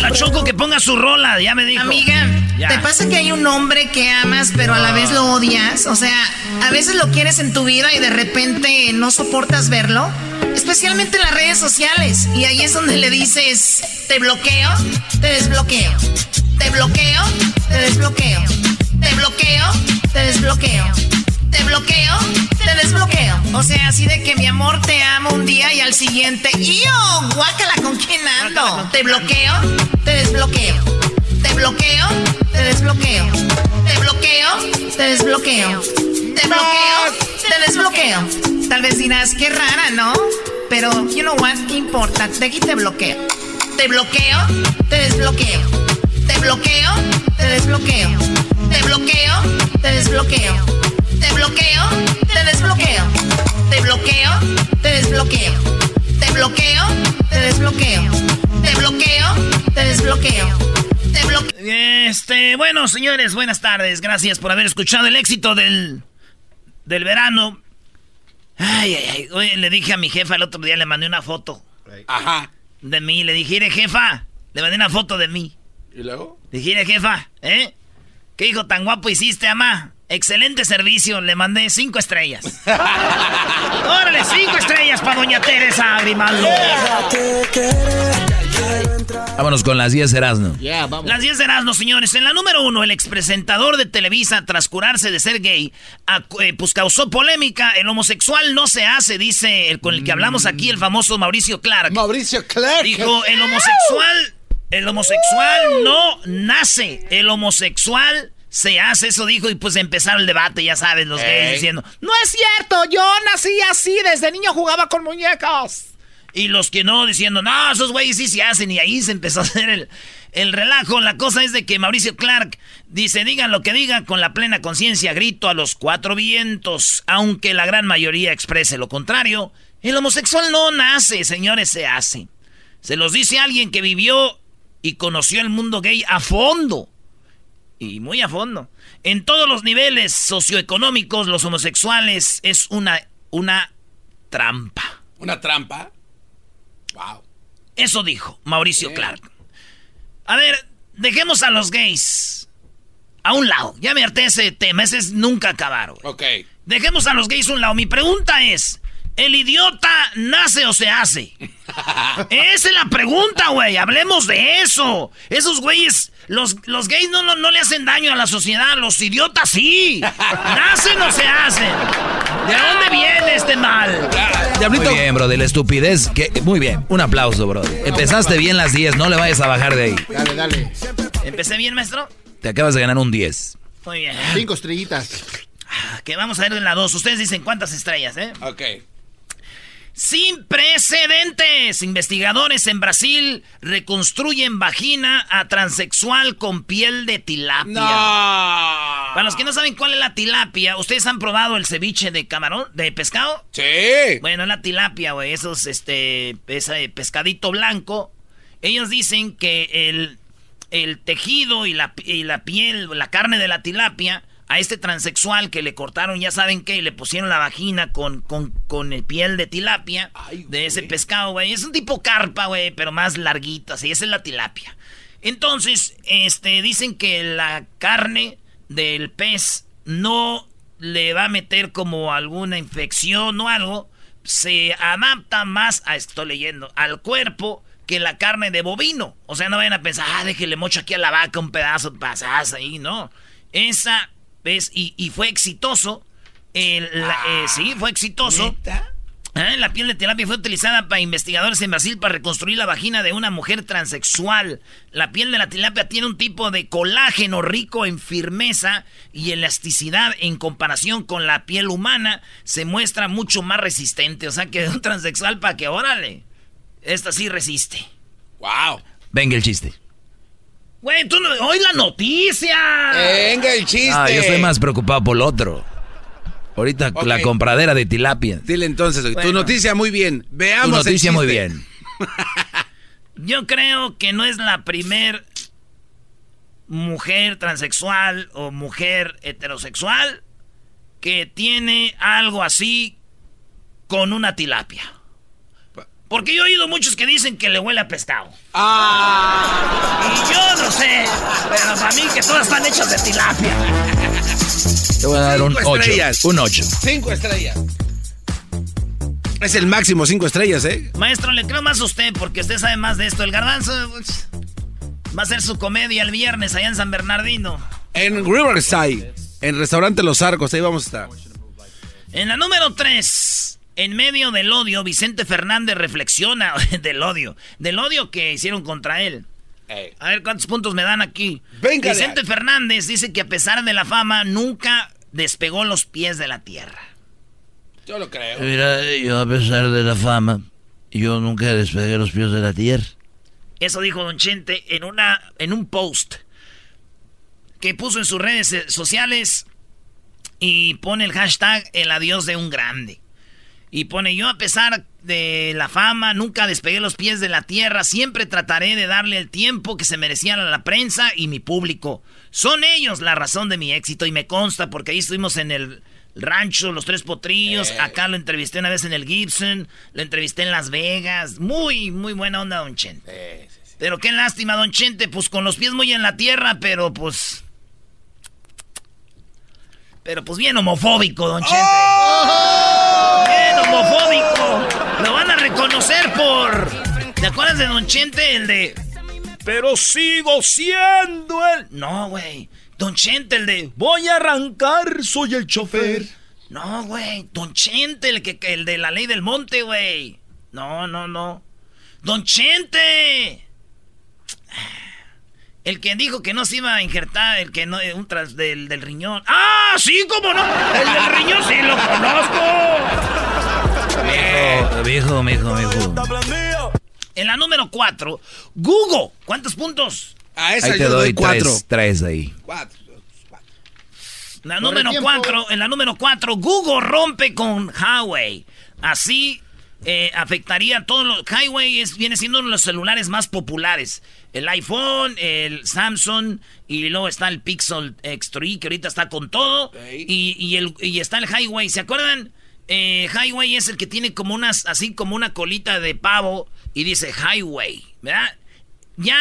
Ya me dijo la Choco que ponga su rola, ya me dijo. Amiga, Ya. ¿te pasa que hay un hombre que amas pero a la vez lo odias? O sea, a veces lo quieres en tu vida y de repente no soportas verlo. Especialmente en las redes sociales. Y ahí es donde le dices, te bloqueo, te desbloqueo. Te bloqueo, te desbloqueo. Te bloqueo, te desbloqueo. Te bloqueo, te desbloqueo. O sea, así de que mi amor te amo un día y al siguiente, ¡yo! Guácala, ¿con quién ando? Te bloqueo, te desbloqueo. Te bloqueo, te desbloqueo. Te bloqueo, te desbloqueo. Te bloqueo, te desbloqueo. Tal vez dirás, qué rara, ¿no? Pero, you know what, ¿qué importa? De aquí te bloqueo. Te bloqueo, te desbloqueo. Te bloqueo, te desbloqueo. Te bloqueo, te desbloqueo. Te bloqueo, te desbloqueo. Te bloqueo, te desbloqueo. Te bloqueo, te desbloqueo. Te bloqueo, te desbloqueo. Te bloqueo. Este, bueno, señores, buenas tardes. Gracias por haber escuchado el éxito del, del verano. Ay, ay, ay. Oye, le dije a mi jefa el otro día, le mandé una foto Ajá. de mí. Le dije, "Mire, jefa, le mandé una foto de mí. ¿Y luego? Le dije, "Mire, jefa, ¿eh? ¿Qué hijo tan guapo hiciste, ama? Excelente servicio, le mandé cinco estrellas. Órale, cinco estrellas para doña Teresa Grimaldo. Vámonos con las 10 Erasno. Vamos. Las 10 de Erasmo, señores. En la número uno, el expresentador de Televisa, tras curarse de ser gay, eh, pues causó polémica. El homosexual no se hace, dice el con el que hablamos aquí, el famoso Mauricio Clark. Mauricio Clark. Dijo, el homosexual, el homosexual no nace, el homosexual se hace, eso dijo, y pues empezaron el debate, ya sabes, los gays diciendo, no es cierto, yo nací así, desde niño jugaba con muñecas. Y los que no, diciendo, no, esos güeyes sí se hacen, y ahí se empezó a hacer el, el relajo. La cosa es de que Mauricio Clark dice, digan lo que digan, con la plena conciencia, grito a los cuatro vientos, aunque la gran mayoría exprese lo contrario, el homosexual no nace, señores, se hace. Se los dice alguien que vivió y conoció el mundo gay a fondo. Y muy a fondo. En todos los niveles socioeconómicos, los homosexuales es una, una trampa. ¿Una trampa? Wow. Eso dijo Mauricio Clark. A ver, dejemos a los gays a un lado. Ya me harté ese tema, ese es nunca acabar. güey. Ok. Dejemos a los gays a un lado. Mi pregunta es, ¿el idiota nace o se hace? Esa es la pregunta, güey. Hablemos de eso. Esos güeyes, los, los gays no, no, no le hacen daño a la sociedad. Los idiotas sí. ¿Nacen o se hacen? ¿De dónde viene este mal? Muy bien, bro, de la estupidez. Que, muy bien, un aplauso, bro. Empezaste bien las 10, no le vayas a bajar de ahí. Dale, dale. ¿Empecé bien, maestro? Te acabas de ganar un 10. Muy bien. Cinco estrellitas. Que vamos a ver en la 2. Ustedes dicen cuántas estrellas, ¿eh? Ok. Sin precedentes. Investigadores en Brasil reconstruyen vagina a transexual con piel de tilapia. No. Para los que no saben cuál es la tilapia, ¿ustedes han probado el ceviche de camarón, de pescado? Sí. Bueno, la tilapia, güey, esos, este, ese pescadito blanco. Ellos dicen que el, el tejido y la, y la piel, la carne de la tilapia, a este transexual que le cortaron, ya saben qué, y le pusieron la vagina con, con, con el piel de tilapia, de ese pescado, güey. Es un tipo carpa, güey, pero más larguito, así, esa es la tilapia. Entonces, este, dicen que la carne del pez no le va a meter como alguna infección o algo, se adapta más, a, estoy leyendo, al cuerpo que la carne de bovino. O sea, no vayan a pensar, ah, déjele mocho aquí a la vaca un pedazo pasas ahí, no. Esa, ¿ves? Y, y fue exitoso. El, la- eh, sí, fue exitoso. Ah, La piel de tilapia fue utilizada para investigadores en Brasil para reconstruir la vagina de una mujer transexual. La piel de la tilapia tiene un tipo de colágeno rico en firmeza y elasticidad en comparación con la piel humana. Se muestra mucho más resistente. O sea que de un transexual para que, órale, esta sí resiste. Wow. Venga el chiste. Güey, tú no... ¡Hoy la noticia! Venga el chiste. Ah, yo estoy más preocupado por lo otro. Ahorita la compradera de tilapia. Dile entonces, tu noticia muy bien. Tu Veamos el noticia muy bien. Yo creo que no es la primer mujer transexual o mujer heterosexual que tiene algo así con una tilapia. Porque yo he oído muchos que dicen que le huele a pescado. Ah. Y yo no sé, pero para mí que todas están hechas de tilapia. Te voy a dar un Cinco 8. estrellas. Un 8. Cinco estrellas. Es el máximo, cinco estrellas, ¿eh? Maestro, le creo más a usted porque usted sabe más de esto. El garbanzo pues, va a hacer su comedia el viernes allá en San Bernardino. En Riverside, en Restaurante Los Arcos, ahí vamos a estar. En la número 3, en medio del odio, Vicente Fernández reflexiona del odio. Del odio que hicieron contra él. A ver cuántos puntos me dan aquí. Véngale. Vicente Fernández dice que a pesar de la fama, nunca despegó los pies de la tierra. Yo lo creo. Mira, yo a pesar de la fama, yo nunca despegué los pies de la tierra. Eso dijo Don Chente en, una, en un post que puso en sus redes sociales y pone el hashtag el adiós de un grande. Y pone yo a pesar de la fama, nunca despegué los pies de la tierra, siempre trataré de darle el tiempo que se merecían a la prensa y mi público. Son ellos la razón de mi éxito y me consta porque ahí estuvimos en el rancho, los tres potrillos, acá lo entrevisté una vez en el Gibson, lo entrevisté en Las Vegas, muy, muy buena onda Don Chente. Pero qué lástima, Don Chente, pues con los pies muy en la tierra, pero pues... Pero pues bien homofóbico, Don Chente. Bien homofóbico. Lo van a reconocer por... ¿Te acuerdas de Don Chente? El de... Pero sigo siendo el... No, güey. Don Chente, el de... Voy a arrancar, soy el chofer. No, güey. Don Chente, el, que, el de la ley del monte, güey. No, no, no. Don Chente. El que dijo que no se iba a injertar, el que no, un tras del, del riñón. ¡Ah! Sí, cómo no. El del riñón sí lo conozco. Viejo, viejo, viejo. En la número 4, Google. ¿Cuántos puntos? A esa Ahí te yo doy doy cuatro. tres, tres ahí. Cuatro. La Corre número tiempo. 4, en la número 4, Google rompe con Huawei. Así eh, afectaría a todos los... Es, viene siendo uno de los celulares más populares. El iPhone, el Samsung y luego está el Pixel X3 que ahorita está con todo. Y, y el, y está el Highway. ¿Se acuerdan? Eh, Highway es el que tiene como unas, así como una colita de pavo y dice Highway, ¿verdad? Ya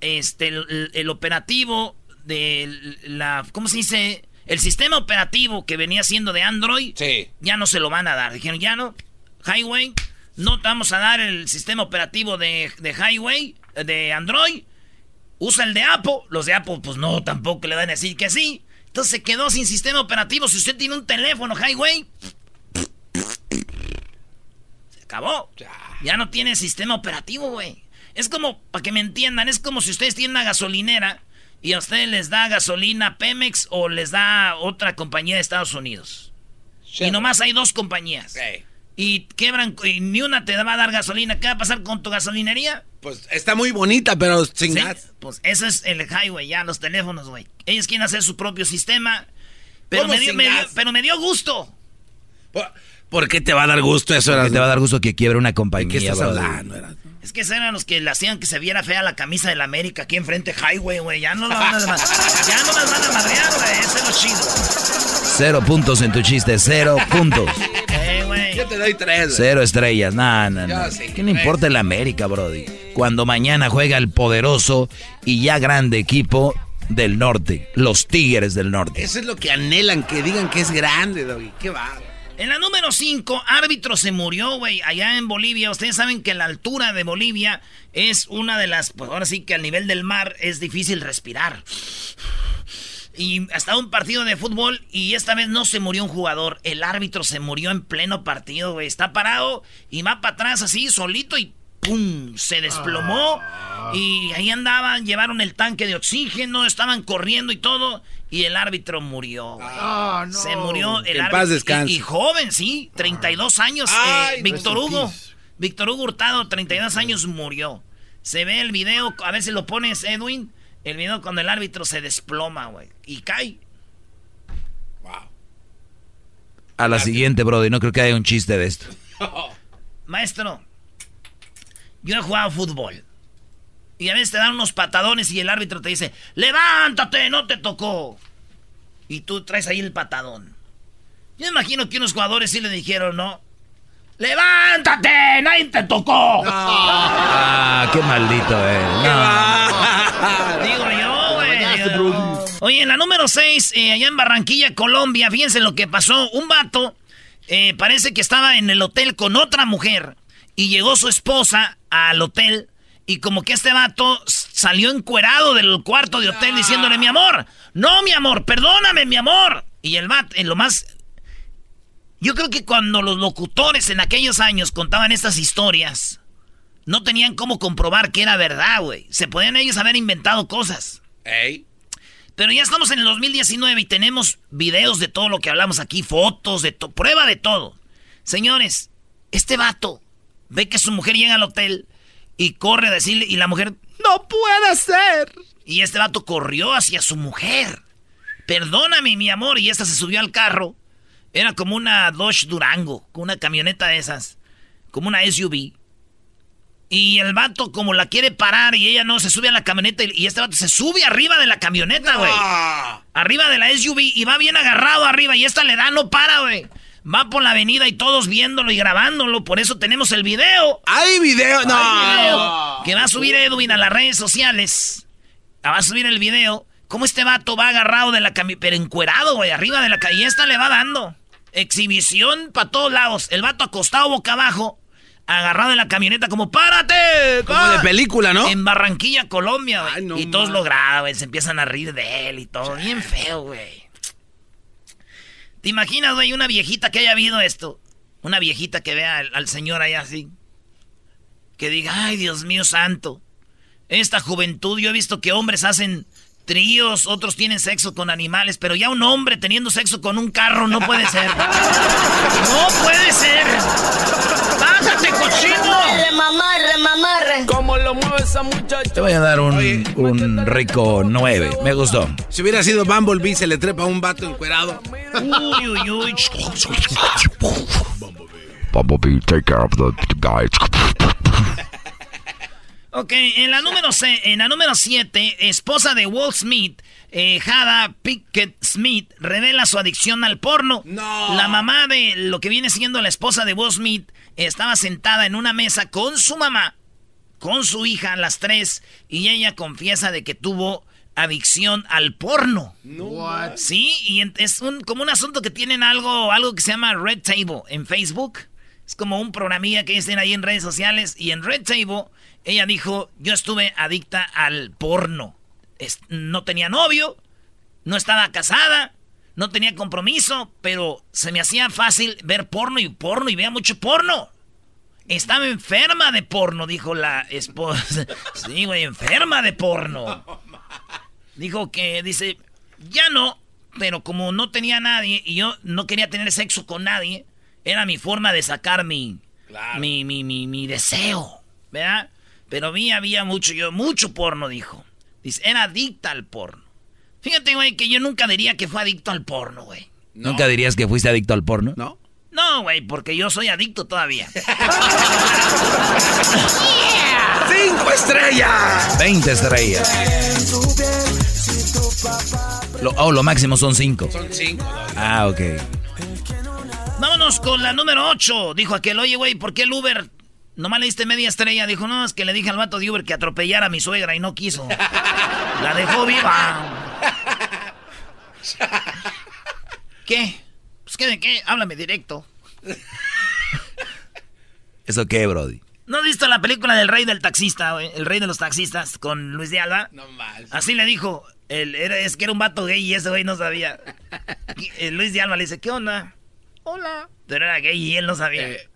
este, el, el operativo de la, ¿cómo se dice? El sistema operativo que venía siendo de Android, Sí. ya no se lo van a dar. Dijeron, ya no, Highway, no te vamos a dar el sistema operativo de, de Highway, de Android. Usa el de Apple. Los de Apple, pues no, tampoco le van a decir que sí. Entonces se quedó sin sistema operativo. Si usted tiene un teléfono Highway, se acabó. Ya no tiene sistema operativo, güey. Es como, para que me entiendan, es como si ustedes tienen una gasolinera y a ustedes les da gasolina Pemex o les da otra compañía de Estados Unidos. Y nomás hay dos compañías. Y quebran y ni una te va a dar gasolina. ¿Qué va a pasar con tu gasolinería? Pues está muy bonita, pero sin gas. Pues eso es el highway, ya, los teléfonos, güey. Ellos quieren hacer su propio sistema. Pero, me dio, pero me dio gusto. ¿Por, qué te va a dar gusto eso? ¿Por qué te va a dar gusto que quiebre una compañía? ¿De qué estás hablando? Es que eran los que le hacían que se viera fea la camisa de la América aquí enfrente Highway, güey. Ya no la van a Ya no las van a madrear, güey. Ese es lo chido. Cero puntos en tu chiste, cero puntos. Yo te doy tres. Cero estrellas, nada, nada. ¿Qué le importa el América, Brody? Cuando mañana juega el poderoso y ya grande equipo del norte, los Tigres del norte. Eso es lo que anhelan, que digan que es grande, Doggy. Qué va. En la número 5, árbitro se murió, güey, allá en Bolivia. Ustedes saben que la altura de Bolivia es una de las, pues ahora sí que al nivel del mar es difícil respirar. Y hasta un partido de fútbol y esta vez no se murió un jugador. El árbitro se murió en pleno partido, güey. Está parado y va para atrás así, solito y ¡pum! Se desplomó. Y ahí andaban, llevaron el tanque de oxígeno, estaban corriendo y todo. Y el árbitro murió. Ah, no. Se murió el árbitro. Paz descanse. Y, joven, sí, 32 años. Eh, Víctor Hugo. Víctor Hugo Hurtado, 32 años, murió. Se ve el video, a ver si lo pones, Edwin. El video cuando el árbitro se desploma, güey. Y cae. Wow. A la siguiente, Brody. No creo que haya un chiste de esto. Maestro, yo he jugado fútbol. Y a veces te dan unos patadones y el árbitro te dice, levántate, no te tocó. Y tú traes ahí el patadón. Yo imagino que unos jugadores sí le dijeron, no. ¡Levántate! ¡Nadie te tocó! Ah, qué maldito, eh. Digo yo, güey. Oye, en la número 6, eh, allá en Barranquilla, Colombia, fíjense lo que pasó. Un vato eh, parece que estaba en el hotel con otra mujer y llegó su esposa al hotel y como que este vato salió encuerado del cuarto de hotel diciéndole, mi amor, no, mi amor, perdóname, mi amor. Y el vato, en lo más... Yo creo que cuando los locutores en aquellos años contaban estas historias, no tenían cómo comprobar que era verdad, güey. Se podían ellos haber inventado cosas. Pero ya estamos en el 2019 y tenemos videos de todo lo que hablamos aquí, fotos, de prueba de todo. Señores, este vato ve que su mujer llega al hotel y corre a decirle, y la mujer, no puede ser. Y este vato corrió hacia su mujer. Perdóname, mi amor. Y esta se subió al carro. Era como una Dodge Durango, con una camioneta de esas, como una SUV. Y el vato, como la quiere parar y ella no, se sube a la camioneta y este vato se sube arriba de la camioneta, güey. Arriba de la SUV y va bien agarrado arriba y esta le da, no para, güey. Va por la avenida y todos viéndolo y grabándolo. Por eso tenemos el video. ¡Hay video! ¡No! que va a subir Edwin a las redes sociales. Va a subir el video. Cómo este vato va agarrado de la camioneta. Pero encuerado, güey. Arriba de la calle. esta le va dando. Exhibición para todos lados. El vato acostado boca abajo. Agarrado en la camioneta como ¡Párate! Como de película, ¿no? En Barranquilla, Colombia, güey. y todos lo graban, se empiezan a reír de él y todo. Bien feo, güey. ¿Te imaginas, güey, una viejita que haya habido esto? Una viejita que vea al, señor ahí así. Que diga, ay, Dios mío santo. Esta juventud, yo he visto que hombres hacen tríos, otros tienen sexo con animales, pero ya un hombre teniendo sexo con un carro no puede ser. ¡No puede ser! ¡Bájate, cochino! Remamarre, mamarre. ¿Cómo lo mueve esa muchacha? Te voy a dar un, un rico 9. Me gustó. Si hubiera sido Bumblebee, se le trepa a un vato encuerado. Uy, uy, uy. Bumblebee, take care of the guys. Ok, en la número C, en la número 7, esposa de Walt Smith, eh, Hada Pickett Smith, revela su adicción al porno. No. La mamá de lo que viene siendo la esposa de Walt Smith estaba sentada en una mesa con su mamá, con su hija, las tres, y ella confiesa de que tuvo adicción al porno. No. Sí, y es un, como un asunto que tienen algo, algo que se llama Red Table en Facebook. Es como un programilla que dicen ahí en redes sociales. Y en Red Table, ella dijo, yo estuve adicta al porno. no tenía novio, no estaba casada, no tenía compromiso, pero se me hacía fácil ver porno y porno y veía mucho porno. Estaba enferma de porno, dijo la esposa. Sí, güey, enferma de porno. Dijo que, dice, ya no, pero como no tenía nadie y yo no quería tener sexo con nadie, Era mi forma de sacar mi, mi, mi, mi, mi deseo, ¿verdad? Pero mí había mucho, yo, mucho porno, dijo. Dice, era adicta al porno. Fíjate, güey, que yo nunca diría que fue adicto al porno, güey. ¿Nunca dirías que fuiste adicto al porno? No. No, güey, porque yo soy adicto todavía. ¡Cinco estrellas! 20 estrellas. Lo, oh, lo máximo son cinco. Son cinco, Doggy. Ah, ok. Vámonos con la número 8. Dijo aquel, oye, güey, ¿por qué el Uber nomás le diste media estrella? Dijo, no, es que le dije al vato de Uber que atropellara a mi suegra y no quiso. La dejó viva. ¿Qué? Pues, ¿qué de qué? Háblame directo. ¿Eso qué, Brody? ¿No has visto la película del rey del taxista, güey? El rey de los taxistas con Luis de Alba. No mal. Así le dijo. El, era, es que era un vato gay y ese güey no sabía. Eh, Luis de Alba le dice, ¿qué onda? Hola. Pero era gay y él no sabía. Eh.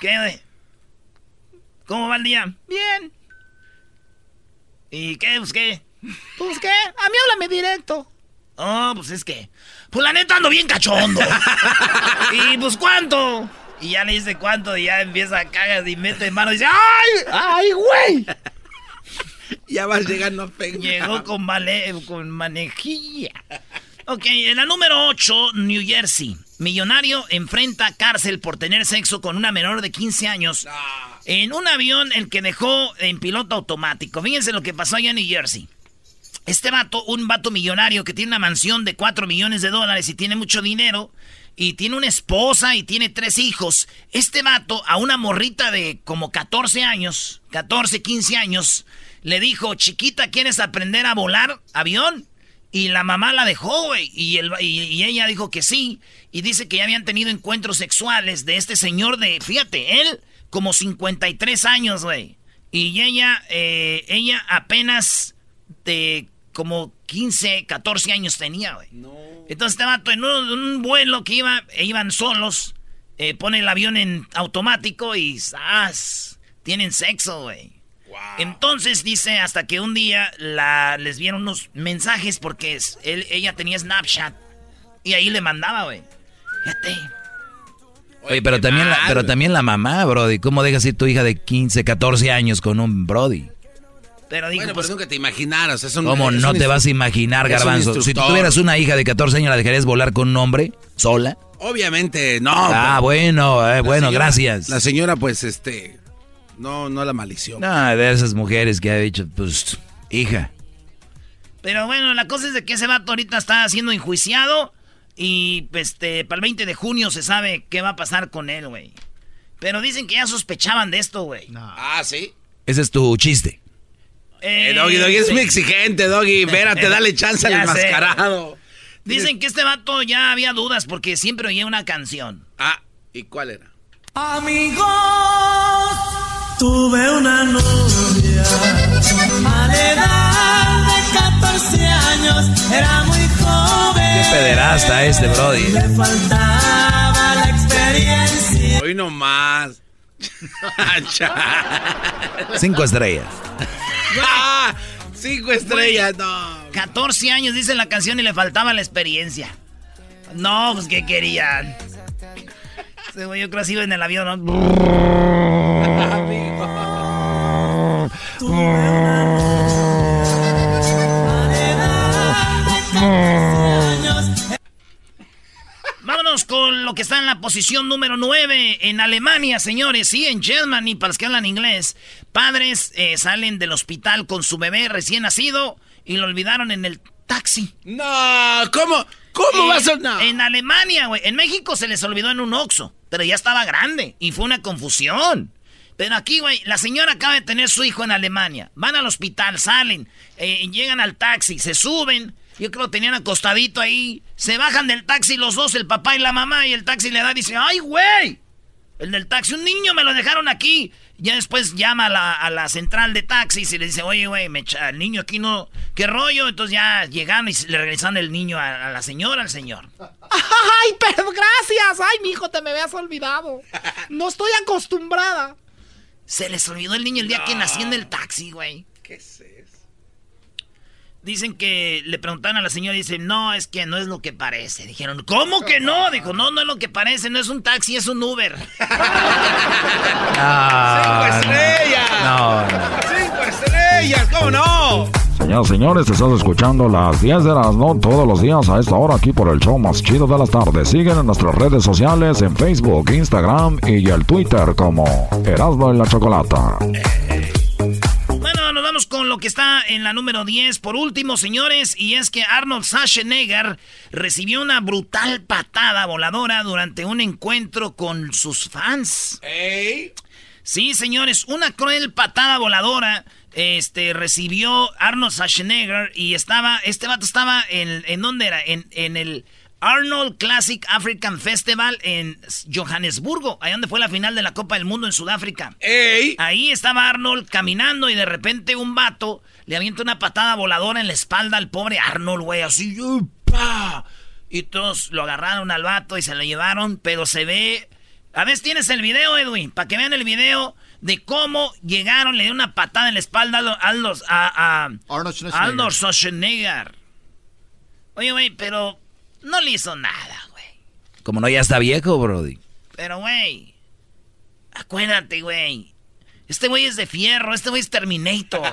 ¿Qué, güey? ¿Cómo va el día? Bien. ¿Y qué? Pues qué. Pues qué. A mí háblame directo. Oh, pues es que. Pues la neta ando bien cachondo. y pues cuánto. Y ya le dice cuánto y ya empieza a cagar y mete mano y dice ¡Ay! ¡Ay, güey! Ya vas llegando a pegar. Llegó con, vale, con manejilla. Ok, en la número 8, New Jersey. Millonario enfrenta cárcel por tener sexo con una menor de 15 años en un avión el que dejó en piloto automático. Fíjense lo que pasó allá en New Jersey. Este vato, un vato millonario que tiene una mansión de 4 millones de dólares y tiene mucho dinero, y tiene una esposa y tiene tres hijos. Este vato a una morrita de como 14 años, 14, 15 años, le dijo, chiquita, ¿quieres aprender a volar avión? Y la mamá la dejó, güey. Y, el- y- y ella dijo que sí. Y dice que ya habían tenido encuentros sexuales de este señor de, fíjate, él como 53 años, güey. Y ella, eh, ella apenas de como 15, 14 años tenía, güey. Entonces este vato en un, un vuelo que iba, e iban solos, eh, pone el avión en automático y ¡zas! Tienen sexo, güey. Entonces dice hasta que un día la, les vieron unos mensajes porque es- él, ella tenía Snapchat y ahí le mandaba, güey. Fíjate. Oye, pero también, la, pero también la mamá, Brody. ¿Cómo dejas ir tu hija de 15, 14 años con un Brody? Pero dijo, Bueno, pues, pues nunca te imaginaras. Es un, ¿Cómo es no un te vas a imaginar, Garbanzo? Si tú tuvieras una hija de 14 años, ¿la dejarías volar con un hombre sola? Obviamente, no. ah, pero bueno, eh, bueno, señora- gracias. La señora, pues, este. No, no la malició. No, de esas mujeres que ha dicho, pues, hija. Pero bueno, la cosa es de que ese vato ahorita está siendo enjuiciado y pues, este, para el 20 de junio se sabe qué va a pasar con él, güey. Pero dicen que ya sospechaban de esto, güey. Ah, sí. Ese es tu chiste. Eh, Doggy, Doggy es muy exigente, Doggy. Espérate, dale chance al enmascarado. Dicen que este vato ya había dudas porque siempre oía una canción. Ah, ¿y cuál era? Amigos, tuve una novia a la edad de 14 años, era muy joven. Qué pederasta este, Brody. Le faltaba la experiencia. Hoy nomás. Cinco estrellas. ah, cinco estrellas, no. 14 años dice la canción y le faltaba la experiencia. No, pues ¿qué querían? Yo creo que iba en el avión, ¿no? Vámonos con lo que está en la posición número 9 en Alemania, señores. Sí, en Germany, para los que hablan inglés. Padres eh, salen del hospital con su bebé recién nacido y lo olvidaron en el taxi. No, ¿cómo? ¿Cómo Eh, vas a.? No. En Alemania, güey. En México se les olvidó en un Oxxo, pero ya estaba grande y fue una confusión. Pero aquí, güey, la señora acaba de tener su hijo en Alemania. Van al hospital, salen, eh, llegan al taxi, se suben. Yo creo que tenían acostadito ahí. Se bajan del taxi los dos, el papá y la mamá, y el taxi le da y dice, ¡ay, güey! El del taxi, un niño me lo dejaron aquí. Ya después llama a la, central de taxis y le dice, oye, güey, el niño aquí no... ¿Qué rollo? Entonces ya llegaron y le regresan el niño a, a la señora, al señor. Ay, pero gracias. Ay, mi hijo, te me habías olvidado. No estoy acostumbrada. Se les olvidó el niño el día que nació en el taxi, güey. ¿Qué es eso? Dicen que le preguntaron a la señora y dicen, no, es que no es lo que parece. Dijeron, ¿cómo que no? Dijo, no, no es lo que parece, no es un taxi, es un Uber. ¡Cinco estrellas! No. ¡Cinco estrellas! ¿Cómo no? Señoras y señores, estás escuchando las 10 de las no todos los días a esta hora aquí por el show más chido de las tardes. Siguen en nuestras redes sociales en Facebook, Instagram y el Twitter como Erasmo en la Chocolata. Bueno, nos vamos con lo que está en la número 10. Por último, señores, y es que Arnold Schwarzenegger recibió una brutal patada voladora durante un encuentro con sus fans. Sí, señores, una cruel patada voladora este, recibió Arnold Schwarzenegger y estaba, este vato estaba en, ¿en dónde era? En, en el Arnold Classic African Festival en Johannesburgo, ahí donde fue la final de la Copa del Mundo en Sudáfrica. Ahí estaba Arnold caminando y de repente un vato le avienta una patada voladora en la espalda al pobre Arnold, güey, así, ¡pa! Y todos lo agarraron al vato y se lo llevaron, pero se ve... A ver, tienes el video, Edwin, para que vean el video de cómo llegaron, le dio una patada en la espalda a, lo- a los... A, a Arnold Schwarzenegger. Arnold Schwarzenegger. Oye, güey, pero no le hizo nada, güey. Como no, ya está viejo, Brody. Pero, güey, acuérdate, güey. Este güey es de fierro, este güey es Terminator. O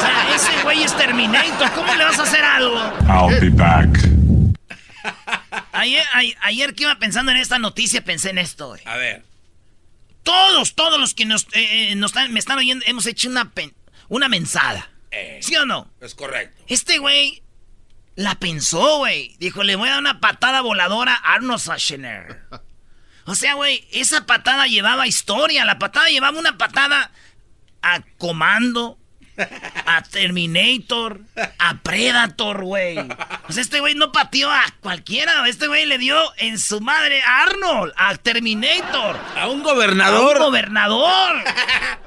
sea, ese güey es Terminator. ¿Cómo le vas a hacer algo? I'll be back. Ayer, a- ayer que iba pensando en esta noticia, pensé en esto, güey. A ver. Todos, todos los que nos, eh, eh, nos están- me están oyendo, hemos hecho una, pen- una mensada. ¿Sí o no? Es correcto. Este güey la pensó, güey. Dijo, le voy a dar una patada voladora a Arnold Schwarzenegger. O sea, güey, esa patada llevaba historia. La patada llevaba una patada a Comando, a Terminator, a Predator, güey. O sea, este güey no pateó a cualquiera. Este güey le dio en su madre a Arnold, a Terminator. A un gobernador. A un gobernador.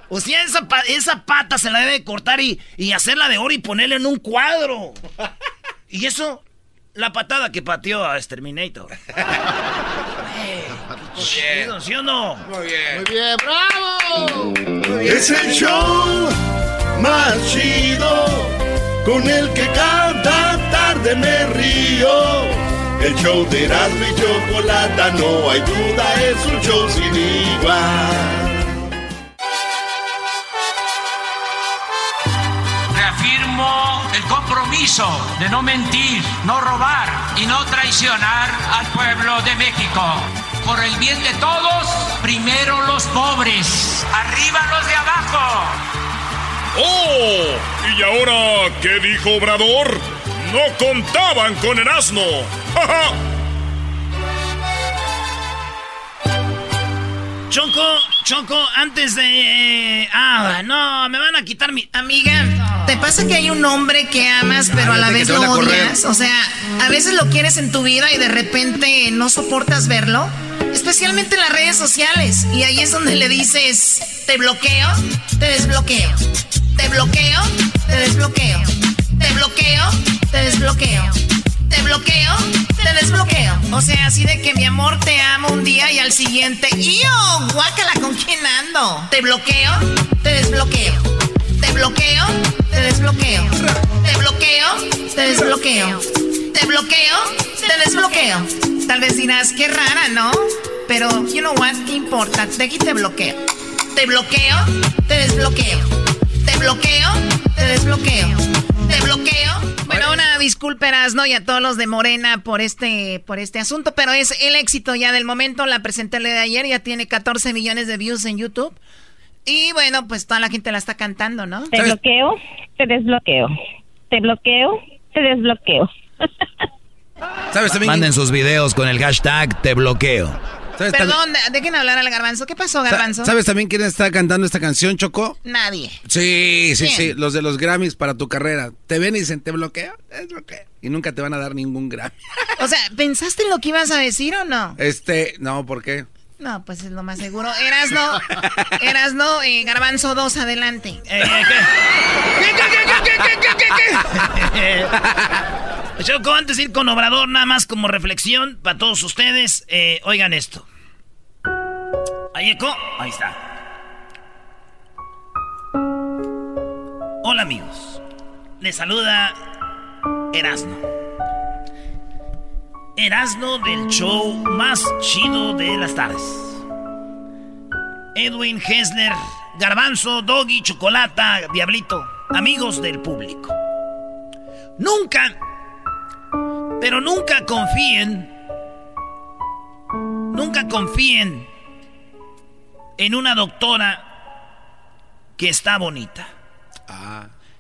O sea, esa, esa pata se la debe cortar y, y hacerla de oro y ponerla en un cuadro. Y eso, la patada que pateó a Exterminator. Chido, ¿Sí o no? Muy bien. Muy bien, bravo. Es el show más chido con el que cada tarde me río. El show de Erasmo y Chocolata, no hay duda, es un show sin igual. Reafirmo el compromiso de no mentir, no robar y no traicionar al pueblo de México. Por el bien de todos, primero los pobres, arriba los de abajo. ¡Oh! ¿Y ahora qué dijo Obrador? No contaban con el asno. ¡Ja, ja! Choco, Choco, antes de... Ah, no, me van a quitar mi... Amiga, ¿te pasa que hay un hombre que amas pero a la vez lo odias? O sea, a veces lo quieres en tu vida y de repente no soportas verlo. Especialmente en las redes sociales. Y ahí es donde le dices, te bloqueo, te desbloqueo. Te bloqueo, te desbloqueo. Te bloqueo, te desbloqueo. Te bloqueo, te desbloqueo. O sea, así de que mi amor te amo un día y al siguiente. ¡Yo! Guácala, ¿con quién ando? Te bloqueo, te desbloqueo. Te bloqueo, te desbloqueo. Te bloqueo, te desbloqueo. Te bloqueo, te desbloqueo. Tal vez dirás, qué rara, ¿no? Pero, you know what, ¿qué importa? De aquí te bloqueo. Te bloqueo, te desbloqueo. Te bloqueo, te desbloqueo. Te bloqueo. Bueno, una disculpa, Erasno, y a todos los de Morena por este, por este asunto, pero es el éxito ya del momento. La presenté el día de ayer, ya tiene 14 millones de views en YouTube. Y bueno, pues toda la gente la está cantando, ¿no? Te bloqueo, te desbloqueo. Te bloqueo, te desbloqueo. ¿Sabes también? Manden sus videos con el hashtag te bloqueo. ¿Sabes, también- Perdón, dejen hablar al garbanzo. ¿Qué pasó, garbanzo? ¿Sabes también quién está cantando esta canción, Choco? Nadie. Sí, sí, ¿Quién? sí. Los de los Grammys para tu carrera. Te ven y dicen, te bloqueo, te bloqueo. Y nunca te van a dar ningún Grammy. O sea, ¿pensaste en lo que ibas a decir o no? Este, no, ¿por qué? No, pues es lo más seguro. Eras no, eras no, eh, garbanzo 2, adelante. Eh, Choco, antes de ir con Obrador, nada más como reflexión para todos ustedes, eh, oigan esto. Ahí eco, ahí está. Hola amigos. Le saluda Erasno. Erasno del show más chido de las tardes. Edwin Hessler, Garbanzo, Doggy, Chocolata, Diablito, amigos del público. Nunca, pero nunca confíen, nunca confíen en una doctora que está bonita.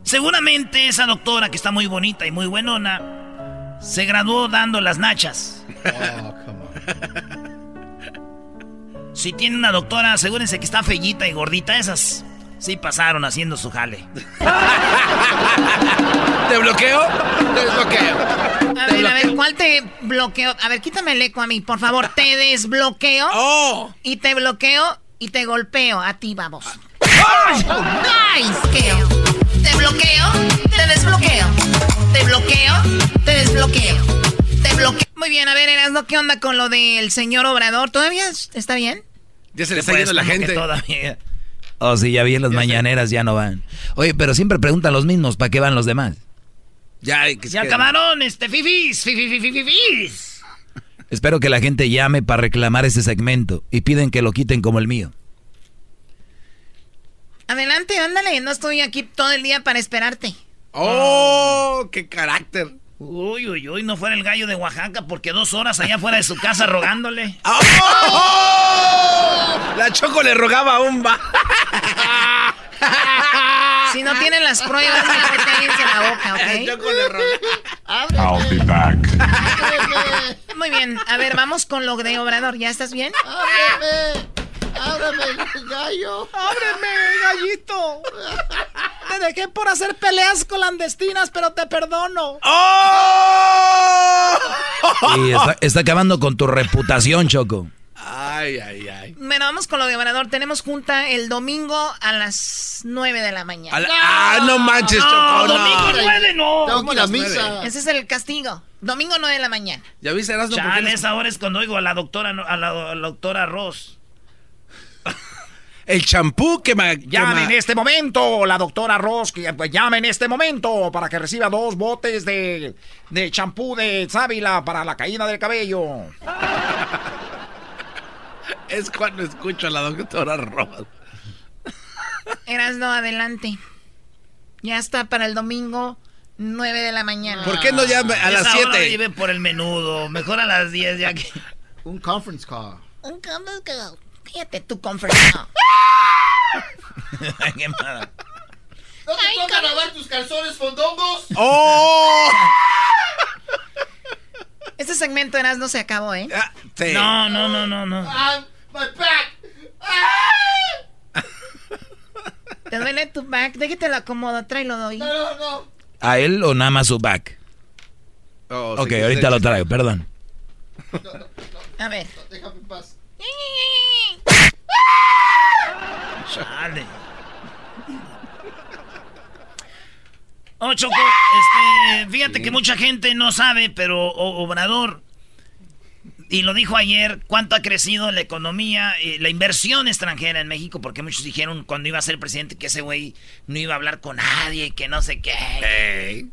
Seguramente esa doctora que está muy bonita y muy buenona se graduó dando las nachas. Si tiene una doctora, asegúrense que está fellita y gordita. Esas sí pasaron haciendo su jale. ¿Te bloqueo? Te desbloqueo. A ver, a ver, ¿cuál te bloqueo? A ver, quítame el eco a mí, por favor. Te desbloqueo. Oh. Y te bloqueo y te golpeo. A ti, vamos. ¡Ay! Te bloqueo, te desbloqueo. Te bloqueo, te desbloqueo. Te bloqueo. Muy bien, a ver, Erasmo, ¿qué onda con lo del señor Obrador? ¿Todavía está bien? Ya se le está yendo la gente. todavía. Oh, sí, ya vi en las mañaneras, ya no van. Oye, pero siempre preguntan los mismos, ¿para qué van los demás? Ya, que Ya acabaron, este, fifis, fifis, fifis, fifis. Espero que la gente llame para reclamar ese segmento y piden que lo quiten como el mío. Adelante, ándale. No estoy aquí todo el día para esperarte. ¡Oh! ¡Qué carácter! Uy, uy, uy, no fuera el gallo de Oaxaca porque dos horas allá fuera de su casa rogándole. ¡Oh! La Choco le rogaba a un va. Si no tienen las pruebas, mejor cállense la boca, La ¿ok? Choco le rogaba. I'll be back. Muy bien, a ver, vamos con lo de Obrador. ¿Ya estás bien? ¡Ábreme! ¡Ábreme, gallo! ¡Ábreme, gallito! Te dejé por hacer peleas clandestinas, pero te perdono. ¡Oh! Y está, está acabando con tu reputación, Choco. Ay, ay, ay. Bueno, vamos con lo de Obrador. Tenemos junta el domingo a las 9 de la mañana. ¡Ah, no manches, Choco! no. domingo nueve, no. Tengo que ir a las nueve? misa. Ese es el castigo. Domingo 9 de la mañana. ¿Ya viste, Erasmo? Chale, les- esa hora es cuando oigo a la doctora, a la, a la doctora Ross. El champú que me... Llame en este momento, la doctora Ross, que, pues, llame en este momento para que reciba dos botes de, de champú de sábila para la caída del cabello. Es cuando escucho a la doctora Ross. Erasno, adelante. Ya está para el domingo 9 de la mañana. ¿Por qué no llame a las Esa hora 7? lleve por el menudo. Mejor a las 10 ya que. Un conference call. Un conference call. Cállate tu conference call. Qué mala. ¿No te toca lavar tus calzones fondongos? ¡Oh! Este segmento Erasno se acabó, ¿eh? Ah, sí. No, no, no, no, no. Ah, my back. ¿Te duele tu back? Déjate lo acomodo, tráelo doy. No, no, no. ¿A él o nada más su back? Oh, ok, sí, ahorita sí, lo sí. traigo, perdón. A ver. Déjame en paz. Chale. Oh, Choco, este, fíjate que mucha gente no sabe, pero O- Obrador, y lo dijo ayer, cuánto ha crecido la economía, y la inversión extranjera en México, porque muchos dijeron cuando iba a ser presidente que ese güey no iba a hablar con nadie, que no sé qué.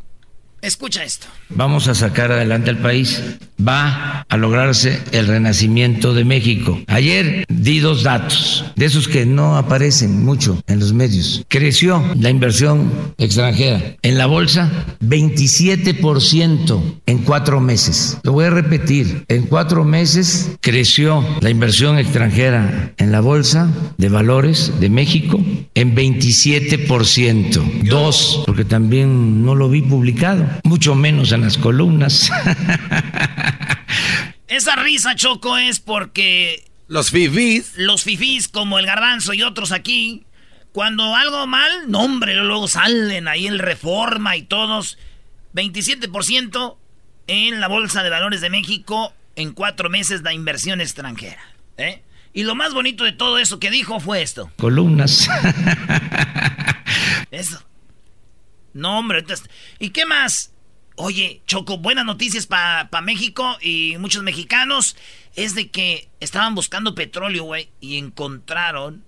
Escucha esto. Vamos a sacar adelante al país. Va a lograrse el renacimiento de México. Ayer di dos datos, de esos que no aparecen mucho en los medios. Creció la inversión extranjera en la bolsa 27% en cuatro meses. Lo voy a repetir. En cuatro meses creció la inversión extranjera en la bolsa de valores de México en 27%. Dos, porque también no lo vi publicado, mucho menos en las columnas. Esa risa, Choco, es porque Los fifís. los fifís como el garbanzo y otros aquí, cuando algo mal, no hombre, luego salen ahí el Reforma y todos. 27% en la Bolsa de Valores de México en cuatro meses de inversión extranjera. ¿eh? Y lo más bonito de todo eso que dijo fue esto. columnas. Eso. No, hombre. ahorita- ¿Y qué más? Oye, Choco, buenas noticias para México y muchos mexicanos. Es de que estaban buscando petróleo, güey, y encontraron.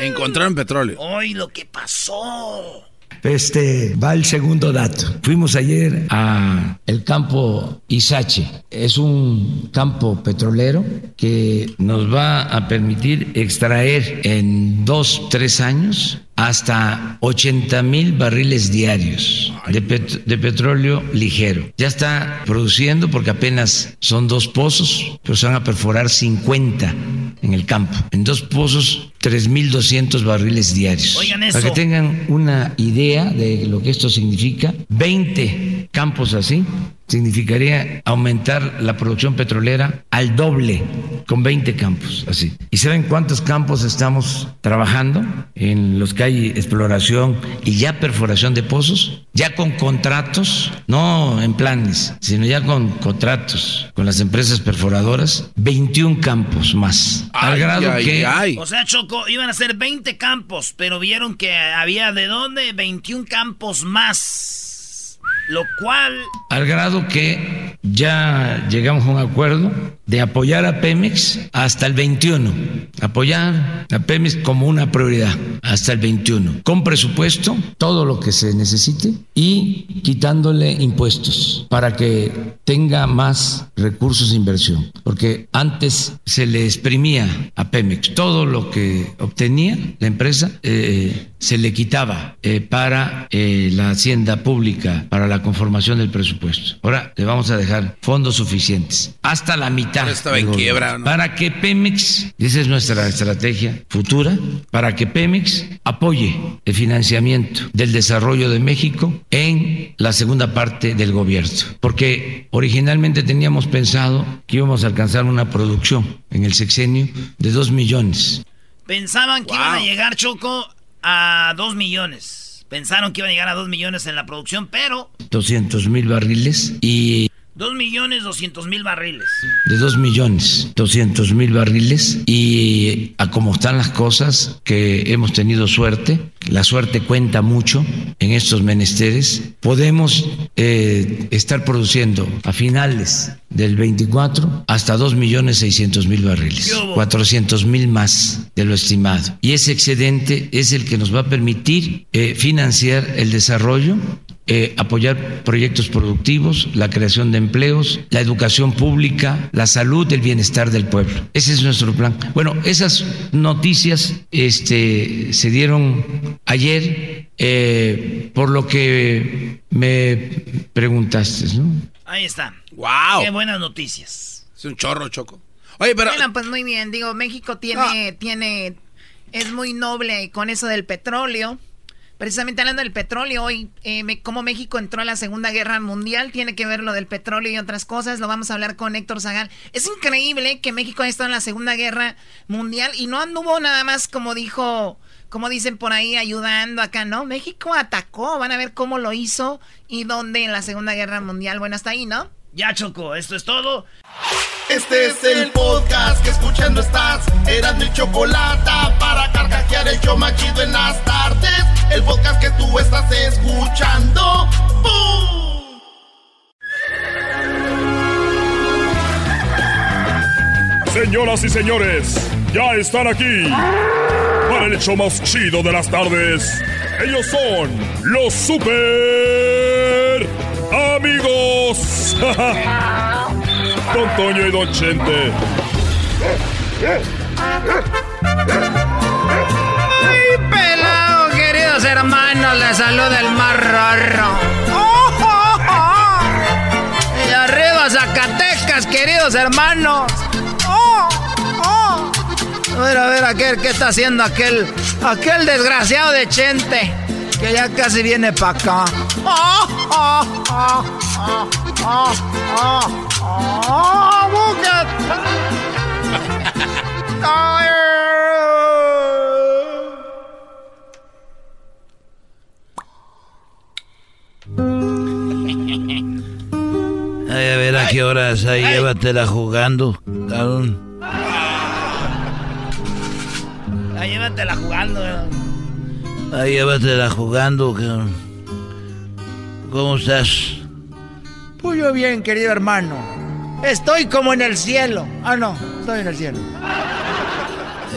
Encontraron petróleo. Hoy lo que pasó. este va el segundo dato. Fuimos ayer a el campo Isache. Es un campo petrolero que nos va a permitir extraer en dos, tres años hasta 80 mil barriles diarios de, de, petróleo ligero. Ya está produciendo porque apenas son dos pozos, pero se van a perforar 50 en el campo. En dos pozos, 3.200 barriles diarios. Oigan eso. Para que tengan una idea de lo que esto significa, 20 campos así significaría aumentar la producción petrolera al doble con 20 campos así. ¿Y saben cuántos campos estamos trabajando en los que hay exploración y ya perforación de pozos? Ya con contratos, no en planes, sino ya con contratos con las empresas perforadoras, 21 campos más. Ay, al grado ay, que ay. O sea, Choco, iban a ser 20 campos, pero vieron que había de dónde 21 campos más. Lo cual al grado que ya llegamos a un acuerdo de apoyar a Pemex hasta el 21, apoyar a Pemex como una prioridad hasta el 21, con presupuesto, todo lo que se necesite y quitándole impuestos para que tenga más recursos de inversión, porque antes se le exprimía a Pemex todo lo que obtenía la empresa eh, se le quitaba eh, para eh, la hacienda pública, para la conformación del presupuesto. Ahora le vamos a dejar fondos suficientes, hasta la mitad. Estaba del en gobierno, quiebra, ¿no? Para que Pemex, esa es nuestra estrategia futura, para que Pemex apoye el financiamiento del desarrollo de México en la segunda parte del gobierno. Porque originalmente teníamos pensado que íbamos a alcanzar una producción en el sexenio de dos millones. pensaban que iban a llegar, Choco, a 2 millones. Pensaron que iban a llegar a 2 millones en la producción, pero 200 mil barriles y 2 millones 200 mil barriles. de 2 millones 200 mil barriles. Y a como están las cosas que hemos tenido suerte. La suerte cuenta mucho en estos menesteres. Podemos eh, estar produciendo a finales del 24 hasta 2 millones 600 mil barriles. ¿Qué hubo? 400 mil más de lo estimado. Y ese excedente es el que nos va a permitir eh, financiar el desarrollo eh, apoyar proyectos productivos, la creación de empleos, la educación pública, la salud, el bienestar del pueblo. Ese es nuestro plan. Bueno, esas noticias este, se dieron ayer, eh, por lo que me preguntaste, ¿no? Ahí está. ¡Wow! Qué buenas noticias. Es un chorro, Choco. Oye, pero... Bueno, pues muy bien. Digo, México tiene, tiene, es muy noble con eso del petróleo. Precisamente hablando del petróleo, hoy, eh, cómo México entró a la Segunda Guerra Mundial, tiene que ver lo del petróleo y otras cosas. Lo vamos a hablar con Héctor Zagal. Es increíble que México haya estado en la Segunda Guerra Mundial y no anduvo nada más, como dijo, como dicen por ahí, ayudando acá, ¿no? México atacó, van a ver cómo lo hizo y dónde en la Segunda Guerra Mundial. Bueno, hasta ahí, ¿no? Ya, Choco, esto es todo. Este es el podcast que escuchando estás. Eran mi chocolate para carcajear el show más chido en las tardes. El podcast que tú estás escuchando. ¡Bum! Señoras y señores, ya están aquí para el hecho más chido de las tardes. Ellos son los super amigos. Don Toño y Don Chente. ¡Ay, pelado, queridos hermanos! Les saluda el más raro. ¡Oh, oh, oh! Y arriba Zacatecas, queridos hermanos. A ver, a ver, aquel, ¿qué está haciendo aquel, aquel desgraciado de Chente? Que ya casi viene para acá. ¡Ay! A ver a qué horas, ahí llévatela jugando, cabrón. Ya llévatela jugando. eh. Ahí llévatela jugando, cabrón. ¿Cómo estás? Pues yo bien, querido hermano. Estoy como en el cielo. Ah, no, estoy en el cielo.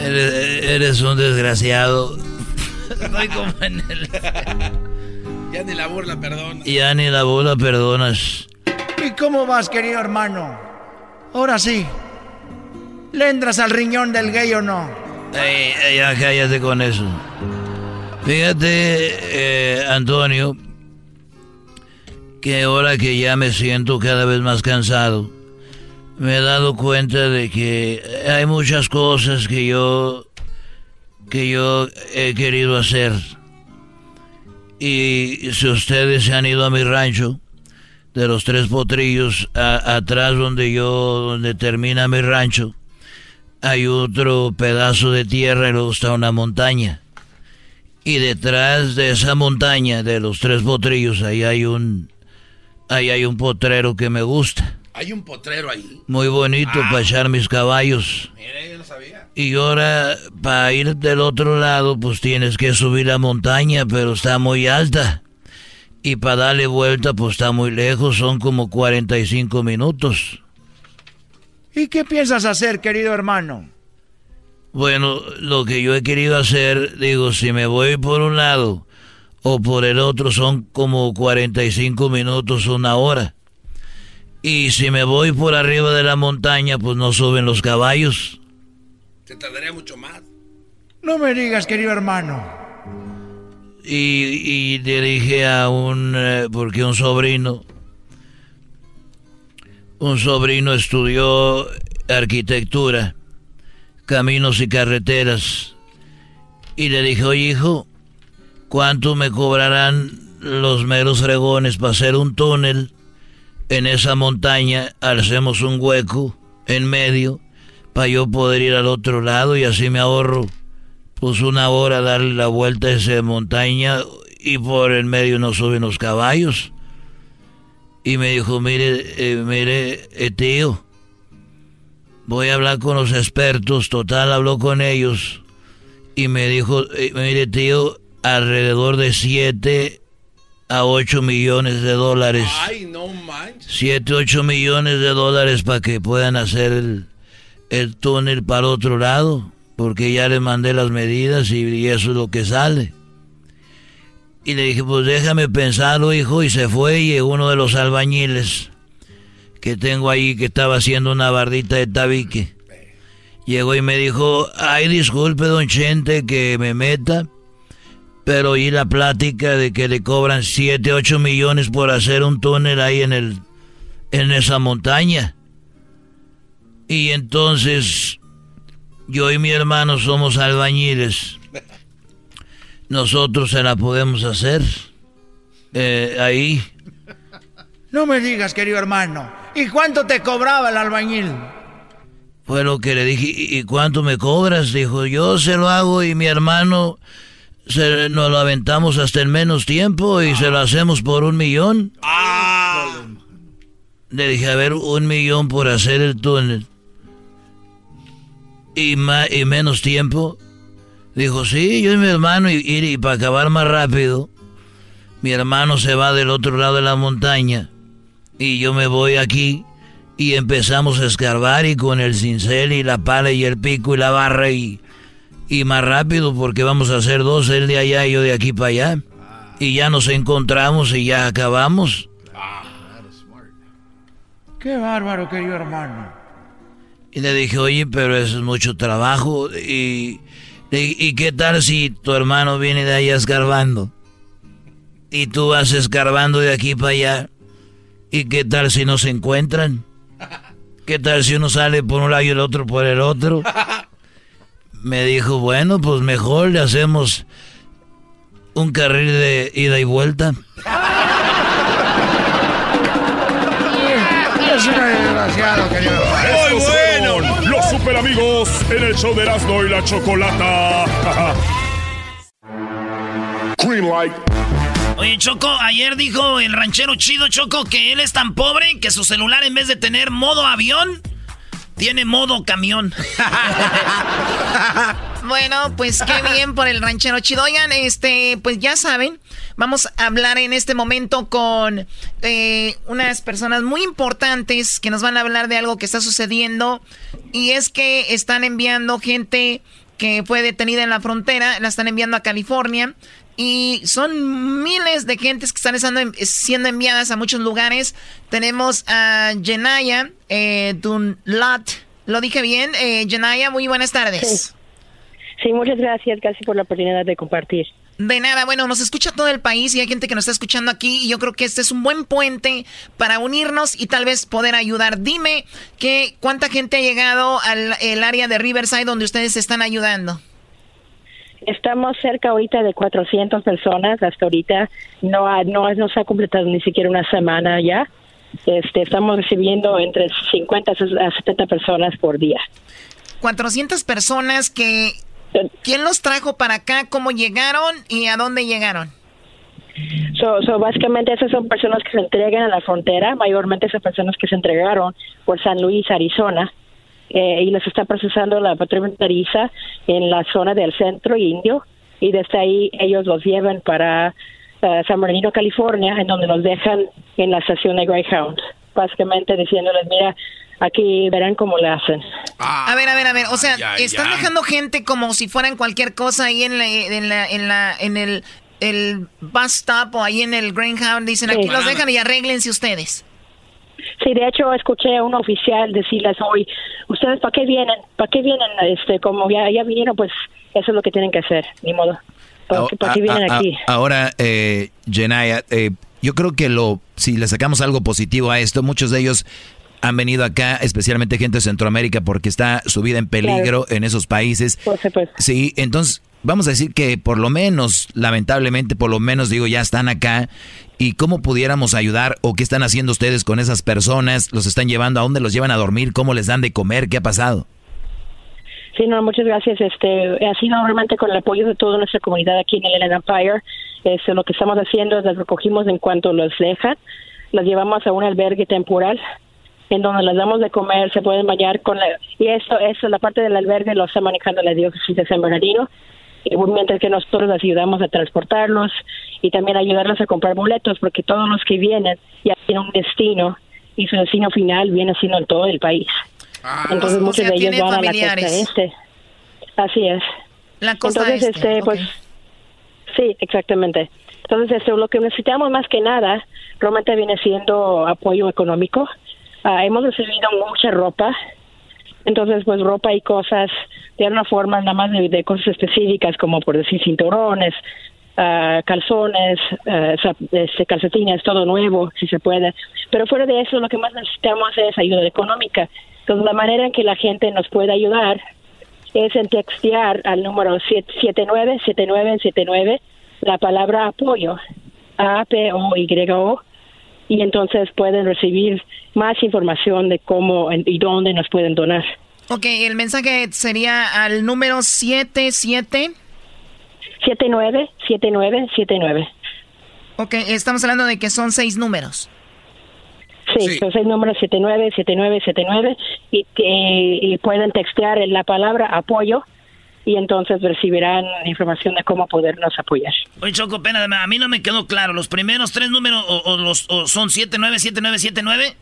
Eres, eres un desgraciado. Estoy como en el. Ya ni la burla perdona. Ya ni la burla perdonas. ¿Y cómo vas, querido hermano? Ahora sí. ¿Le entras al riñón del gay o no? Ey, ya cállate con eso. Fíjate, eh, Antonio, que ahora que ya me siento cada vez más cansado, me he dado cuenta de que hay muchas cosas que yo que yo he querido hacer. Y si ustedes se han ido a mi rancho de los tres potrillos, atrás donde yo, donde termina mi rancho, hay otro pedazo de tierra y luego está una montaña. Y detrás de esa montaña de los tres potrillos, ahí hay un, ahí hay un potrero que me gusta. Hay un potrero ahí. Muy bonito Ah. para echar mis caballos. Mire, yo no sabía. Y ahora, para ir del otro lado, pues tienes que subir la montaña, pero está muy alta. Y para darle vuelta, pues está muy lejos, son como 45 minutos. ¿Y qué piensas hacer, querido hermano? Bueno, lo que yo he querido hacer, digo, si me voy por un lado o por el otro, son como 45 minutos, una hora. Y si me voy por arriba de la montaña, pues no suben los caballos. Te tardaría mucho más. No me digas, querido hermano. Y, y le dije a un, eh, porque un sobrino, un sobrino estudió arquitectura, caminos y carreteras. Y le dije, oye hijo, ¿cuánto me cobrarán los meros fregones para hacer un túnel en esa montaña? Hacemos un hueco en medio para yo poder ir al otro lado y así me ahorro pues una hora darle la vuelta a esa montaña y por el medio no suben los caballos. Y me dijo, mire, eh, mire, eh, tío, voy a hablar con los expertos, total, habló con ellos. Y me dijo, eh, mire, tío, alrededor de 7 a 8 millones de dólares. Ay, no manches. 7, 8 millones de dólares para que puedan hacer el, el túnel para otro lado, porque ya le mandé las medidas y, y eso es lo que sale. Y le dije, pues déjame pensarlo, hijo, y se fue y uno de los albañiles que tengo ahí que estaba haciendo una bardita de tabique. Llegó y me dijo, ay, disculpe, don Chente, que me meta, pero oí la plática de que le cobran 7, 8 millones por hacer un túnel ahí en el en esa montaña. Y entonces yo y mi hermano somos albañiles. Nosotros se la podemos hacer eh, ahí. No me digas, querido hermano. ¿Y cuánto te cobraba el albañil? Fue lo que le dije, ¿y y cuánto me cobras? Dijo, yo se lo hago y mi hermano se, nos lo aventamos hasta en menos tiempo y se lo hacemos por un millón. Le dije, a ver, un millón por hacer el túnel. ¿Y, ma- y menos tiempo? Dijo, sí, yo y mi hermano, y- y para acabar más rápido, mi hermano se va del otro lado de la montaña y yo me voy aquí y empezamos a escarbar y con el cincel y la pala y el pico y la barra y, y más rápido porque vamos a hacer dos, él de allá y yo de aquí para allá. Y ya nos encontramos y ya acabamos. Qué bárbaro, querido hermano. Y le dije, oye, pero eso es mucho trabajo. Y, y, ¿y qué tal si tu hermano viene de allá escarbando? Y tú vas escarbando de aquí para allá. ¿Y qué tal si no se encuentran? ¿Qué tal si uno sale por un lado y el otro por el otro? Me dijo, bueno, pues mejor le hacemos un carril de ida y vuelta. Es un desgraciado, querido. Estos fueron los super amigos en el show de Erasmo y la Chocolata. Green light. Oye, Choco, ayer dijo el ranchero chido, Choco, que él es tan pobre que su celular en vez de tener modo avión, tiene modo camión. Bueno, pues qué bien por el ranchero chido. Oigan, este, pues ya saben, vamos a hablar en este momento con eh, unas personas muy importantes que nos van a hablar de algo que está sucediendo. Y es que están enviando gente que fue detenida en la frontera, la están enviando a California. Y son miles de gentes que están siendo enviadas a muchos lugares. Tenemos a Jenaya eh, Dunlat. ¿Lo dije bien? Eh, Jenaya, muy buenas tardes. Sí. muchas gracias. Gracias por la oportunidad de compartir. De nada, bueno, nos escucha todo el país y hay gente que nos está escuchando aquí y yo creo que este es un buen puente para unirnos y tal vez poder ayudar. Dime que cuánta gente ha llegado al el área de Riverside donde ustedes están ayudando. Estamos cerca ahorita de 400 personas hasta ahorita. No, no, no se ha completado ni siquiera una semana ya. Este, estamos recibiendo entre 50 a 70 personas por día. 400 personas que ¿Quién los trajo para acá? ¿Cómo llegaron y a dónde llegaron? So, básicamente esas son personas que se entregan a la frontera, mayormente esas personas que se entregaron por San Luis, Arizona, eh, y los está procesando la patrulla fronteriza en la zona del centro indio, y desde ahí ellos los llevan para eh, San Bernardino, California, en donde los dejan en la estación de Greyhound, básicamente diciéndoles, mira, aquí verán cómo le hacen. a ver, a ver, a ver, o sea, están dejando gente como si fueran cualquier cosa ahí en la, en la, en la, en el, el bus stop o ahí en el Greyhound, dicen aquí los dejan y arréglense ustedes. Sí, de hecho escuché a un oficial decirles hoy, ustedes para qué vienen, para qué vienen, este, como ya, ya vinieron, pues eso es lo que tienen que hacer, ni modo. ¿Para, qué vienen aquí? Ahora, eh, Jenaya, eh, yo creo que lo, si le sacamos algo positivo a esto, muchos de ellos han venido acá, especialmente gente de Centroamérica, porque está su vida en peligro en esos países. Por supuesto. Sí, entonces vamos a decir que por lo menos, lamentablemente, por lo menos digo, ya están acá. ¿Y cómo pudiéramos ayudar o qué están haciendo ustedes con esas personas? ¿Los están llevando? ¿A dónde los llevan a dormir? ¿Cómo les dan de comer? ¿Qué ha pasado? Sí, no, muchas gracias. Este, ha sido realmente con el apoyo de toda nuestra comunidad aquí en el Empire. Este, lo que estamos haciendo es los recogimos en cuanto los dejan, los llevamos a un albergue temporal en donde les damos de comer, se pueden bañar con la, y esto, eso, la parte del albergue lo está manejando la diócesis de San Bernardino, mientras que nosotros les ayudamos a transportarlos y también ayudarlos a comprar boletos, porque todos los que vienen ya tienen un destino y su destino final viene siendo en todo el país. Ah. Entonces muchos de ellos van a la costa este. Así es. La costa Entonces, este, este pues, sí, exactamente. Entonces, esto, lo que necesitamos más que nada, realmente viene siendo apoyo económico Ah, hemos recibido mucha ropa, entonces pues ropa y cosas de una forma nada más de, cosas específicas como por decir cinturones, uh, calzones, uh, calcetines, todo nuevo si se puede. Pero fuera de eso lo que más necesitamos es ayuda económica. Entonces la manera en que la gente nos puede ayudar es en textear al número 797979 la palabra apoyo, A-P-O-Y-O, y entonces pueden recibir más información de cómo y dónde nos pueden donar. Ok, el mensaje sería al número 77. 797979. Ok, estamos hablando de que son seis números. Sí, son seis números 797979 y, y pueden textear en la palabra apoyo y entonces recibirán información de cómo podernos apoyar. Oye, Choco, pena, a mí no me quedó claro. ¿Los primeros tres números o, los, o son 797979?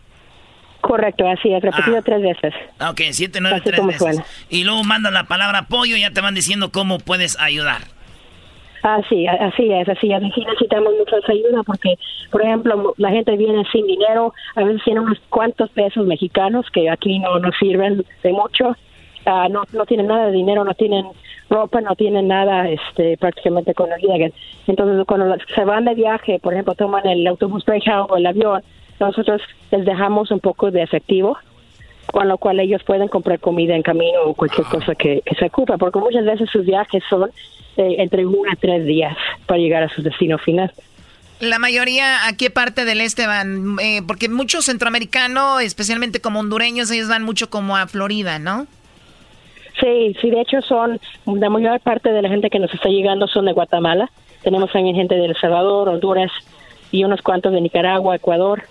Correcto, así es, repetido ah. tres veces. Ah, ok, 793 Y luego mandan la palabra apoyo y ya te van diciendo cómo puedes ayudar. Así, así es, así es. Aquí necesitamos mucha ayuda porque, por ejemplo, la gente viene sin dinero, a veces tiene unos cuantos pesos mexicanos que aquí no nos sirven de mucho Ah, no, no tienen nada de dinero, no tienen ropa, no tienen nada este, prácticamente con el llegan. Entonces, cuando se van de viaje, por ejemplo, toman el autobús Greyhound o el avión, nosotros les dejamos un poco de efectivo, con lo cual ellos pueden comprar comida en camino o cualquier cosa que, se ocupa, porque muchas veces sus viajes son eh, entre uno a tres días para llegar a su destino final. La mayoría, ¿a qué parte del este van? Eh, porque muchos centroamericanos, especialmente como hondureños, ellos van mucho como a Florida, ¿no? Sí, sí, de hecho son, la mayor parte de la gente que nos está llegando son de Guatemala. Tenemos también gente de El Salvador, Honduras y unos cuantos de Nicaragua, Ecuador.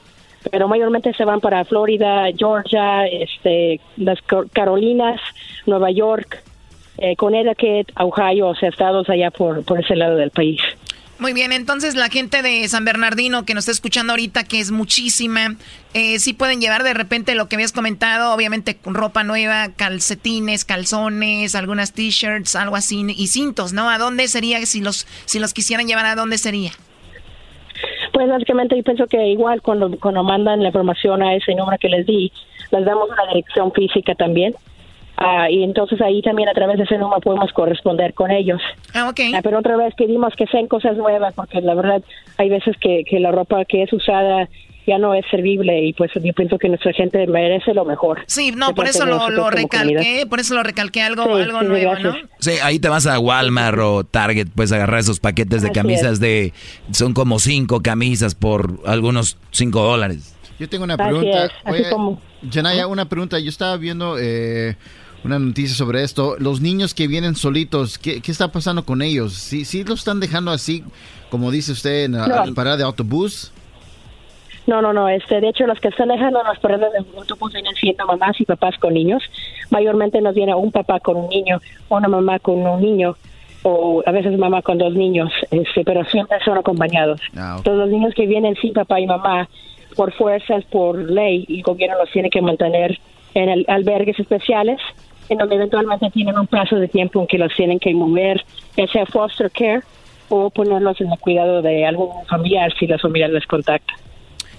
Pero mayormente se van para Florida, Georgia, este, las Carolinas, Nueva York, eh, Connecticut, Ohio, o sea, estados allá por, por ese lado del país. Muy bien, entonces la gente de San Bernardino que nos está escuchando ahorita, que es muchísima, eh, sí pueden llevar de repente lo que habías comentado, obviamente con ropa nueva, calcetines, calzones, algunas t-shirts, algo así, y cintos, ¿no? ¿A dónde sería si los, si los quisieran llevar, a dónde sería? Pues básicamente yo pienso que igual cuando, cuando mandan la información a ese número que les di, les damos una dirección física también. Ah, y entonces ahí también a través de ese número podemos corresponder con ellos. Ah, ok. Ah, pero otra vez pedimos que sean cosas nuevas porque la verdad hay veces que, que la ropa que es usada ya no es servible y pues yo pienso que nuestra gente merece lo mejor. Sí, no, por eso lo, lo recalqué, por eso lo recalqué algo, algo nuevo, ¿no? Sí, ahí te vas a Walmart o Target, pues agarrar esos paquetes de camisas de, son como cinco camisas por algunos cinco dólares. Yo tengo una pregunta. Oye, Janaya, una pregunta. Yo estaba viendo eh, una noticia sobre esto. Los niños que vienen solitos, ¿qué, qué está pasando con ellos? ¿Sí, ¿Sí los están dejando así, como dice usted, en la parada de autobús? No, no, no. Este, de hecho, los que están dejando las paradas de autobús vienen siendo mamás y papás con niños. Mayormente nos viene un papá con un niño, una mamá con un niño, o a veces mamá con dos niños, este, pero siempre son acompañados. Ah, Todos los niños que vienen sin papá y mamá, por fuerzas, por ley, el gobierno los tiene que mantener en el, albergues especiales, en donde eventualmente tienen un plazo de tiempo en que los tienen que mover, ya sea foster care o ponerlos en el cuidado de algún familiar si la familia les contacta.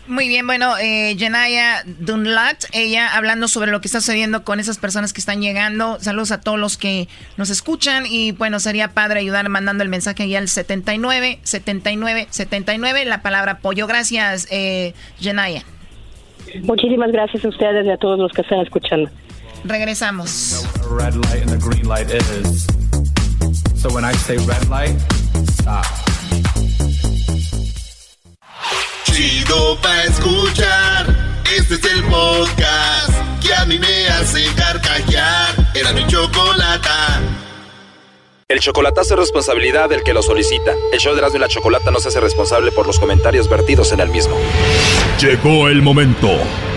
Muy bien, bueno, eh, Jenaya Dunlat, ella hablando sobre lo que está sucediendo con esas personas que están llegando. Saludos a todos los que nos escuchan y bueno, sería padre ayudar mandando el mensaje ahí al 79 79 79, la palabra apoyo. Gracias, eh, Jenaya. Muchísimas gracias a ustedes y a todos los que están escuchando. Regresamos. red light and the green light is. So when I say red light, stop. Chido pa' escuchar. Este es el podcast que a mí me hace carcajear. Era mi chocolata. El chocolatazo es responsabilidad del que lo solicita. El show de Erasmo y la Chocolata no se hace responsable por los comentarios vertidos en el mismo. Llegó el momento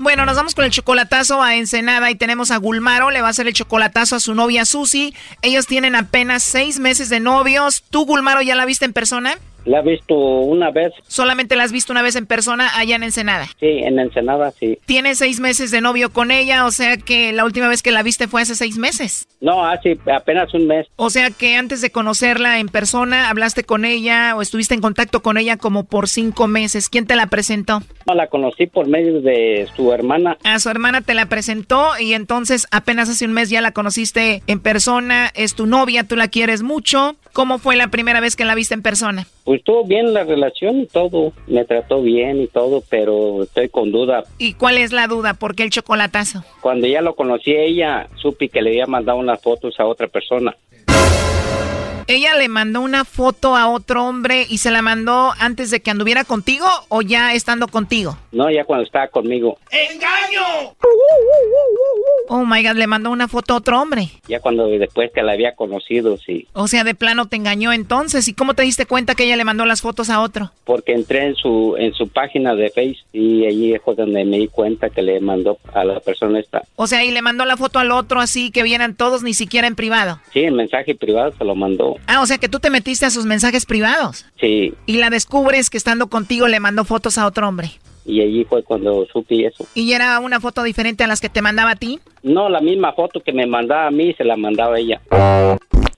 Bueno, nos vamos con el chocolatazo a Ensenada y tenemos a Gulmaro, le va a hacer el chocolatazo a su novia Susi. Ellos tienen apenas seis meses de novios. ¿Tú, Gulmaro, ya la viste en persona? La he visto una vez. ¿Solamente la has visto una vez en persona allá en Ensenada? Sí, en Ensenada, sí. Tienes seis meses de novio con ella, o sea que la última vez que la viste fue hace seis meses. No, hace apenas un mes. O sea que antes de conocerla en persona, hablaste con ella o estuviste en contacto con ella como por cinco meses. ¿Quién te la presentó? No, la conocí por medio de su hermana. A su hermana te la presentó y entonces apenas hace un mes ya la conociste en persona. Es tu novia, tú la quieres mucho. ¿Cómo fue la primera vez que la viste en persona? Pues estuvo bien la relación y todo. Me trató bien y todo, pero estoy con duda. ¿Y cuál es la duda? ¿Por qué el chocolatazo? Cuando ya lo conocí ella, supe que le había mandado unas fotos a otra persona. ¿Ella le mandó una foto a otro hombre y se la mandó antes de que anduviera contigo o ya estando contigo? No, ya cuando estaba conmigo. ¡Engaño! Oh my god, le mandó una foto a otro hombre. Ya cuando después que la había conocido, sí. O sea, de plano te engañó entonces. ¿Y cómo te diste cuenta que ella le mandó las fotos a otro? Porque entré en su en su página de Face y allí fue donde me di cuenta que le mandó a la persona esta. O sea, y le mandó la foto al otro así que vieran todos ni siquiera en privado. Sí, en mensaje privado se lo mandó. Ah, o sea que tú te metiste a sus mensajes privados. Sí. Y la descubres que estando contigo le mandó fotos a otro hombre. Y allí fue cuando supe eso. ¿Y era una foto diferente a las que te mandaba a ti? No, la misma foto que me mandaba a mí se la mandaba ella.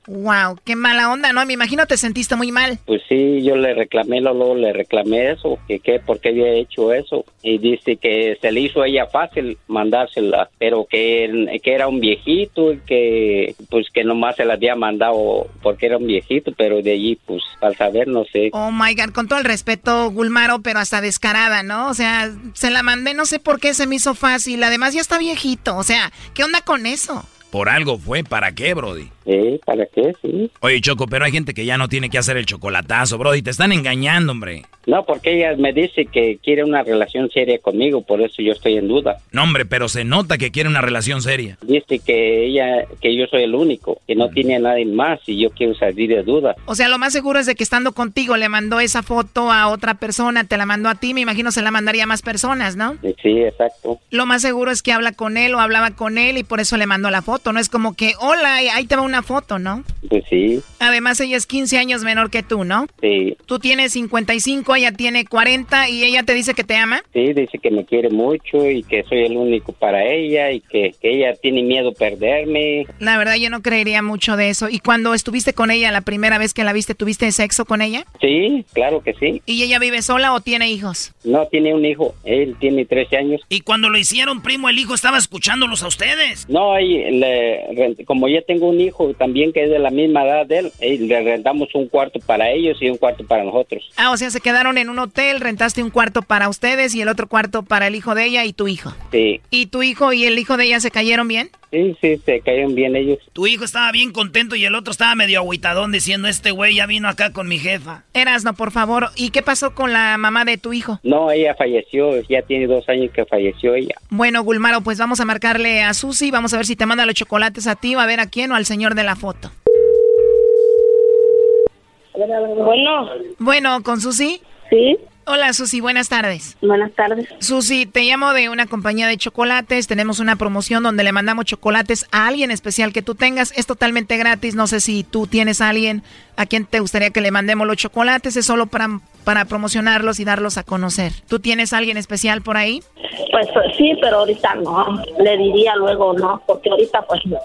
Wow, qué mala onda, ¿no? Me imagino te sentiste muy mal. Pues sí, yo le reclamé, luego le reclamé eso, que qué, por qué había hecho eso. Y dice que se le hizo a ella fácil mandársela, pero que, que era un viejito y que pues que nomás se la había mandado porque era un viejito, pero de allí pues al saber no sé. Oh my god, con todo el respeto, Gulmaro, pero hasta descarada, ¿no? O sea, se la mandé, no sé por qué se me hizo fácil. Además ya está viejito, o sea, ¿qué onda con eso? Por algo fue, ¿para qué, Brody? Sí, ¿para qué? Sí. Oye, Choco, pero hay gente que ya no tiene que hacer el chocolatazo, Brody. Te están engañando, hombre. No, porque ella me dice que quiere una relación seria conmigo, por eso yo estoy en duda. No, hombre, pero se nota que quiere una relación seria. Dice que ella, que yo soy el único, que no tiene a nadie más y yo quiero salir de duda. O sea, lo más seguro es de que estando contigo le mandó esa foto a otra persona, te la mandó a ti, me imagino se la mandaría a más personas, ¿no? Sí, exacto. Lo más seguro es que habla con él o hablaba con él y por eso le mandó la foto, no es como que, hola, ahí te va una foto, ¿no? Pues sí. Además ella es 15 años menor que tú, ¿no? Sí. Tú tienes 55, ella tiene 40 y ella te dice que te ama. Sí, dice que me quiere mucho y que soy el único para ella y que, que ella tiene miedo perderme. La verdad yo no creería mucho de eso. ¿Y cuando estuviste con ella la primera vez que la viste, tuviste sexo con ella? Sí, claro que sí. ¿Y ella vive sola o tiene hijos? No, tiene un hijo. Él tiene 13 años. ¿Y cuando lo hicieron, primo, el hijo estaba escuchándolos a ustedes? No, ahí le, rent- como ya tengo un hijo también que es de la misma edad de él, eh, le rentamos un cuarto para ellos y un cuarto para nosotros. Ah, o sea, se quedaron en un hotel, rentaste un cuarto para ustedes y el otro cuarto para el hijo de ella y tu hijo. Sí, ¿Y tu hijo y el hijo de ella se cayeron bien? Sí, sí, se cayeron bien ellos. Tu hijo estaba bien contento y el otro estaba medio agüitadón diciendo, este güey ya vino acá con mi jefa. Erasno, por favor. ¿Y qué pasó con la mamá de tu hijo? No, ella falleció, ya tiene dos años que falleció ella. Bueno, Gulmaro, pues vamos a marcarle a Susi, vamos a ver si te manda los chocolates a ti, va a ver a quién o al señor de la foto. Bueno. Bueno, ¿con Susi? Sí. Hola, Susi, buenas tardes. Buenas tardes. Susi, te llamo de una compañía de chocolates. Tenemos una promoción donde le mandamos chocolates a alguien especial que tú tengas. Es totalmente gratis. No sé si tú tienes a alguien a quien te gustaría que le mandemos los chocolates. Es solo para, para promocionarlos y darlos a conocer. ¿Tú tienes a alguien especial por ahí? Pues sí, pero ahorita no. Le diría luego no, porque ahorita pues no.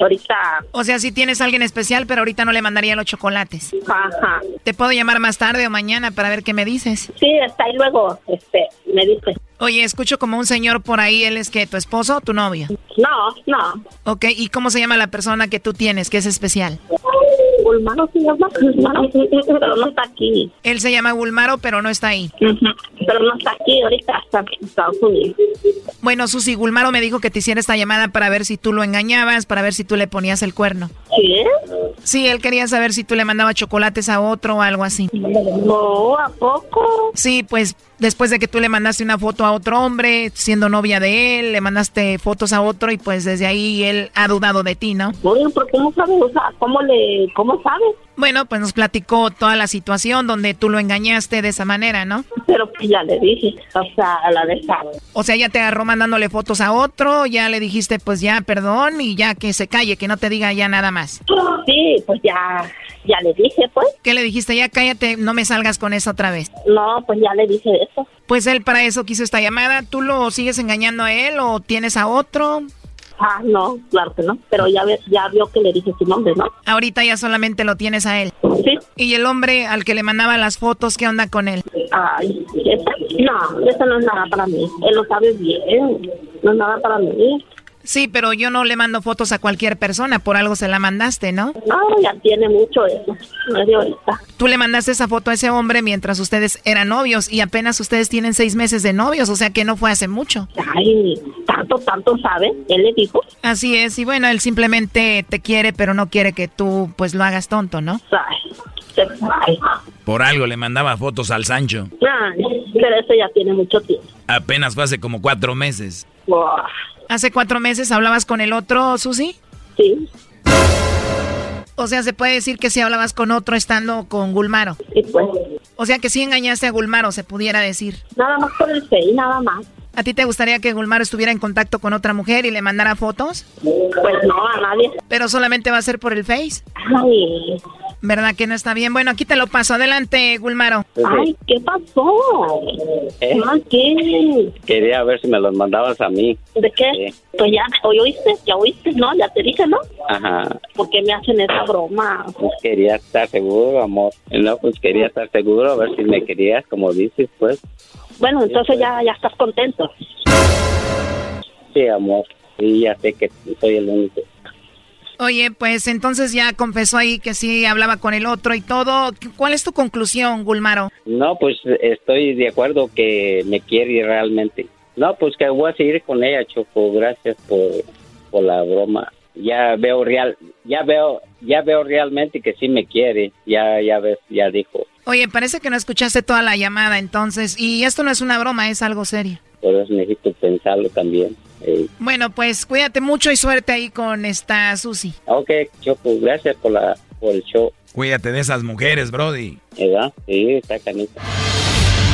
Ahorita... O sea, si tienes a alguien especial, pero ahorita no le mandaría los chocolates. Ajá. ¿Te puedo llamar más tarde o mañana para ver qué me dices? Sí, está ahí luego, este, me dice. Oye, escucho como un señor por ahí. ¿Él es que tu esposo o tu novio? No, no. Ok, ¿y cómo se llama la persona que tú tienes, que es especial? Gulmaro se llama, Gulmaro, pero no está aquí. Él se llama Gulmaro, pero no está ahí. Pero no está aquí, ahorita está en Estados Unidos. Bueno, Susi, Gulmaro me dijo que te hiciera esta llamada para ver si tú lo engañabas, para ver si tú le ponías el cuerno. ¿Qué? Sí, él quería saber si tú le mandabas chocolates a otro o algo así. No, ¿a poco? Sí, pues después de que tú le mandaste una foto a otro hombre, siendo novia de él, le mandaste fotos a otro y pues desde ahí él ha dudado de ti, ¿no? Oye, pero ¿cómo sabes? O sea, ¿cómo le, cómo sabes? Bueno, pues nos platicó toda la situación donde tú lo engañaste de esa manera, ¿no? Pero pues ya le dije, o sea, a la de esa. O sea, ya te agarró mandándole fotos a otro, ya le dijiste pues ya perdón y ya que se calle, que no te diga ya nada más. Sí, pues ya, ya le dije, pues. ¿Qué le dijiste? Ya cállate, no me salgas con eso otra vez. No, pues ya le dije eso. Pues él para eso quiso esta llamada. ¿Tú lo sigues engañando a él o tienes a otro? Ah, no, claro que no. Pero ya, ve- ya vio que le dije su nombre, ¿no? Ahorita ya solamente lo tienes a él. Sí. ¿Y el hombre al que le mandaba las fotos, qué onda con él? Ay, esa, no, eso no es nada para mí. Él lo sabe bien. No es nada para mí. Sí, pero yo no le mando fotos a cualquier persona, por algo se la mandaste, ¿no? No, ya tiene mucho eso. No es de ahorita. Tú le mandaste esa foto a ese hombre mientras ustedes eran novios y apenas ustedes tienen seis meses de novios, o sea que no fue hace mucho. Ay, tanto, tanto sabe. Él le dijo. Así es, y bueno, él simplemente te quiere, pero no quiere que tú pues lo hagas tonto, ¿no? Ay, se ay. Por algo le mandaba fotos al Sancho. Ay, pero eso ya tiene mucho tiempo. Apenas fue hace como cuatro meses. Buah. ¿Hace cuatro meses hablabas con el otro, Susi? Sí. O sea, se puede decir que sí hablabas con otro estando con Gulmaro. Sí, pues. O sea, que sí engañaste a Gulmaro, se pudiera decir. Nada más por el Face, nada más. ¿A ti te gustaría que Gulmaro estuviera en contacto con otra mujer y le mandara fotos? Pues no, a nadie. Pero solamente va a ser por el Face. Ay, ¿Verdad que no está bien? Bueno, aquí te lo paso. Adelante, Gulmaro. ay, ¿qué pasó? ¿Eh? ¿qué? Quería ver si me los mandabas a mí. ¿De qué? Sí. Pues ya, hoy oíste, ya oíste, ¿no? Ya te dije, ¿no? Ajá. ¿Por qué me hacen esa broma? Pues quería estar seguro, amor. No, pues quería estar seguro, a ver si me querías, como dices, pues. Bueno, entonces ya, ya estás contento. Sí, amor. Sí, ya sé que soy el único. Oye, pues entonces ya confesó ahí que sí hablaba con el otro y todo. ¿Cuál es tu conclusión, Gulmaro? No, pues estoy de acuerdo que me quiere realmente. No, pues que voy a seguir con ella, Choco. Gracias por, por la broma. ya veo real, ya veo, ya veo realmente que sí me quiere, ya, ya ves, ya dijo. Oye, parece que no escuchaste toda la llamada entonces, y esto no es una broma, es algo serio. Por eso necesito pensarlo también. Bueno, pues cuídate mucho y suerte ahí con esta Susi. Ok, Choco, gracias por, la, por el show. Cuídate de esas mujeres, Brody. ¿Verdad? Sí, está canita.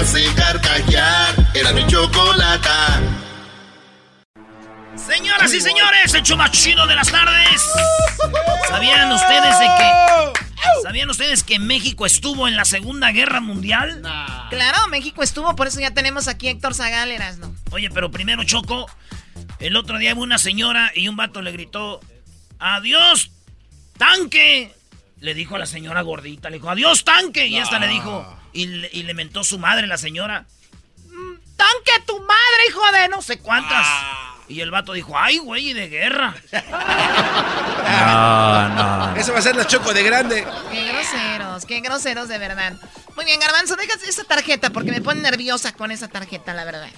hace carcajear. Era mi chocolata. Señoras y señores, el show más chido de las tardes. ¿Sabían ustedes de que ¿Sabían ustedes que México estuvo en la Segunda Guerra Mundial? Claro, México estuvo, por eso ya tenemos aquí a Héctor Zagaleras, ¿no? Oye, pero primero Choco, el otro día hubo una señora y un vato le gritó, "Adiós, tanque." Le dijo a la señora gordita, le dijo, "Adiós, tanque." Y esta le dijo y le, y le mentó su madre la señora, "Mm, "Tanque tu madre, hijo de no sé cuántas." Y el vato dijo, ay, güey, de guerra. No, no. Eso va a ser la choco de grande. Qué groseros, qué groseros de verdad. Muy bien, Garbanzo, dejas esa tarjeta porque me pone nerviosa con esa tarjeta, la verdad.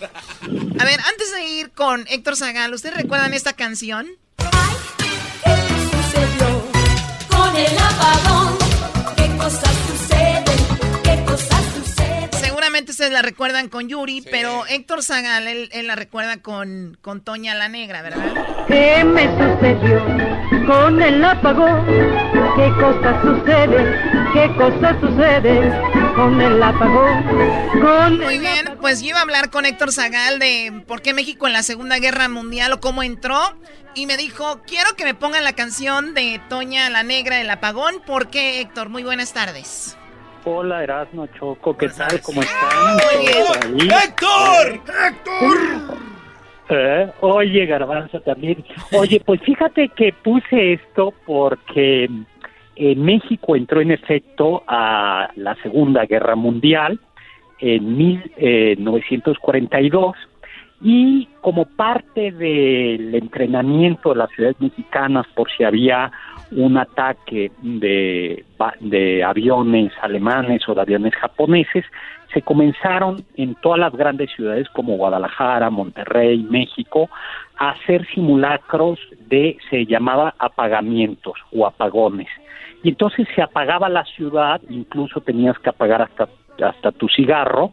A ver, antes de ir con Héctor Zagal, ¿ustedes recuerdan esta canción? Ustedes la recuerdan con Yuri, pero Héctor Zagal, él, él la recuerda con, con Toña la Negra, ¿verdad? ¿Qué me sucedió con el apagón? ¿Qué cosas suceden? ¿Qué cosas suceden con el apagón? Con Muy bien, pues yo iba a hablar con Héctor Zagal de por qué México en la Segunda Guerra Mundial o cómo entró. Y me dijo, quiero que me pongan la canción de Toña la Negra, El Apagón. ¿Por qué, Héctor? Muy buenas tardes. Hola, Erasmo Choco, ¿qué tal? ¿Cómo están? Muy bien. ¡Héctor! ¡Héctor! Eh, Oye, Garbanzo también. Oye, pues fíjate que puse esto porque eh, México entró en efecto a la Segunda Guerra Mundial en 1942 y como parte del entrenamiento de las ciudades mexicanas por si había un ataque de, de aviones alemanes o de aviones japoneses, se comenzaron en todas las grandes ciudades como Guadalajara, Monterrey, México, a hacer simulacros de, se llamaba apagamientos o apagones. Y entonces se apagaba la ciudad, incluso tenías que apagar hasta, hasta tu cigarro,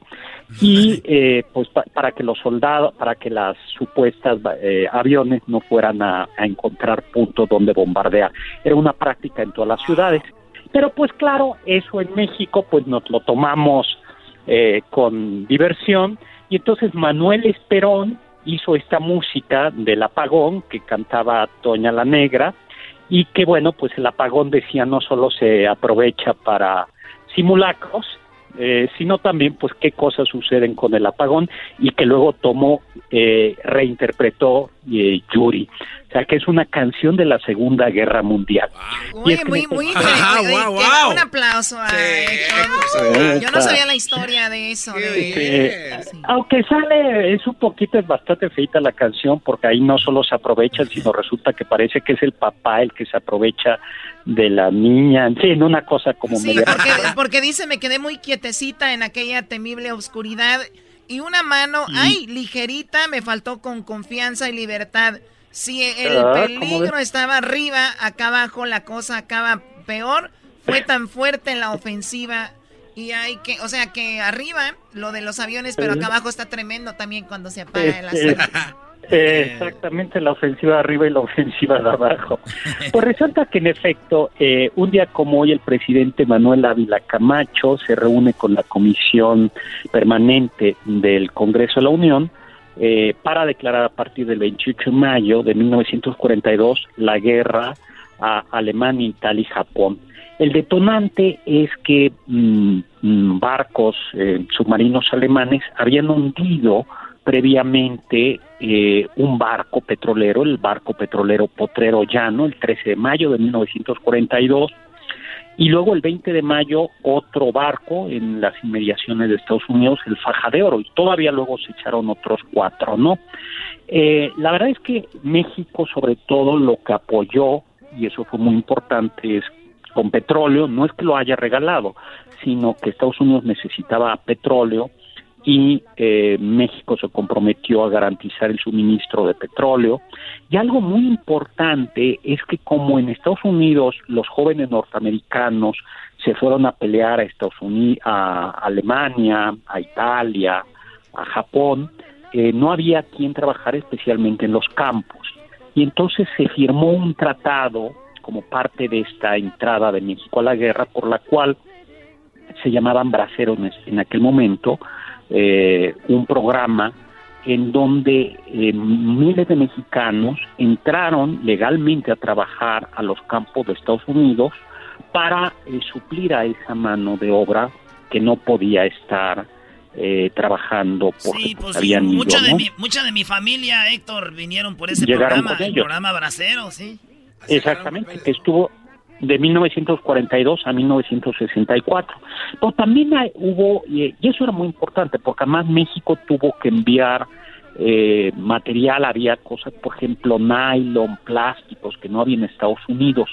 y eh, pues pa- para que los soldados, para que las supuestas eh, aviones no fueran a, a encontrar puntos donde bombardear. Era una práctica en todas las ciudades. Pero pues claro, eso en México pues nos lo tomamos eh, con diversión y entonces Manuel Esperón hizo esta música del apagón que cantaba Toña la Negra y que bueno pues el apagón decía no solo se aprovecha para simulacros eh, sino también pues qué cosas suceden con el apagón y que luego tomó eh, reinterpretó eh, Yuri o sea que es una canción de la Segunda Guerra Mundial Y Muy, es que muy, muy Ah, guau, Qué- guau. Un aplauso a Héctor. Sí, Yo no sabía la historia de eso. de- Este, Aunque sale, es un poquito, es bastante feita la canción, porque ahí no solo se aprovechan, sino resulta que parece que es el papá el que se aprovecha de la niña. En fin, una cosa como Sí, media- porque, porque dice, me quedé muy quietecita en aquella temible oscuridad y una mano, ay, ligerita, me faltó con confianza y libertad. Si el Ah, ¿cómo peligro estaba arriba, acá abajo la cosa acaba peor. Fue tan fuerte la ofensiva y hay que, o sea, que arriba lo de los aviones, pero acá abajo está tremendo también cuando se apaga el aceite. eh, exactamente la ofensiva de arriba y la ofensiva de abajo. Pues resulta que en efecto, eh, un día como hoy el presidente Manuel Ávila Camacho se reúne con la comisión permanente del Congreso de la Unión eh, para declarar a partir del 28 de mayo de 1942 la guerra a Alemania, Italia y Japón. El detonante es que mm, mm, barcos eh, submarinos alemanes habían hundido previamente eh, un barco petrolero, el barco petrolero Potrero Llano, el 13 de mayo de 1942, y luego el 20 de mayo otro barco en las inmediaciones de Estados Unidos, el Faja de Oro, y todavía luego se echaron otros cuatro, ¿no? Eh, la verdad es que México sobre todo lo que apoyó, y eso fue muy importante, es con petróleo, no es que lo haya regalado, sino que Estados Unidos necesitaba petróleo y eh, México se comprometió a garantizar el suministro de petróleo. Y algo muy importante es que como en Estados Unidos los jóvenes norteamericanos se fueron a pelear a Estados Unidos, a Alemania, a Italia, a Japón, eh, no había quien trabajar especialmente en los campos. Y entonces se firmó un tratado como parte de esta entrada de México a la guerra, por la cual se llamaban braceros en aquel momento, eh, un programa en donde eh, miles de mexicanos entraron legalmente a trabajar a los campos de Estados Unidos para eh, suplir a esa mano de obra que no podía estar trabajando porque sí, pues habían mucha, de mi, mucha de mi familia, Héctor, vinieron por ese programa, el programa Bracero, sí. Exactamente, que estuvo de 1942 a 1964. Pero también hubo, y eso era muy importante, porque además México tuvo que enviar eh, material, había cosas, por ejemplo, nylon, plásticos que no había en Estados Unidos.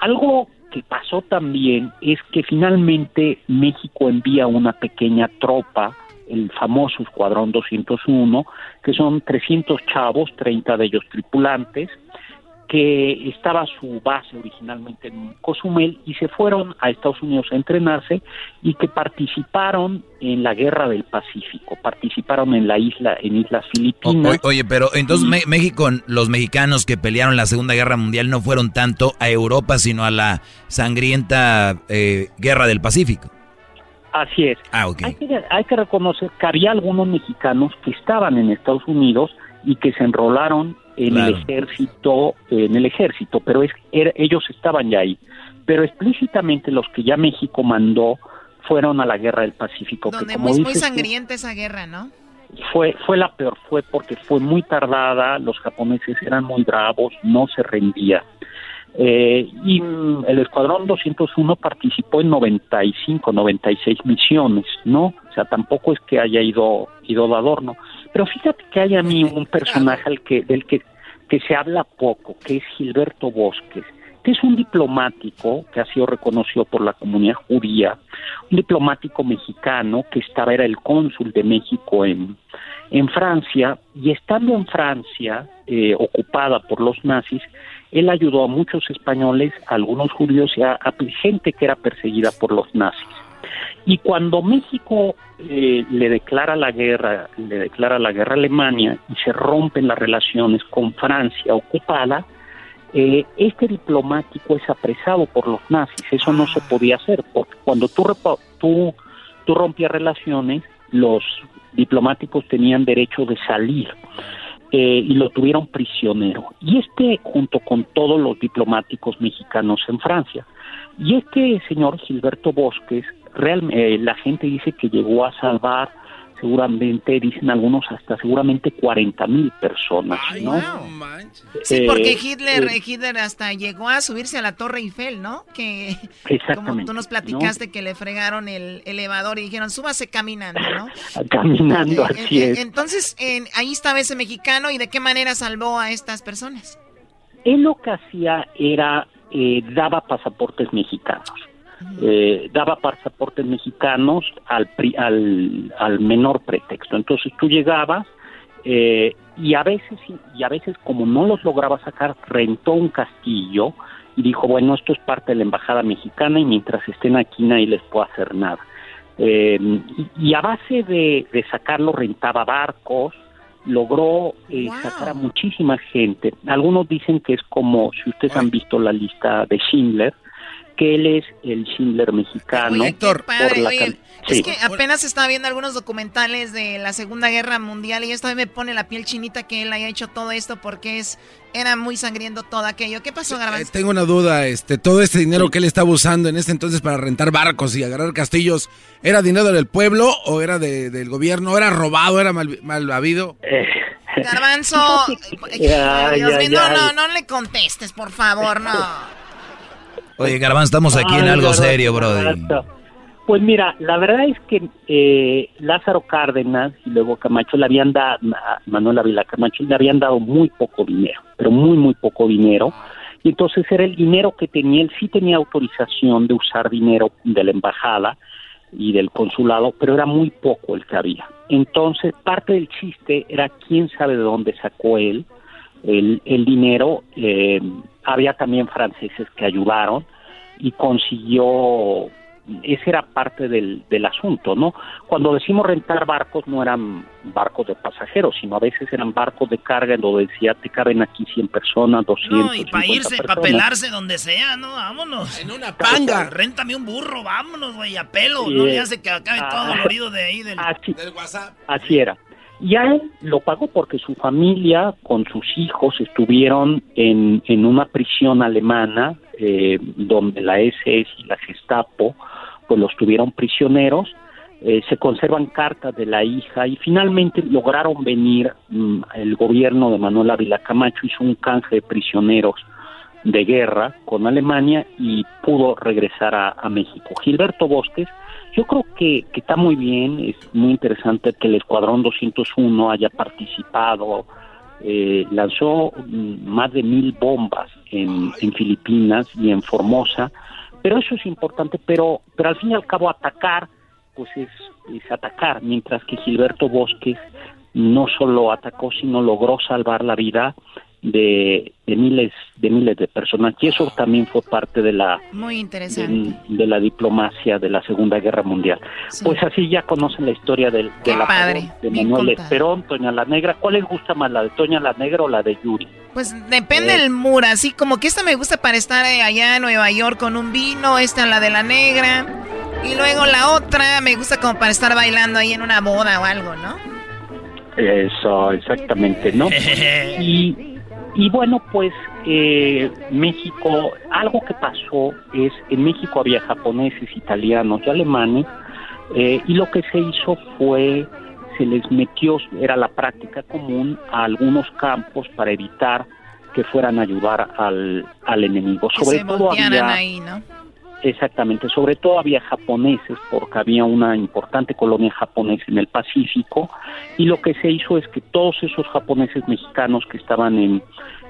Algo que pasó también es que finalmente México envía una pequeña tropa, el famoso Escuadrón 201, que son 300 chavos, 30 de ellos tripulantes, que estaba su base originalmente en Cozumel y se fueron a Estados Unidos a entrenarse y que participaron en la guerra del Pacífico, participaron en la isla, en Islas Filipinas. oye, pero entonces México, los mexicanos que pelearon la Segunda Guerra Mundial no fueron tanto a Europa, sino a la sangrienta eh, guerra del Pacífico. Así es. Ah, hay, que, hay que reconocer que había algunos mexicanos que estaban en Estados Unidos y que se enrolaron en el ejército, en el ejército, pero es, ellos estaban ya ahí. Pero explícitamente los que ya México mandó fueron a la guerra del Pacífico. Donde que, como muy, muy sangrienta esa guerra, ¿no? Fue, fue la peor, fue porque fue muy tardada, los japoneses eran muy bravos, no se rendía. Eh, y el Escuadrón 201 participó en 95, 96 misiones, ¿no? O sea, tampoco es que haya ido, ido de adorno. Pero fíjate que hay a mí un personaje al que, del que, que se habla poco, que es Gilberto Bosques, que es un diplomático que ha sido reconocido por la comunidad judía, un diplomático mexicano que estaba, era el cónsul de México en, en Francia, y estando en Francia, eh, ocupada por los nazis, él ayudó a muchos españoles, a algunos judíos y a gente que era perseguida por los nazis. Y cuando México eh, le declara la guerra, le declara la guerra a Alemania y se rompen las relaciones con Francia ocupada, eh, este diplomático es apresado por los nazis. Eso no se podía hacer, porque cuando tú, tú, tú rompías relaciones, los diplomáticos tenían derecho de salir. Eh, y lo tuvieron prisionero. Y este, junto con todos los diplomáticos mexicanos en Francia. Y este señor Gilberto Bosques realmente eh, la gente dice que llegó a salvar seguramente, dicen algunos, hasta seguramente 40 mil personas, ¿no? Sí, porque eh, Hitler, eh, Hitler hasta llegó a subirse a la Torre Eiffel, ¿no? Que como tú nos platicaste que le fregaron el elevador y dijeron, súbase caminando, ¿no? caminando, así es. Entonces, ahí estaba ese mexicano y de qué manera salvó a estas personas. Él lo que hacía era, daba pasaportes mexicanos eh, daba pasaportes mexicanos al, al, al, menor pretexto. Entonces tú llegabas eh, y a veces y a veces como no los lograba sacar rentó un castillo y dijo bueno esto es parte de la embajada mexicana y mientras estén aquí nadie les puede hacer nada. Eh, y, a base de, de sacarlo rentaba barcos, logró eh, sacar a muchísima gente. Algunos dicen que es como, si ustedes han visto la lista de Schindler, que él es el Schindler mexicano. Héctor, es que apenas estaba viendo algunos documentales de la Segunda Guerra Mundial y esto me pone la piel chinita que él haya hecho todo esto porque es era muy sangriento todo aquello. ¿Qué pasó, Garbanzo? Eh, tengo una duda, este, todo este dinero que él estaba usando en ese entonces para rentar barcos y agarrar castillos, ¿era dinero del pueblo o era del gobierno? ¿Era robado? ¿Era mal, mal habido? Eh, Garbanzo, no, no, no le contestes, por favor, no. Oye, Garbanzo, estamos aquí en algo serio, brother. Pues mira, la verdad es que eh, Lázaro Cárdenas y luego Camacho le habían dado, Manuel Ávila Camacho le habían dado muy poco dinero, pero muy, muy poco dinero. Y entonces era el dinero que tenía, él sí tenía autorización de usar dinero de la embajada y del consulado, pero era muy poco el que había. Entonces, parte del chiste era quién sabe de dónde sacó él el, el dinero. Eh, había también franceses que ayudaron y consiguió ese era parte del, del asunto, ¿no? Cuando decimos rentar barcos no eran barcos de pasajeros, sino a veces eran barcos de carga en donde decía te caben aquí 100 personas, 200. No, y para irse, para pelarse donde sea, ¿no? Vámonos. En una panga. Réntame un burro, vámonos, güey, a pelo. no le hace que acabe todo ah, dolorido de ahí del, del WhatsApp. Así era. Y a él lo pagó porque su familia con sus hijos estuvieron en, en una prisión alemana eh, donde la SS y la Gestapo pues los tuvieron prisioneros, eh, se conservan cartas de la hija y finalmente lograron venir, mm, el gobierno de Manuel Ávila Camacho hizo un canje de prisioneros de guerra con Alemania y pudo regresar a, México. Gilberto Bosques, yo creo que, que, está muy bien, es muy interesante que el Escuadrón 201 haya participado, eh, lanzó más de mil bombas en, en Filipinas y en Formosa, pero eso es importante, pero, pero al fin y al cabo atacar, pues es, es atacar, mientras que Gilberto Bosques no solo atacó, sino logró salvar la vida de, de, miles de miles de personas y eso también fue parte de la muy interesante de, la diplomacia de la Segunda Guerra Mundial pues así ya conocen la historia del, de la padre, de Manuel Esperón Toña la Negra ¿cuál les gusta más la de Toña la Negra o la de Yuri? Pues depende eh. del mur así como que esta me gusta para estar eh, allá en Nueva York con un vino esta la de la Negra y luego la otra me gusta como para estar bailando ahí en una boda o algo ¿no? Eso, exactamente, ¿no? y y bueno, pues eh, México, algo que pasó es, en México había japoneses, italianos y alemanes, eh, y lo que se hizo fue, se les metió, era la práctica común, a algunos campos para evitar que fueran a ayudar al, al enemigo. Sobre todo había, ahí, ¿no? Exactamente, sobre todo había japoneses porque había una importante colonia japonesa en el Pacífico y lo que se hizo es que todos esos japoneses mexicanos que estaban en,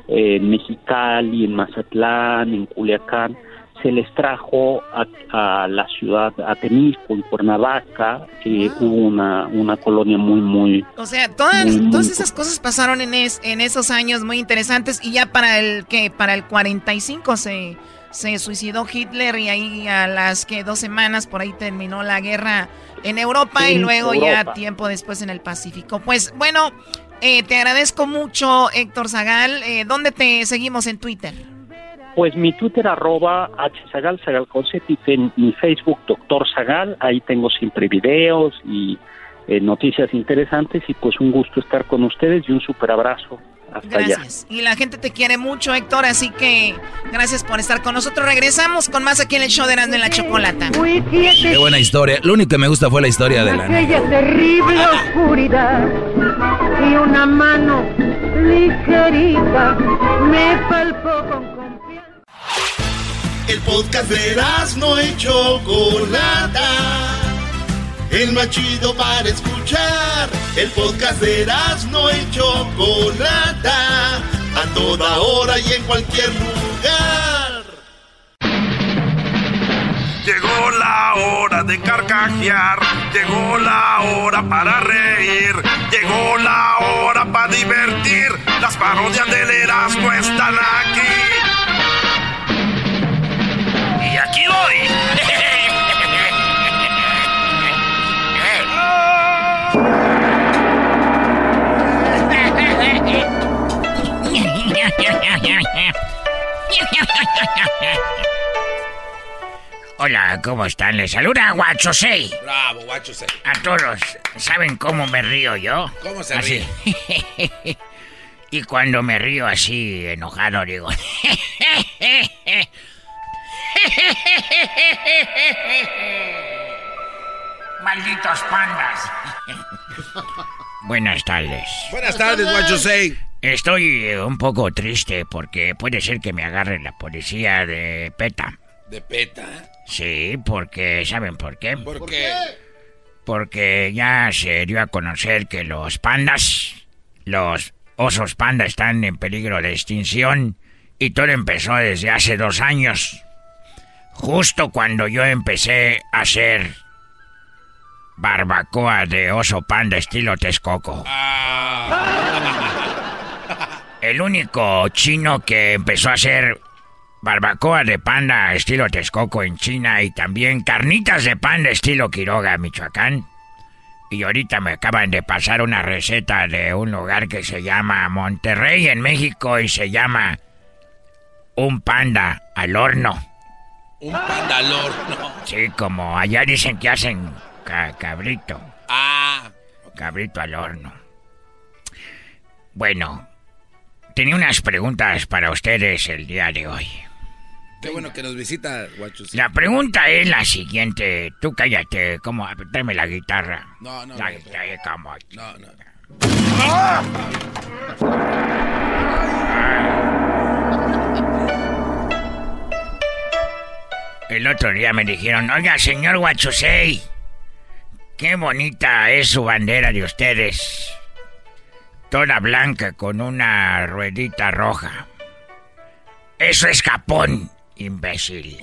Mexicali, en Mazatlán, en Culiacán, se les trajo a, la ciudad, a Temisco, en Cuernavaca, que ah. hubo una, una colonia muy, muy... O sea, todas, todas esas cosas pasaron en, en esos años muy interesantes y ya para el que para el 45 se se suicidó Hitler y ahí a las que dos semanas por ahí terminó la guerra en Europa y luego ya tiempo después en el Pacífico. Pues bueno, eh, te agradezco mucho Héctor Zagal. Eh, ¿Dónde te seguimos en Twitter? Pues mi Twitter arroba hzagal, zagal en mi Facebook doctor Zagal, ahí tengo siempre videos y eh, noticias interesantes y pues un gusto estar con ustedes y un super abrazo. Gracias. Y la gente te quiere mucho, Héctor, así que gracias por estar con nosotros. Regresamos con más aquí en el show de Erasmo en la Chocolata. Qué buena historia. Lo único que me gusta fue la historia de la... Aquella terrible oscuridad y una mano ligerita me palpó con confianza. El podcast de Erasmo y Chocolata el más chido para escuchar. El podcast de Erasmo y Chocolata, a toda hora y en cualquier lugar. Llegó la hora de carcajear, llegó la hora para reír, llegó la hora para divertir. Las parodias del Erasmo están aquí. Y aquí voy. Hola, ¿cómo están? Les saluda Guachosei. Bravo, Guachosei. A todos, ¿saben cómo me río yo? ¿Cómo se así. ríe? y cuando me río así, enojado, digo... Malditos pandas. Buenas tardes. Buenas tardes, Guachosei. Estoy eh, un poco triste porque puede ser que me agarre la policía de PETA. ¿De PETA? Sí, porque ¿saben por qué? ¿Por, qué? Porque ya se dio a conocer que los pandas, los osos panda están en peligro de extinción y todo empezó desde hace dos años. Justo cuando yo empecé a hacer barbacoa de oso panda estilo Texcoco. El único chino que empezó a hacer barbacoa de panda estilo Texcoco en China y también carnitas de panda estilo Quiroga, Michoacán. Y ahorita me acaban de pasar una receta de un lugar que se llama Monterrey en México y se llama un panda al horno. Un panda al horno. Sí, como allá dicen que hacen cabrito. Ah. Cabrito al horno. Bueno, tenía unas preguntas para ustedes el día de hoy. Qué bueno que nos visita, Guachosei. La pregunta es la siguiente. Tú cállate, ¿cómo? Tráeme la guitarra. No, no. La guitarra, ¿cómo? No, no. El otro día me dijeron, oiga, señor Guachosei, qué bonita es su bandera de ustedes. Toda blanca con una ruedita roja. Eso es Japón, imbécil.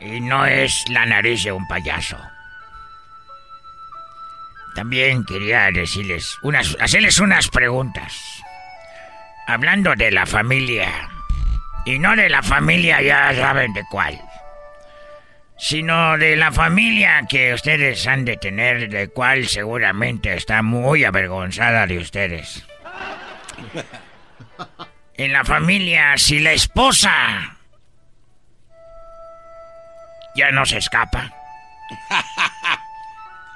Y no es la nariz de un payaso. También quería decirles unas, hacerles unas preguntas. Hablando de la familia, y no de la familia ya saben de cuál, sino de la familia que ustedes han de tener, de cual seguramente está muy avergonzada de ustedes. En la familia, si la esposa ya no se escapa.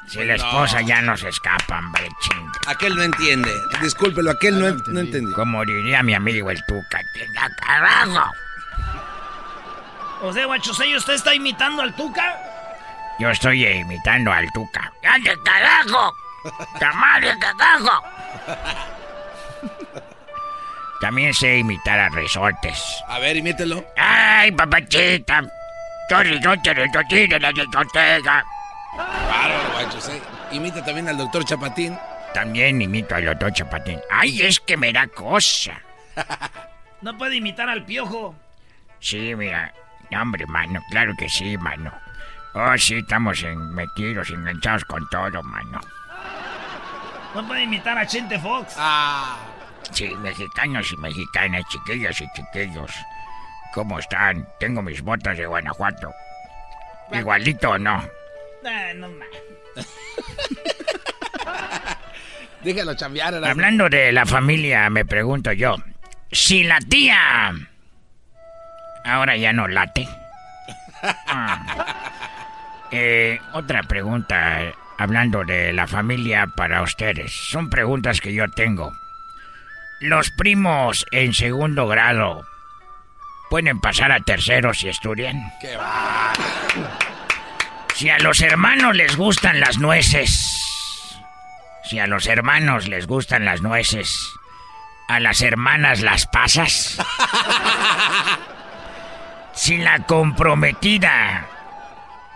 Si la esposa ya no se escapa, hombre, ching. Aquel no entiende. Discúlpelo, aquel no, no entendió. Como diría mi amigo el Tuca, carajo. O sea, Guachosei, ¿usted está imitando al Tuca? Yo estoy imitando al Tuca. ¡Ande carajo! ¡Tamale carajo! También sé imitar a resortes. A ver, imítelo. ¡Ay, papachita! Yo resorte, de la discoteca. Claro, Guachosei. Imita también al doctor Chapatín. También imito al doctor Chapatín. ¡Ay, es que me da cosa! No puede imitar al piojo. Sí, mira. No, hombre, mano. Claro que sí, mano. Oh, sí, estamos en, metidos, enganchados con todo, mano. No puede imitar a Chente Fox. Ah. Sí, mexicanos y mexicanas, chiquillos y chiquillos. ¿Cómo están? Tengo mis botas de Guanajuato. ¿Igualito o no? Ah, no más. Déjalo chambear. Hablando de la familia, me pregunto yo. Si la tía... Ahora ya no late. Ah. Eh, otra pregunta, eh, hablando de la familia para ustedes. Son preguntas que yo tengo. Los primos en segundo grado pueden pasar a tercero si estudian. Qué va. Si a los hermanos les gustan las nueces. Si a los hermanos les gustan las nueces. A las hermanas las pasas. Si la comprometida.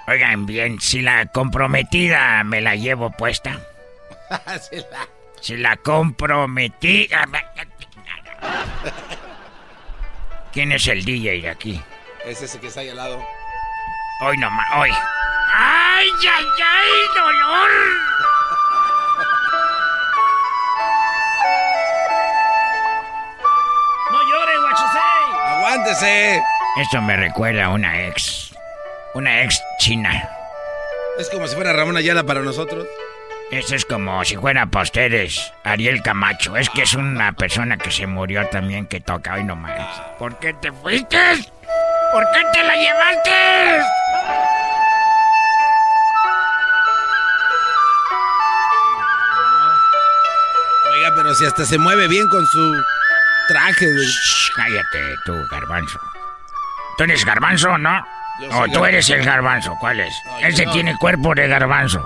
Oigan bien, si la comprometida me la llevo puesta. La- Si la comprometida. ¿Quién es el DJ de aquí? Es ese que está ahí al lado. Hoy nomás, hoy. ¡Ay, ay, ay, dolor! ¡No llore, Guachosei! ¡Aguántese! Esto me recuerda a una ex. Una ex china. Es como si fuera Ramón Ayala para nosotros. Esto es como si fuera para ustedes Ariel Camacho. Es que es una persona que se murió también que toca hoy nomás. ¿Por qué te fuiste? ¿Por qué te la llevaste? Oiga, pero si hasta se mueve bien con su traje. De... cállate, tú, garbanzo. ¿Tú eres garbanzo, no? O tú eres el garbanzo, ¿cuál es? Ese tiene cuerpo de garbanzo.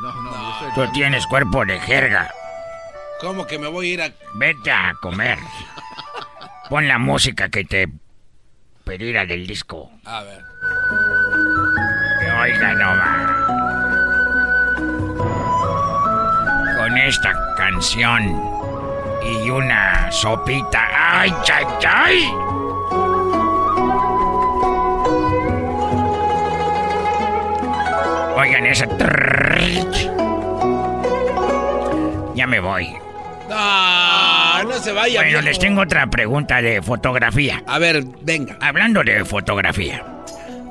No, no, Tú tienes cuerpo de jerga. ¿Cómo que me voy a ir a.? Vete a comer. Pon la música que te pedirá del disco. A ver. Oiga, no va. Con esta canción y una sopita. ¡Ay, chay, chay! Oigan, esa. Ya me voy. No, no se vaya. Bueno, les tengo otra pregunta de fotografía. A ver, venga. Hablando de fotografía.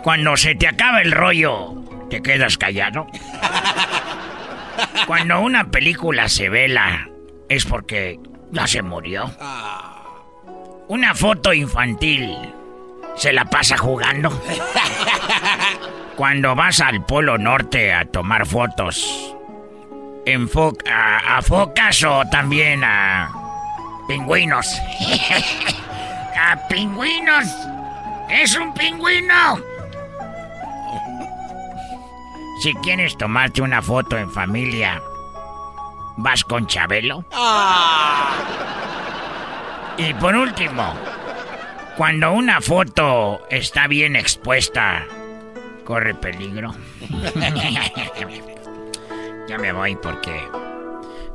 Cuando se te acaba el rollo, ¿te quedas callado? Cuando una película se vela, es porque ya se murió. Una foto infantil, ¿se la pasa jugando? Cuando vas al Polo Norte a tomar fotos, enfo- a, a focas o también a pingüinos. a pingüinos. Es un pingüino. Si quieres tomarte una foto en familia, ¿vas con Chabelo? Y por último, cuando una foto está bien expuesta, corre peligro. ya me voy porque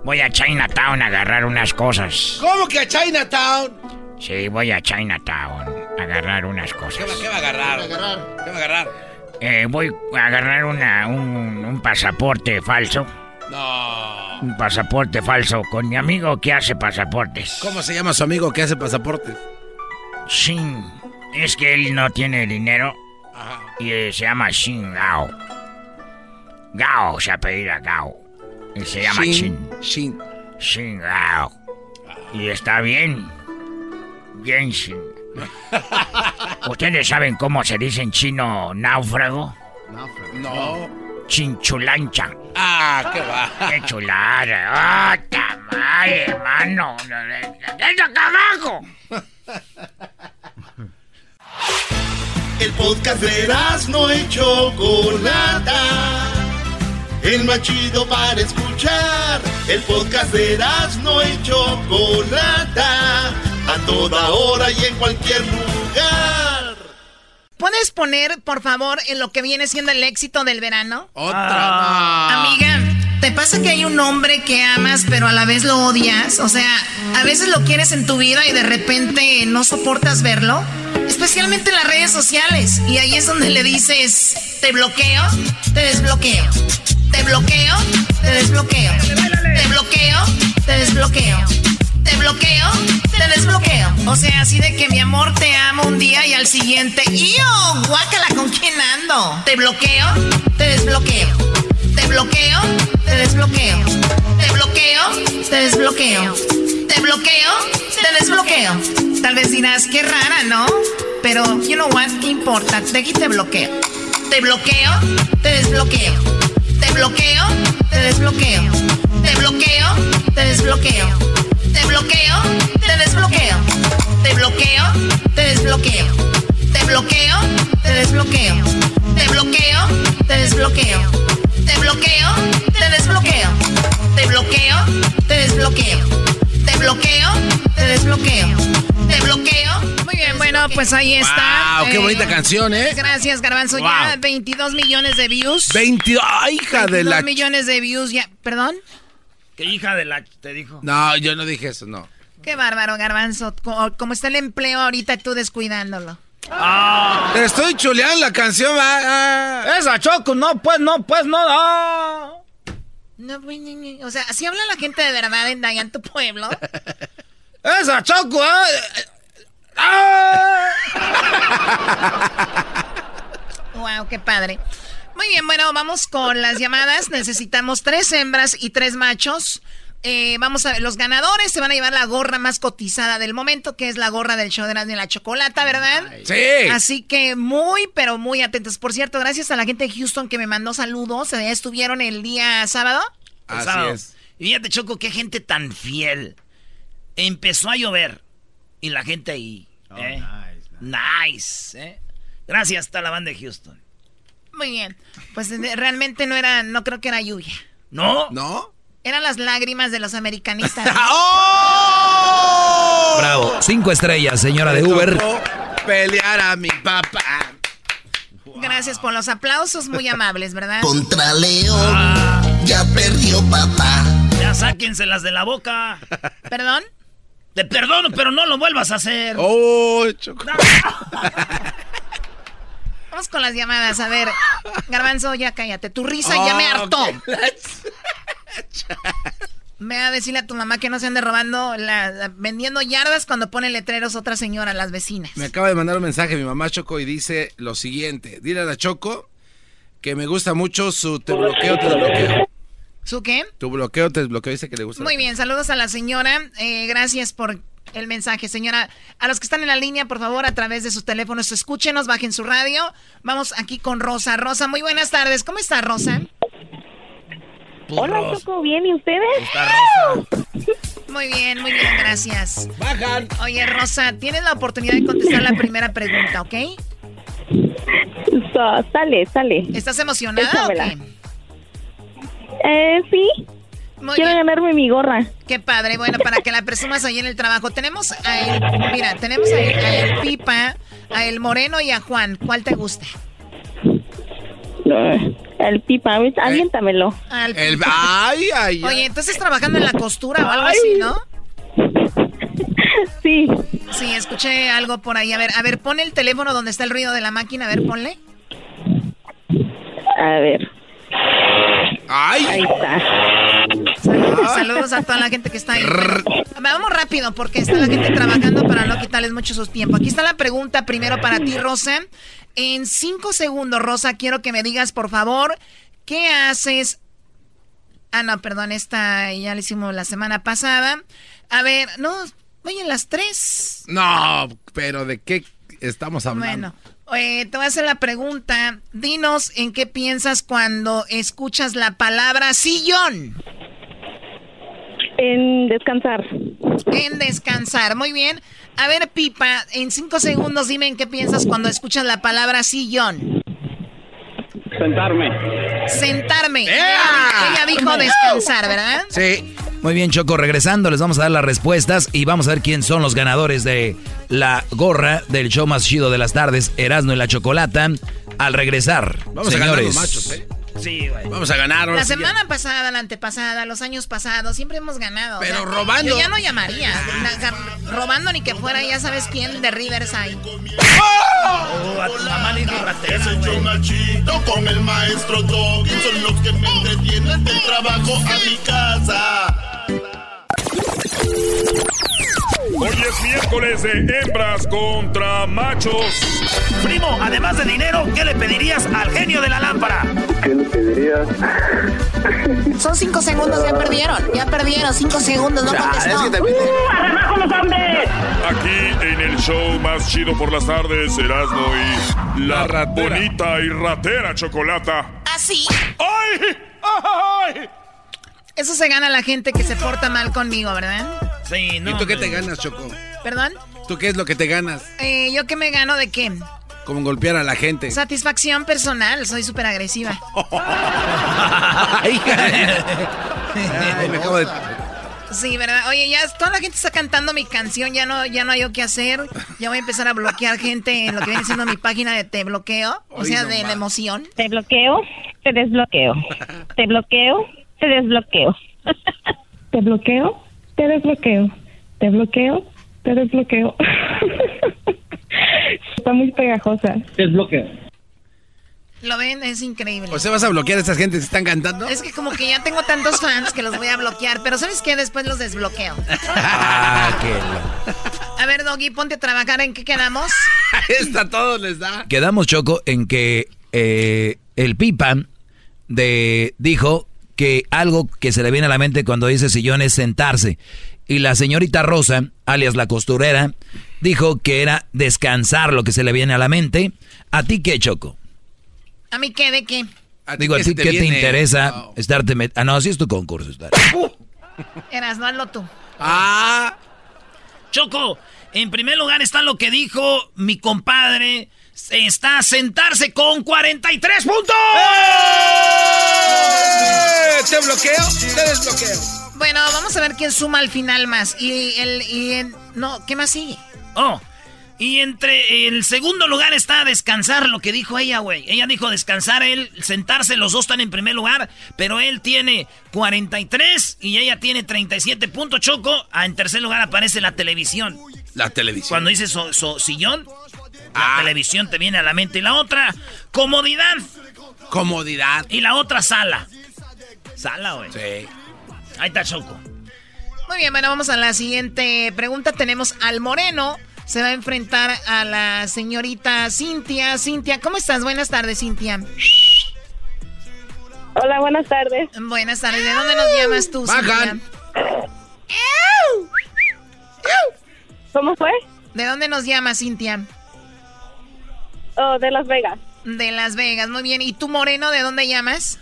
voy a Chinatown a agarrar unas cosas. ¿Cómo que a Chinatown? Sí, voy a Chinatown a agarrar unas cosas. ¿Qué va, qué va a agarrar? ¿Qué va a agarrar? Eh, voy a agarrar una, un, un pasaporte falso. No. Un pasaporte falso con mi amigo que hace pasaportes. ¿Cómo se llama su amigo que hace pasaportes? Shin. Es que él no tiene dinero. Y eh, se llama Shin Gao. Gao se apellida Gao. Y se llama Shin. Shin. Shin Gao. Y está bien. Bien Shin. ¿Ustedes saben cómo se dice en chino náufrago? No. Chinchulancha. Ah, qué va. ¡Qué chulada! ¡Ah, tamal, hermano! ¡Desde acá abajo! El podcast de no y Chocolata. El más chido para escuchar. El podcast de no y Chocolata. A toda hora y en cualquier lugar. ¿Puedes poner, por favor, en lo que viene siendo el éxito del verano? Otra. Amiga, ¿te pasa que hay un hombre que amas pero a la vez lo odias? O sea, a veces lo quieres en tu vida y de repente no soportas verlo. Especialmente en las redes sociales. Y ahí es donde le dices, te bloqueo, te desbloqueo. Te bloqueo, te desbloqueo. Te bloqueo, te desbloqueo. Te bloqueo, te desbloqueo. O sea, así de que mi amor te amo un día y al siguiente, ¡yo! Guácala, ¿con quién ando? Te bloqueo, te desbloqueo. Te bloqueo, te desbloqueo. Te bloqueo, te desbloqueo. Te bloqueo, te desbloqueo. Tal vez dirás, qué rara, ¿no? Pero, you know what, ¿qué importa? De aquí te bloqueo. Te bloqueo, te desbloqueo. Te bloqueo, te desbloqueo. Te bloqueo, te desbloqueo. Te bloqueo, te desbloqueo. Te bloqueo, te desbloqueo. Te bloqueo, te desbloqueo. Te bloqueo, te desbloqueo. Te bloqueo, te desbloqueo. Te bloqueo, te desbloqueo. Te bloqueo, te desbloqueo. Te bloqueo. Muy bien, bueno, pues ahí está. Wow, qué bonita canción, ¿eh? Gracias, Garbanzo. Wow. Ya 22 millones de views. 22. ¡Ay, hija de 22 la. millones de views ya. ¿Perdón? ¿Qué hija de la te dijo? No, yo no dije eso, no. Qué bárbaro, Garbanzo. Co- Como está el empleo ahorita, tú descuidándolo. Te estoy chuleando la canción, ah. Esa Choco, no, pues, no, pues, no. ah. No, pues, ni- ni- o sea, así habla la gente de verdad en, allá en tu pueblo. Esa Choco, ah. ah. wow, qué padre. Muy bien, bueno, vamos con las llamadas. Necesitamos tres hembras y tres machos. Eh, vamos a ver, los ganadores se van a llevar la gorra más cotizada del momento, que es la gorra del show de la, de la chocolata, ¿verdad? Sí. Así que muy, pero muy atentos. Por cierto, gracias a la gente de Houston que me mandó saludos. Ya estuvieron el día sábado. El Así sábado. es. Y fíjate, Choco, qué gente tan fiel. Empezó a llover. Y la gente ahí. ¿eh? Nice. ¿eh? Gracias a la banda de Houston. Muy bien. Pues eh, realmente no era, no creo que era lluvia. ¿No? ¿No? Eran las lágrimas de los americanistas. Bravo. Cinco estrellas, señora de Uber. Pelear a mi papá. Gracias por los aplausos, muy amables, ¿verdad? Contra León, ya perdió papá. Ya sáquenselas de la boca. ¿Perdón? Te perdono, pero no lo vuelvas a hacer. Oh, Choco. Vamos con las llamadas. A ver, Garbanzo, ya cállate. Tu risa ya me Oh, hartó. Ve a decirle a tu mamá que no se ande robando, la- la- vendiendo yardas cuando ponen letreros otra señora, las vecinas. Me acaba de mandar un mensaje mi mamá Choco y dice lo siguiente. Dile a la Choco que me gusta mucho su te bloqueo, te desbloqueo. ¿Su qué? Tu bloqueo, te desbloqueo. Dice que le gusta. Muy bien, saludos a la señora. Eh, gracias por el mensaje, señora. A los que están en la línea, por favor, a través de sus teléfonos, escúchenos, bajen su radio. Vamos aquí con Rosa. Rosa, muy buenas tardes. ¿Cómo está Rosa? Hola, Choco, ¿bien? ¿Y ustedes? Muy bien, muy bien, gracias. Bajan. Oye, Rosa, tienes la oportunidad de contestar la primera pregunta, ¿ok? So, sale, sale. ¿Estás emocionada o Échamela. qué? Eh, sí. Muy Quiero bien. ganarme mi gorra. Qué padre, bueno, para que la presumas ahí en el trabajo. Tenemos a el, mira, tenemos a el, a el Pipa, a el Moreno y a Juan. ¿Cuál te gusta? Eh, El pipa, ¿ves? aviéntamelo. Al El, Pipa. ay, ay, ay. Oye, entonces trabajando en la costura o algo así, ¿no? Sí. Sí, escuché algo por ahí. A ver, a ver, pon el teléfono donde está el ruido de la máquina. A ver, ponle. A ver. Ay. Ahí está. Saludos, saludos a toda la gente que está ahí. Vamos rápido porque está la gente trabajando para no quitarles mucho su tiempo. Aquí está la pregunta primero para ti, Rosa. En cinco segundos, Rosa, quiero que me digas, por favor, ¿qué haces? Ah, no, perdón, esta ya la hicimos la semana pasada. A ver, no, oye, las tres. No, pero ¿de qué estamos hablando? Bueno, eh, te voy a hacer la pregunta. Dinos en qué piensas cuando escuchas la palabra sillón. En descansar. En descansar, muy bien. A ver, Pipa, en cinco segundos dime en qué piensas cuando escuchas la palabra sillón. Sentarme. Sentarme. Ella, ella dijo descansar, ¿verdad? Sí. Muy bien, Choco, regresando, les vamos a dar las respuestas y vamos a ver quién son los ganadores de la gorra del show más chido de las tardes, Erasmo y la Chocolata. Al regresar, Vamos a ganar señores. los machos, ¿eh? Sí, güey. Vamos a ganar. ahora La sí ya. semana pasada, la antepasada, los años pasados, siempre hemos ganado. Pero robando. Yo ya no llamaría. Na- robando ni que fuera, ya sabes quién de Riverside. Oh, a tu mamá le dijo ratera, con el maestro Doggy. Son los que me entretienen del trabajo a mi casa. Hoy es miércoles de hembras contra machos. Primo, además de dinero, ¿qué le pedirías al genio de la lámpara? ¿Qué le pedirías? Son cinco segundos, ya perdieron. Ya perdieron, cinco segundos, no contestó. ¡Abajo los hombres! Aquí en el show más chido por las tardes, Erasmo y la, bonita y ratera chocolata. Así. ¡Ay! ¡Ay! Eso se gana la gente que se porta mal conmigo, ¿verdad? Sí, no. ¿Y tú qué te ganas, Choco? ¿Perdón? ¿Tú qué es lo que te ganas? Eh, ¿Yo qué me gano de qué? Como golpear a la gente. Satisfacción personal, soy súper agresiva. Ay, me acabo de... Sí, ¿verdad? Oye, ya toda la gente está cantando mi canción, ya no, ya no hay yo qué hacer. Ya voy a empezar a bloquear gente en lo que viene siendo mi página de te bloqueo, o Hoy sea, no de la emoción. Te bloqueo, te desbloqueo. Te bloqueo, te desbloqueo. Te bloqueo, te desbloqueo. Te bloqueo, te desbloqueo. Está muy pegajosa. Desbloqueo. ¿Lo ven? Es increíble. O sea, vas a bloquear a estas gentes que están cantando. Es que como que ya tengo tantos fans que los voy a bloquear, pero ¿sabes qué? Después los desbloqueo. Ah, qué A ver, Doggy, ponte a trabajar. ¿En qué quedamos? Esta todos les da. Quedamos, Choco, en que eh, el Pipa de, dijo que algo que se le viene a la mente cuando dice sillón es sentarse. Y la señorita Rosa, alias la costurera, dijo que era descansar lo que se le viene a la mente. ¿A ti qué, Choco? ¿A mí qué? ¿De qué? Digo, ¿a ti qué te interesa estarte met- Ah, no, así es tu concurso. está. Eras, no hazlo tú. Ah. Choco, en primer lugar está lo que dijo mi compadre. Está a sentarse con 43 puntos. Te bloqueo, te desbloqueo. Bueno, vamos a ver quién suma al final más. Y el. Y el- no, ¿qué más sigue? Oh, y entre el segundo lugar está descansar, lo que dijo ella, güey. Ella dijo descansar, él, sentarse, los dos están en primer lugar, pero él tiene 43 y ella tiene 37 puntos, Choco. Ah, en tercer lugar aparece la televisión. La televisión. Cuando dices so- so- sillón, la televisión te viene a la mente. Y la otra, comodidad. Comodidad. Y la otra, sala. Sala, güey. Sí. Ahí está Choco. Muy bien, bueno, vamos a la siguiente pregunta. Tenemos al Moreno. Se va a enfrentar a la señorita Cintia. Cintia, ¿cómo estás? Buenas tardes, Cintia. Hola, buenas tardes. Buenas tardes. ¿De dónde nos llamas tú, Bajan. Cintia? ¿Cómo fue? ¿De dónde nos llamas, Cintia? Oh, de Las Vegas. De Las Vegas, muy bien. ¿Y tú, Moreno, de dónde llamas?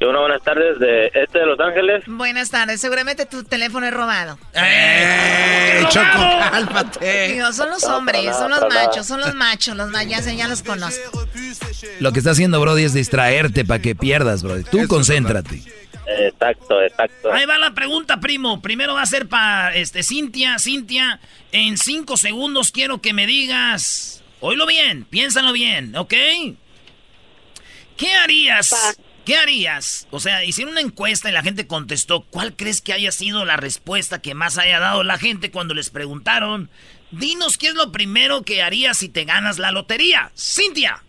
Yo una buenas tardes de este de Los Ángeles. Buenas tardes. Seguramente tu teléfono es robado. ¡Eh, Choco, cálmate! Digo, son los hombres, son los machos, son los machos, los ma- ya, ya los conozco. Lo que está haciendo Brody es distraerte para que pierdas, Brody. Tú concéntrate. Exacto, exacto. Ahí va la pregunta, primo. Primero va a ser para este, Cintia. Cintia, en cinco segundos quiero que me digas. Oílo bien, piénsalo bien, ¿ok? ¿Qué harías? ¿Qué harías? O sea, hicieron una encuesta y la gente contestó. ¿Cuál crees que haya sido la respuesta que más haya dado la gente cuando les preguntaron? Dinos qué es lo primero que harías si te ganas la lotería. Cintia.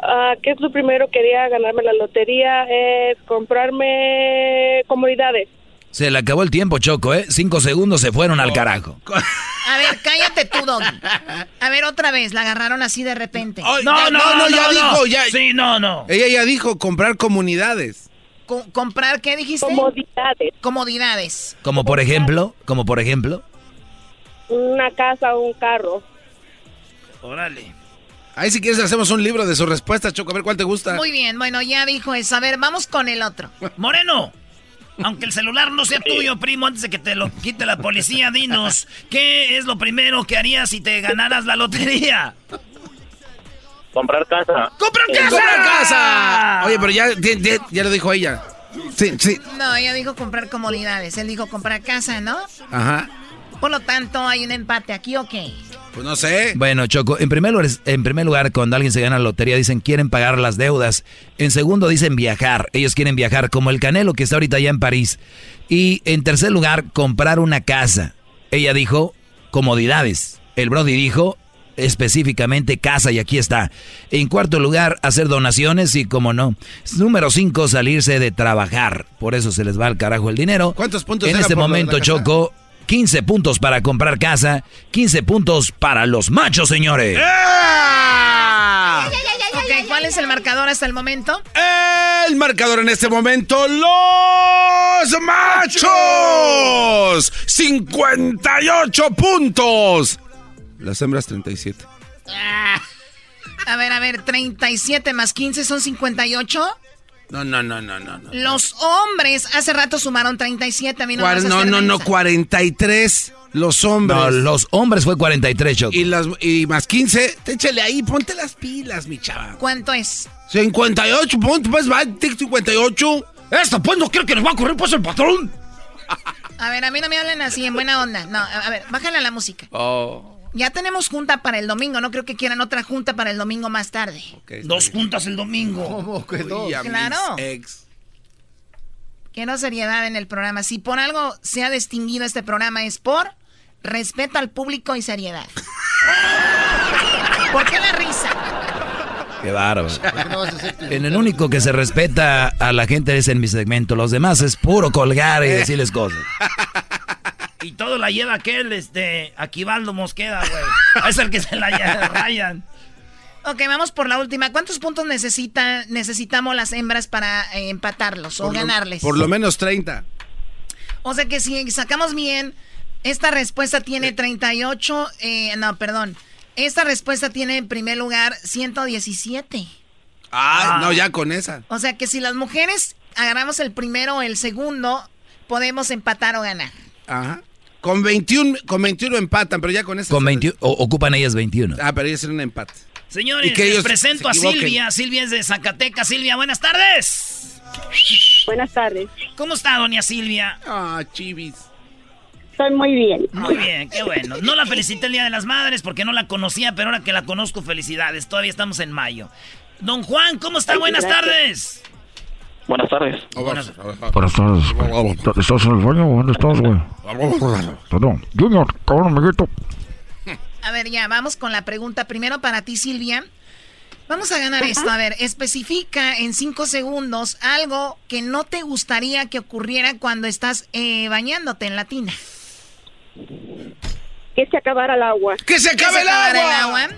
Ah, ¿Qué es lo primero que quería ganarme la lotería? Es comprarme comodidades. Se le acabó el tiempo, Choco, ¿eh? Cinco segundos se fueron al carajo. A ver, cállate tú, Doggy. A ver, otra vez, la agarraron así de repente. Ay, ya- ya dijo, ya. Sí, no, no. Ella ya dijo comprar comunidades. Co- ¿Comprar qué dijiste? Comodidades. Comodidades. Como por ejemplo, como por ejemplo. Una casa o un carro. Órale. Ahí si quieres hacemos un libro de sus respuestas, Choco, a ver cuál te gusta. Muy bien, bueno, ya dijo eso. A ver, vamos con el otro. Moreno, aunque el celular no sea tuyo, primo, antes de que te lo quite la policía, dinos, ¿qué es lo primero que harías si te ganaras la lotería? Comprar casa. ¡Comprar casa! ¡Comprar casa! Oye, pero ya, ya, lo dijo ella. Sí, sí. No, ella dijo comprar comodidades. Él dijo comprar casa, ¿no? Ajá. Por lo tanto, hay un empate aquí, ¿o qué? Pues no sé. Bueno, Choco, en primer, lugar, en primer lugar, cuando alguien se gana la lotería, dicen quieren pagar las deudas. En segundo, dicen viajar. Ellos quieren viajar, como el Canelo que está ahorita allá en París. Y en tercer lugar, comprar una casa. Ella dijo comodidades. El Brody dijo específicamente casa y aquí está. En cuarto lugar, hacer donaciones y como no. Número cinco, salirse de trabajar. Por eso se les va al carajo el dinero. ¿Cuántos puntos En este momento, casa? Choco, 15 puntos para comprar casa, 15 puntos para los machos, señores. Ok, ¿cuál es el marcador hasta el momento? El marcador en este momento, los machos. 58 puntos. Las hembras 37. A ver, a ver, 37 más 15 son 58. No, no, no, no, no. no. Los hombres hace rato sumaron 37. A mí no, me Cuar- no, no, no, mensa. 43 los hombres. No, los hombres fue 43, Choco. Y, las, y más 15, échale ahí, ponte las pilas, mi chava. ¿Cuánto es? 58 puntos, pues va, tic, 58. Esto, pues no creo que nos va a correr pues el patrón. A ver, a mí no me hablen así, en buena onda. No, a ver, bájale a la música. Oh. Ya tenemos junta para el domingo. No creo que quieran otra junta para el domingo más tarde. Dos juntas el domingo. ¿Cómo que dos? Claro. Quiero seriedad en el programa. Si por algo se ha distinguido este programa es por respeto al público y seriedad. ¿Por qué la risa? Qué bárbaro. En el único que se respeta a la gente es en mi segmento. Los demás es puro colgar y decirles cosas. Y todo la lleva aquel, este, Aquivaldo Mosqueda, güey. Es el que se la lleva, Ryan. Ok, vamos por la última. ¿Cuántos puntos necesita, necesitamos las hembras para eh, empatarlos o ganarles? por lo menos 30. O sea que si sacamos bien, esta respuesta tiene 38, eh, no, perdón. Esta respuesta tiene en primer lugar 117. Ah, no, ya con esa. O sea que si las mujeres agarramos el primero o el segundo, podemos empatar o ganar. Ajá. Con 21, con 21 empatan, pero ya con esa. Con 21, ocupan ellas 21. Ah, pero ellas en un empate. Señores, les presento a Silvia. Silvia es de Zacatecas. Silvia, buenas tardes. Buenas tardes. ¿Cómo está, doña Silvia? Ah, chivis. Estoy muy bien. Muy bien, qué bueno. No la felicité el Día de las Madres porque no la conocía, pero ahora que la conozco, felicidades. Todavía estamos en mayo. Don Juan, ¿cómo está? buenas tardes. Buenas tardes. buenas, tardes. ¿Estás en el baño? ¿Dónde estás, güey? Perdón. Junior, cabrón, amiguito. A ver, ya, vamos con la pregunta. Primero para ti, Silvia. Vamos a ganar esto. A ver, especifica en cinco segundos algo que no te gustaría que ocurriera cuando estás eh, bañándote en la tina. Que se acabara el agua. ¡Que se acabe el, agua!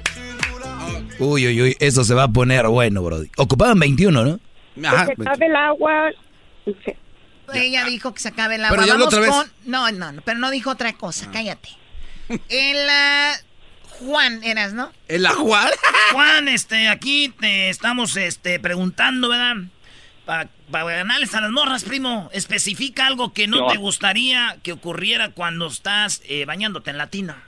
Uy, uy, uy, eso se va a poner bueno, Brody. Ocupaban 21, ¿no? Que se acabe el agua. Ella dijo que se acabe el agua. Pero Vamos otra vez. Con... No, no, no, pero no dijo otra cosa. Cállate. El Juan eras, ¿no? ¿El Juan? Juan, este, aquí te estamos este, preguntando, ¿verdad? Para ganarles a las morras, primo, especifica algo que no, te gustaría que ocurriera cuando estás eh, bañándote en la tina.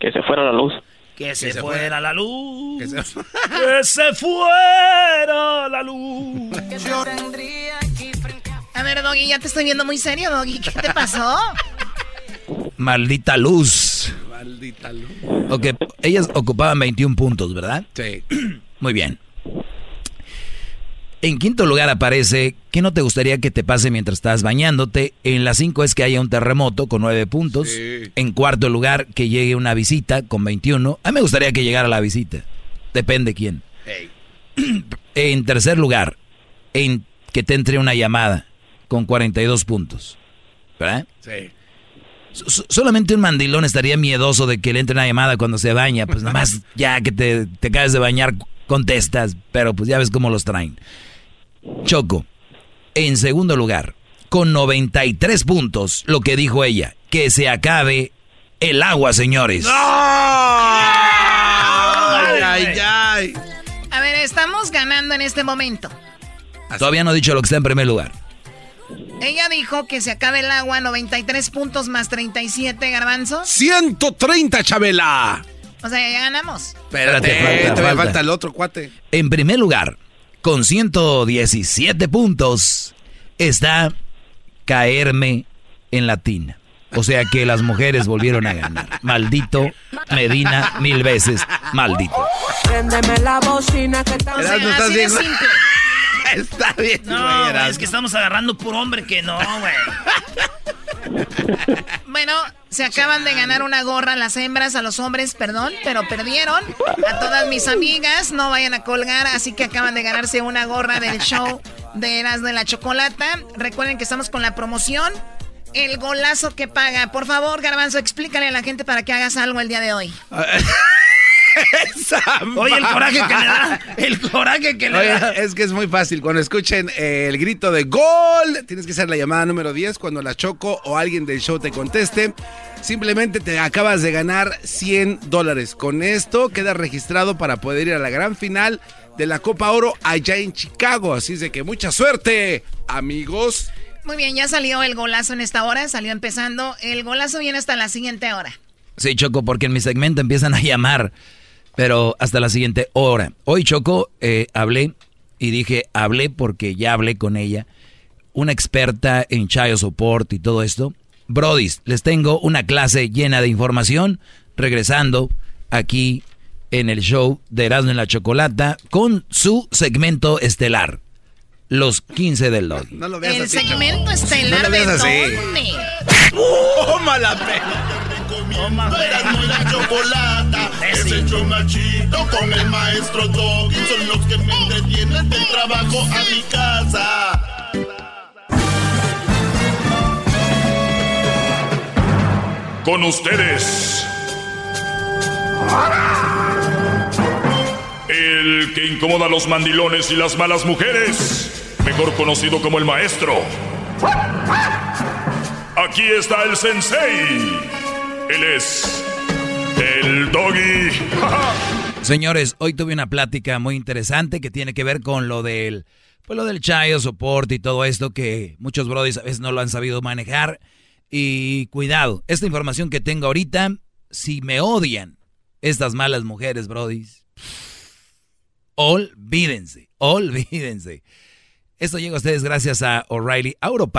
Que se fuera la luz. Que, se, fuera, la luz. Que se, fuera la luz. A ver, Doggy, ya te estoy viendo muy serio, Doggy. ¿Qué te pasó? Maldita luz. Maldita luz. Ok, ellas ocupaban 21 puntos, ¿verdad? Sí. Muy bien. En quinto lugar aparece, ¿qué no te gustaría que te pase mientras estás bañándote? En la cinco es que haya un terremoto con nueve puntos. En cuarto lugar, que llegue una visita con 21. A mí me gustaría que llegara la visita. Depende quién. En tercer lugar, en que te entre una llamada con 42 puntos. ¿Verdad? Sí. solamente un mandilón estaría miedoso de que le entre una llamada cuando se baña. Pues nada más, ya que te, te acabes de bañar, contestas. Pero pues ya ves cómo los traen. Choco, en segundo lugar, con 93 puntos, lo que dijo ella, que se acabe el agua, señores. Ay, ay, ay. A ver, estamos ganando en este momento. Todavía no he dicho lo que está en primer lugar. Ella dijo que se acabe el agua, 93 puntos más 37, garbanzo. 130, Chabela. O sea, ya ganamos. Espérate, falta, falta. falta el otro cuate. En primer lugar, con 117 puntos está caerme en latina. O sea que las mujeres volvieron a ganar. Maldito Medina mil veces. Maldito. Préndeme la bocina que está, así de simple. Está bien. No, es que estamos agarrando por hombre que no, güey. Bueno, se acaban de ganar una gorra las hembras a los hombres, perdón, pero perdieron. A todas mis amigas, no vayan a colgar, así que acaban de ganarse una gorra del show de Eras de la Chocolata. Recuerden que estamos con la promoción. El golazo que paga. Por favor, Garbanzo, explícale a la gente para que hagas algo el día de hoy. Oye, el coraje que le da. El coraje que le da. Es que es muy fácil. Cuando escuchen eh, el grito de gol, tienes que hacer la llamada número 10 cuando la Choco o alguien del show te conteste. Simplemente te acabas de ganar 100 dólares. Con esto queda registrado para poder ir a la gran final de la Copa Oro allá en Chicago. Así es de que mucha suerte, amigos. Muy bien, ya salió el golazo en esta hora, salió empezando. El golazo viene hasta la siguiente hora. Sí, Choco, porque en mi segmento empiezan a llamar pero hasta la siguiente hora. Hoy Choco, eh, hablé y dije, hablé porque ya hablé con ella, una experta en Chayo Support y todo esto. Brodis, les tengo una clase llena de información regresando aquí en el show de Erasmo en la Chocolata con su segmento estelar. Los 15 del dog. No lo veas el segmento estelar no lo veas así. ¡Oh, mala Erasmo y la chocolata. Es el show machito con el maestro Doggy. Son los que me entretienen del trabajo a mi casa. Con ustedes. que incomoda a los mandilones y las malas mujeres, mejor conocido como el maestro. Aquí está el sensei. Él es el doggy. Señores, hoy tuve una plática muy interesante que tiene que ver con lo del, pues lo del child support y todo esto que muchos brodis a veces no lo han sabido manejar. Y cuidado, esta información que tengo ahorita, si me odian estas malas mujeres, brodis, olvídense, olvídense. Esto llega a ustedes gracias a O'Reilly Auto.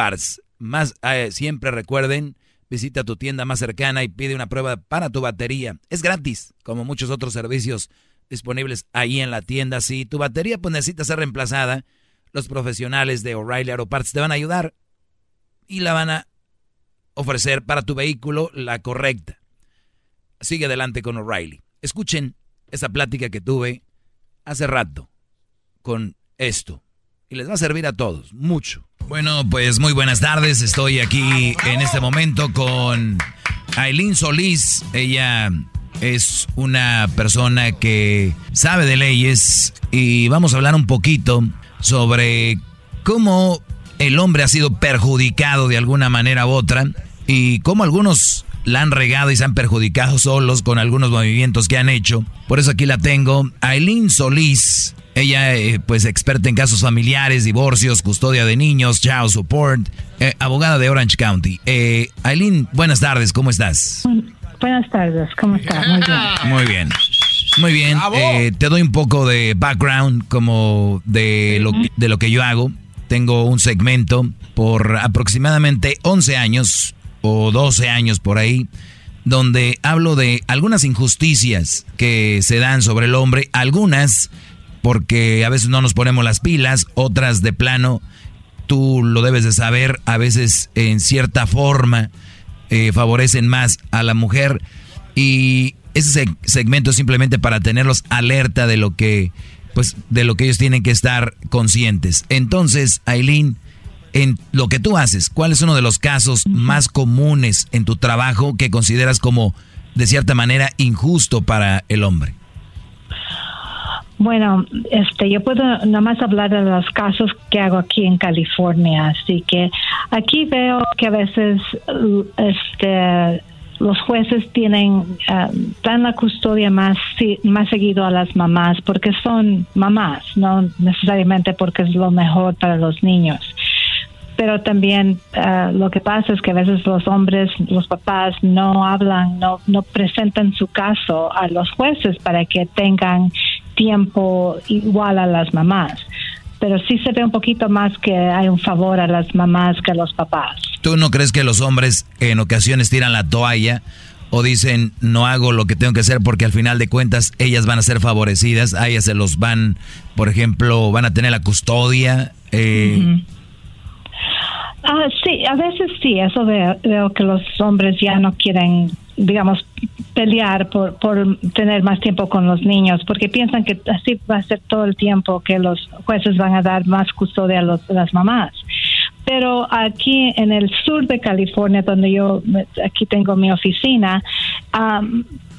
Más eh, siempre recuerden Visita tu tienda más cercana y pide una prueba para tu batería. Es gratis, como muchos otros servicios disponibles ahí en la tienda. Si tu batería pues, necesita ser reemplazada, los profesionales de O'Reilly Auto Parts te van a ayudar y la van a ofrecer para tu vehículo la correcta. Sigue adelante con O'Reilly. Escuchen esa plática que tuve hace rato con esto. Y les va a servir a todos, mucho. Bueno, pues muy buenas tardes. Estoy aquí en este momento con Aileen Solís. Ella es una persona que sabe de leyes y vamos a hablar un poquito sobre cómo el hombre ha sido perjudicado de alguna manera u otra y cómo algunos la han regado y se han perjudicado solos con algunos movimientos que han hecho. Por eso aquí la tengo. Aileen Solís ella, eh, pues, experta en casos familiares, divorcios, custodia de niños, child support, eh, abogada de Orange County. Eh, Aileen, buenas tardes, ¿cómo estás? Buenas tardes, ¿cómo estás? Muy bien. Muy bien. Muy bien, eh, te doy un poco de background como de lo, de lo que yo hago. Tengo un segmento por aproximadamente 11 años o 12 años por ahí, donde hablo de algunas injusticias que se dan sobre el hombre, algunas porque a veces no nos ponemos las pilas, otras de plano, tú lo debes de saber, a veces en cierta forma eh, favorecen más a la mujer y ese segmento es simplemente para tenerlos alerta de lo que pues de lo que ellos tienen que estar conscientes. Entonces, Aileen, en lo que tú haces, ¿cuál es uno de los casos más comunes en tu trabajo que consideras como de cierta manera injusto para el hombre? Bueno, este, yo puedo nada más hablar de los casos que hago aquí en California, así que aquí veo que a veces, este, los jueces tienen uh, dan la custodia más más seguido a las mamás porque son mamás, no necesariamente porque es lo mejor para los niños. Pero también uh, lo que pasa es que a veces los hombres, los papás no hablan, no, no presentan su caso a los jueces para que tengan tiempo igual a las mamás. Pero sí se ve un poquito más que hay un favor a las mamás que a los papás. ¿Tú no crees que los hombres en ocasiones tiran la toalla o dicen no hago lo que tengo que hacer porque al final de cuentas ellas van a ser favorecidas, a ellas se los van, por ejemplo, van a tener la custodia? Eh, Ah, sí, a veces sí, eso veo, veo, que los hombres ya no quieren, digamos, pelear por, por tener más tiempo con los niños, porque piensan que así va a ser todo el tiempo que los jueces van a dar más custodia a, los, las mamás. Pero aquí en el sur de California, donde yo aquí tengo mi oficina,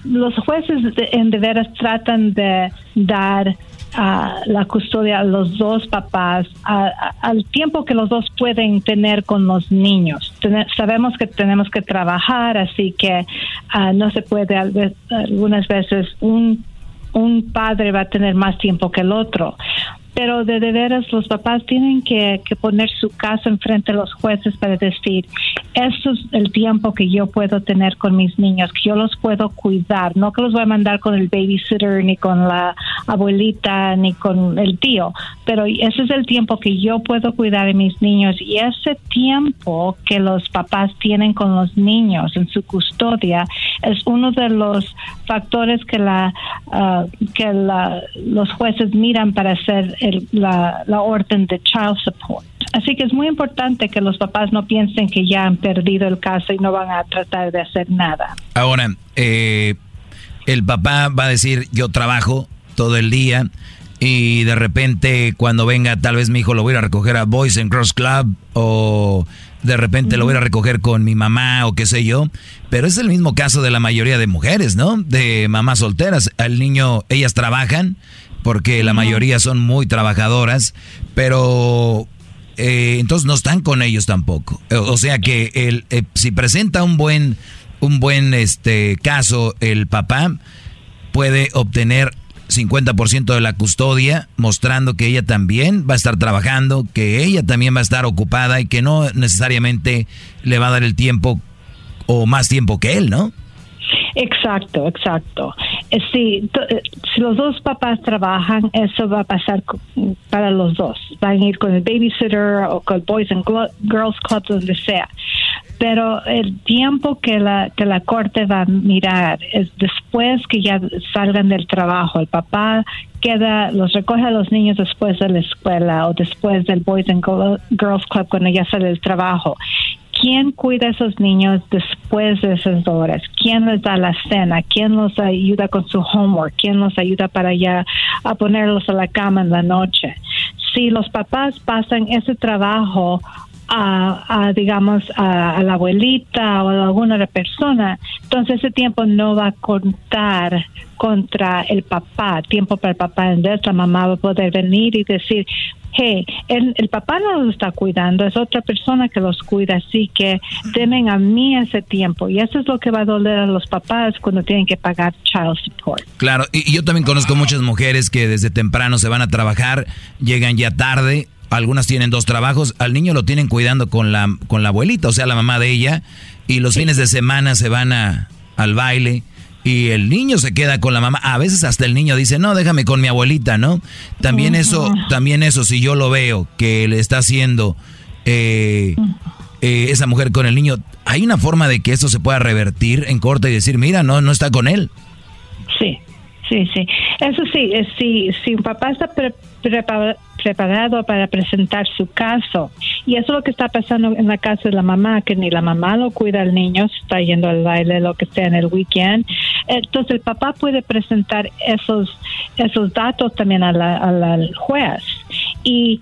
los jueces en de veras tratan de dar la custodia a los dos papás al tiempo que los dos pueden tener con los niños. sabemos que tenemos que trabajar, así que ah, no se puede algunas veces un un padre va a tener más tiempo que el otro pero de, veras los papás tienen que, poner su caso enfrente de los jueces para decir, eso es el tiempo que yo puedo tener con mis niños, que yo los puedo cuidar, no que los voy a mandar con el babysitter, ni con la abuelita, ni con el tío, pero ese es el tiempo que yo puedo cuidar de mis niños y ese tiempo que los papás tienen con los niños en su custodia es uno de los factores que la ah, que la, los jueces miran para hacer la, orden de child support. Así que es muy importante que los papás no piensen que ya han perdido el caso y no van a tratar de hacer nada. Ahora, eh, el papá va a decir, yo trabajo todo el día y de repente cuando venga tal vez mi hijo lo voy a recoger a Boys and Cross Club o de repente lo voy a recoger con mi mamá o qué sé yo. Pero es el mismo caso de la mayoría de mujeres, ¿no? De mamás solteras. Al niño, ellas trabajan porque la mayoría son muy trabajadoras, pero eh, entonces no están con ellos tampoco. O sea que el, eh, si presenta un buen, un buen este, caso el papá, puede obtener 50% de la custodia, mostrando que ella también va a estar trabajando, que ella también va a estar ocupada y que no necesariamente le va a dar el tiempo o más tiempo que él, ¿no? Exacto, exacto. Eh, Si, eh, si los dos papás trabajan, eso va a pasar para los dos. Van a ir con el babysitter o con el Boys and Girls Club, donde sea. Pero el tiempo que la, que la corte va a mirar es después que ya salgan del trabajo. El papá queda, los recoge a los niños después de la escuela o después del Boys and Girls Club cuando ya sale del trabajo. ¿Quién cuida a esos niños después de esas horas? ¿Quién les da la cena? ¿Quién los ayuda con su homework? ¿Quién los ayuda para ya a ponerlos a la cama en la noche? Si los papás pasan ese trabajo a, digamos, a, la abuelita o a alguna otra persona, entonces ese tiempo no va a contar contra el papá, tiempo para el papá. Entonces la mamá va a poder venir y decir, hey, el, papá no los está cuidando, es otra persona que los cuida, así que denme a mí ese tiempo. Y eso es lo que va a doler a los papás cuando tienen que pagar child support. Claro, y, yo también conozco muchas mujeres que desde temprano se van a trabajar, llegan ya tarde. Algunas tienen dos trabajos, al niño lo tienen cuidando con la, con la abuelita, o sea, la mamá de ella, y los fines de semana se van a, al baile, y el niño se queda con la mamá. A veces hasta el niño dice, no, déjame con mi abuelita, ¿no? También eso, también eso, si yo lo veo que le está haciendo eh, eh, esa mujer con el niño, ¿hay una forma de que eso se pueda revertir en corte y decir, mira, no, no está con él? Sí, sí, sí. Eso sí, si, si un papá está preparado preparado para presentar su caso. Y eso es lo que está pasando en la casa de la mamá, que ni la mamá lo cuida al niño, está yendo al baile, lo que sea en el weekend. Entonces el papá puede presentar esos, esos datos también al juez. Y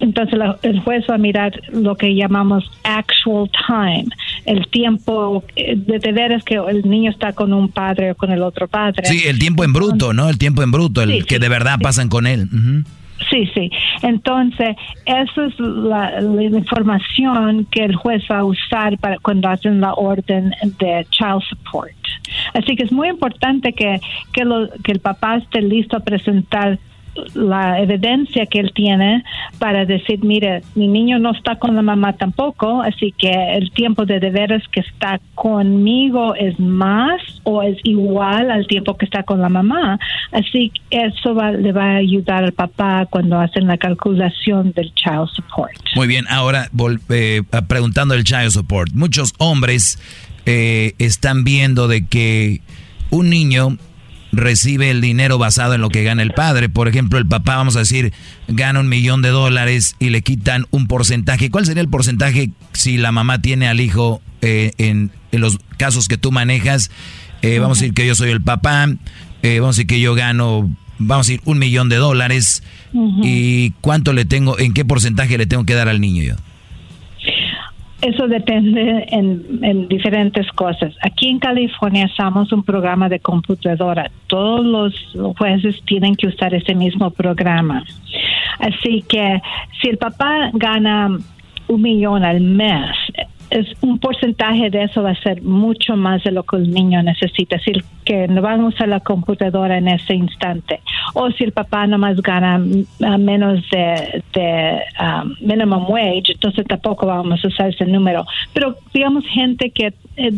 entonces el juez va a mirar lo que llamamos actual time, el tiempo eh, de, deberes que el niño está con un padre o con el otro padre. Sí, el tiempo en bruto, ¿no? El tiempo en bruto, el que de verdad pasan con él. Sí, sí. Entonces, esa es la, información que el juez va a usar para cuando hacen la orden de child support. Así que es muy importante que, que, lo, que el papá esté listo a presentar la evidencia que él tiene para decir, mire, mi niño no está con la mamá tampoco, así que el tiempo de deberes que está conmigo es más o es igual al tiempo que está con la mamá. Así que eso le va a ayudar al papá cuando hacen la calculación del child support. Muy bien, ahora eh, preguntando el child support. Muchos hombres eh, están viendo de que un niño recibe el dinero basado en lo que gana el padre. Por ejemplo, el papá, vamos a decir, gana un millón de dólares y le quitan un porcentaje. ¿Cuál sería el porcentaje si la mamá tiene al hijo eh, en, los casos que tú manejas? Eh, vamos a decir que yo soy el papá, eh, vamos a decir que yo gano, vamos a decir, un millón de dólares. ¿Y cuánto le tengo, en qué porcentaje le tengo que dar al niño yo? Eso depende en, diferentes cosas. Aquí en California usamos un programa de computadora. Todos los jueces tienen que usar ese mismo programa. Así que si el papá gana un millón al mes, es un porcentaje de eso va a ser mucho más de lo que el niño necesita, es decir, que no van a usar la computadora en ese instante. O si el papá nomás gana menos de, de um, minimum wage, entonces tampoco vamos a usar ese número. Pero digamos gente que eh,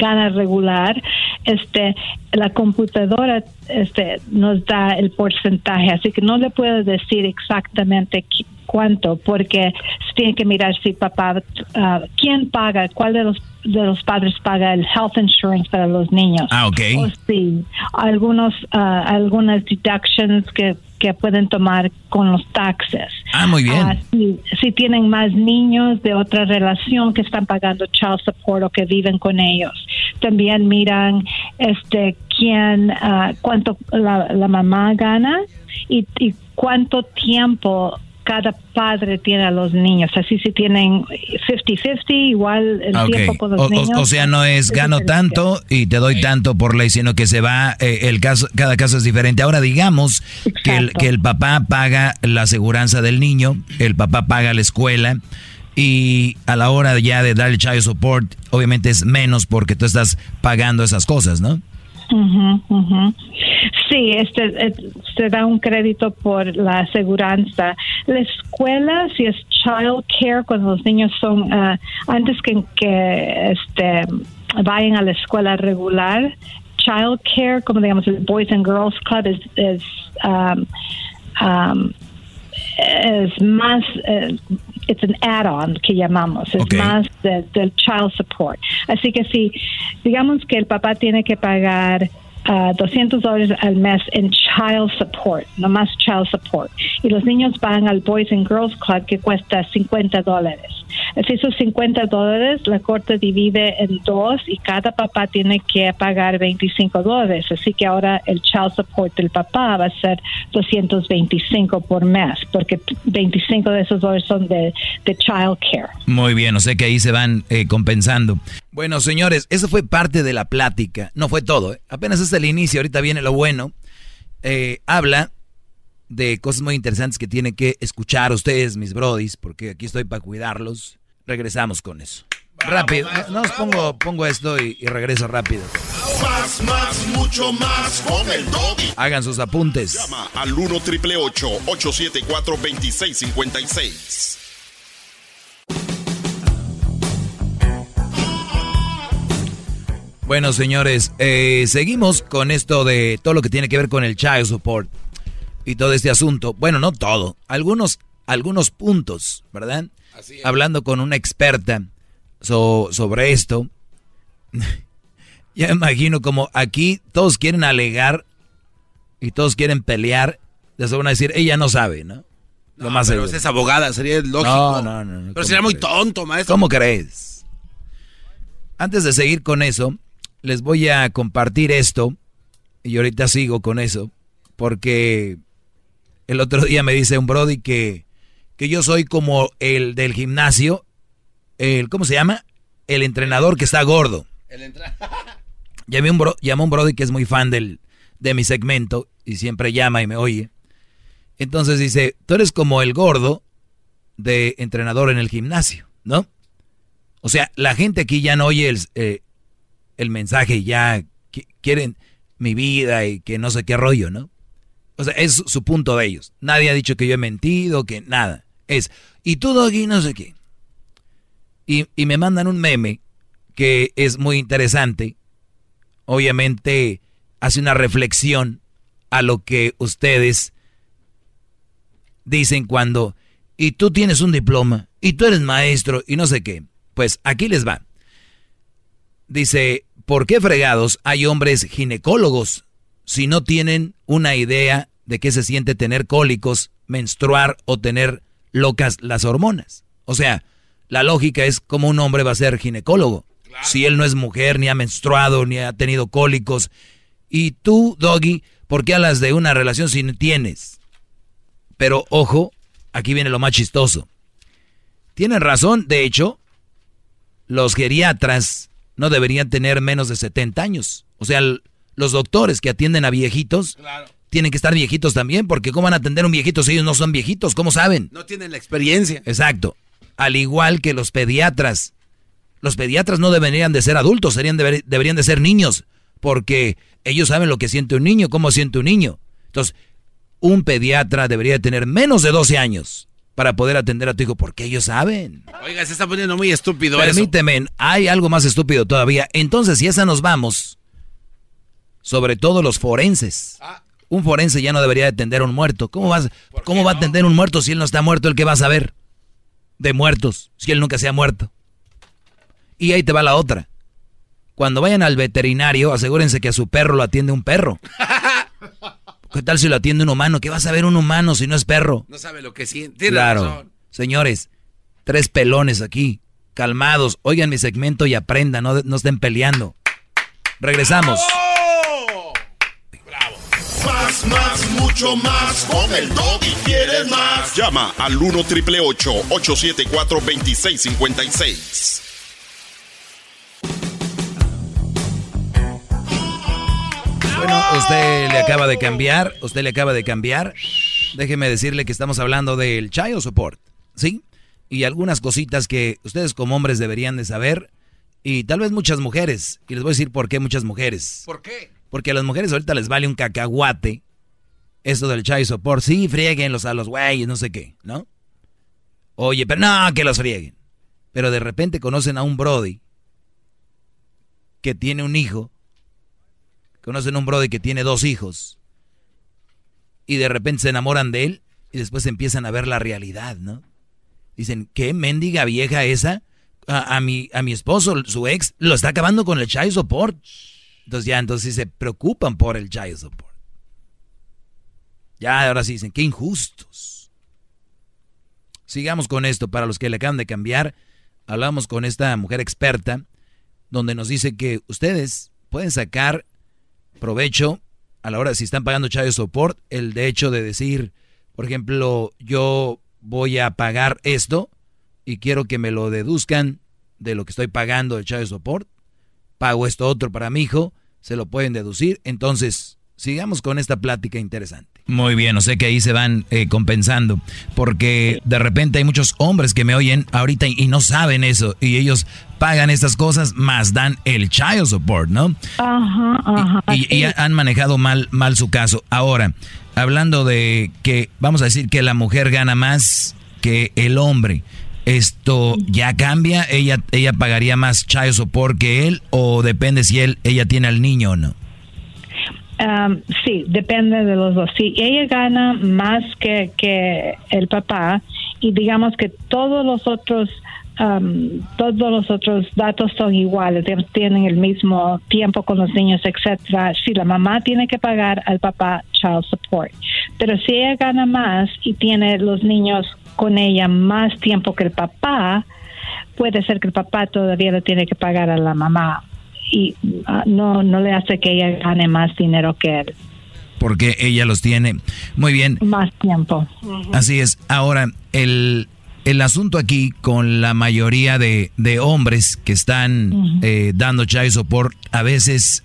gana regular, este, la computadora este, nos da el porcentaje, así que no le puedo decir exactamente cuánto, porque se tiene que mirar si papá, uh, quién paga, cuál de los de los padres paga el health insurance para los niños. Ah, ok. O sí, algunos, uh, algunas deductions que que pueden tomar con los taxes. Ah, muy bien. Ah, si, tienen más niños de otra relación que están pagando child support o que viven con ellos. También miran este quién, uh, cuánto la, la, mamá gana y, y cuánto tiempo cada padre tiene a los niños. Así si tienen 50-50, igual el Ah, tiempo con los O, niños. o sea, no es gano tanto y te doy tanto por ley, sino que se va, eh, el caso, cada caso es diferente. Ahora digamos que el, que el papá paga la aseguranza del niño, el papá paga la escuela y a la hora ya de dar el child support, obviamente es menos porque tú estás pagando esas cosas, ¿no? Sí, este, eh, se da un crédito por la aseguranza. La escuela, si es child care, cuando los niños son, ah, antes que, que este, vayan a la escuela regular, child care, como digamos el Boys and Girls Club, es, es, um, um, es más, eh, it's an add-on que llamamos, es más de- del child support. Así que si, digamos que el papá tiene que pagar ah, 200 dólares al mes en child support, nomás child support, y los niños van al Boys and Girls Club que cuesta 50 dólares. Así esos 50 dólares la corte divide en dos y cada papá tiene que pagar 25 dólares. Así que ahora el child support del papá va a ser 225 por mes, porque 25 de esos dólares son de, de child care. Muy bien, o sea que ahí se van eh, compensando. Bueno, señores, eso fue parte de la plática. No fue todo, ¿eh? apenas es el inicio, ahorita viene lo bueno. Eh, habla de cosas muy interesantes que tienen que escuchar ustedes, mis brodis, porque aquí estoy para cuidarlos. Regresamos con eso. rápido, no os pongo, pongo esto y, y regreso rápido. Más, más, mucho más con el doggy. Hagan sus apuntes. Llama al 1 triple 874 2656. Bueno, señores, eh, seguimos con esto de todo lo que tiene que ver con el child support y todo este asunto. Bueno, no todo, algunos, algunos puntos, ¿verdad? Hablando con una experta so- sobre esto. ya imagino como aquí todos quieren alegar y todos quieren pelear. Les van a decir, ella no sabe, ¿no? Lo más pero seguro. es abogada, sería lógico. No, no, no, no, Pero ¿cómo sería muy tonto, maestro. ¿Cómo crees? Antes de seguir con eso, les voy a compartir esto, y ahorita sigo con eso, porque el otro día me dice un Brody que, que yo soy como el del gimnasio, el, ¿cómo se llama? El entrenador que está gordo. Llamé un bro- llamó un Brody que es muy fan del, de mi segmento y siempre llama y me oye. Entonces dice, tú eres como el gordo de entrenador en el gimnasio, ¿no? O sea, la gente aquí ya no oye el, eh, el mensaje ya qui- quieren mi vida y que no sé qué rollo, ¿no? O sea, es su punto de ellos. Nadie ha dicho que yo he mentido, que nada. Es, y tú, Doggy, no sé qué. Y, y me mandan un meme que es muy interesante. Obviamente hace una reflexión a lo que ustedes dicen cuando, y tú tienes un diploma, y tú eres maestro, y no sé qué. Pues aquí les va. Dice, ¿por qué fregados hay hombres ginecólogos si no tienen una idea de qué se siente tener cólicos, menstruar o tener locas las hormonas? O sea, la lógica es cómo un hombre va a ser ginecólogo si él no es mujer, ni ha menstruado, ni ha tenido cólicos. Y tú, Doggy, ¿por qué hablas de una relación si no tienes? Pero ojo, aquí viene lo más chistoso. Tienen razón, de hecho, los geriatras no deberían tener menos de 70 años. O sea, los doctores que atienden a viejitos tienen que estar viejitos también, porque ¿cómo van a atender a un viejito si ellos no son viejitos? ¿Cómo saben? No tienen la experiencia. Exacto. Al igual que los pediatras. Los pediatras no deberían de ser adultos, serían deber- deberían de ser niños, porque ellos saben lo que siente un niño, cómo siente un niño. Entonces, un pediatra debería de tener menos de 12 años para poder atender a tu hijo, porque ellos saben. Oiga, se está poniendo muy estúpido eso. Permíteme, hay algo más estúpido todavía. Entonces, si esa nos vamos, sobre todo los forenses. Un forense ya no debería de atender a un muerto. ¿Cómo, vas, ¿cómo va a atender a un muerto si él no está muerto? ¿El que va a saber de muertos si él nunca se ha muerto? Y ahí te va la otra. Cuando vayan al veterinario, asegúrense que a su perro lo atiende un perro. ¿Qué tal si lo atiende un humano? ¿Qué va a saber un humano si no es perro? No sabe lo que siente. Claro. razón. Señores, tres pelones aquí, calmados. Oigan mi segmento y aprendan, no, no estén peleando. Regresamos. Más, más, mucho más. Con el y quieres más. Llama al 1 triple 874 2656. Bueno, usted le acaba de cambiar, usted le acaba de cambiar. Déjeme decirle que estamos hablando del child support, ¿sí? Y algunas cositas que ustedes como hombres deberían de saber y tal vez muchas mujeres. Y les voy a decir por qué muchas mujeres. ¿Por qué? Porque a las mujeres ahorita les vale un cacahuate esto del child support. Sí, frieguenlos a los güeyes, no sé qué, ¿no? Oye, pero no, que los frieguen. Pero de repente conocen a un Brody que tiene un hijo. Conocen a un Brody que tiene dos hijos. Y de repente se enamoran de él y después empiezan a ver la realidad, ¿no? Dicen, ¿qué mendiga vieja esa? a, mi, a mi esposo, su ex, lo está acabando con el child support. Entonces ya, entonces se preocupan por el child support. Ya ahora sí dicen, qué injustos. Sigamos con esto, para los que le acaban de cambiar, hablamos con esta mujer experta, donde nos dice que ustedes pueden sacar provecho a la hora, si están pagando child support, el de hecho de decir, por ejemplo, yo voy a pagar esto, y quiero que me lo deduzcan de lo que estoy pagando de child support, pago esto otro para mi hijo, se lo pueden deducir. Entonces, sigamos con esta plática interesante. Muy bien, o sea que ahí se van eh, compensando, porque de repente hay muchos hombres que me oyen ahorita y, no saben eso, y ellos pagan estas cosas más dan el child support, ¿no? Ajá, ajá. Y, y, han manejado mal, mal su caso. Ahora, hablando de que, vamos a decir que la mujer gana más que el hombre esto ya cambia, ella ella pagaría más child support que él o depende si él ella tiene al niño o no. Um, sí, depende de los dos. Si ella gana más que, que el papá y digamos que todos los otros um, todos los otros datos son iguales, tienen el mismo tiempo con los niños, etcétera. Si la mamá tiene que pagar al papá child support, pero si ella gana más y tiene los niños con ella más tiempo que el papá, puede ser que el papá todavía le tiene que pagar a la mamá y ah, no, no le hace que ella gane más dinero que él. Porque ella los tiene. Muy bien. Más tiempo. Así es. Ahora, el, el asunto aquí con la mayoría de, de hombres que están eh, dando child support, a veces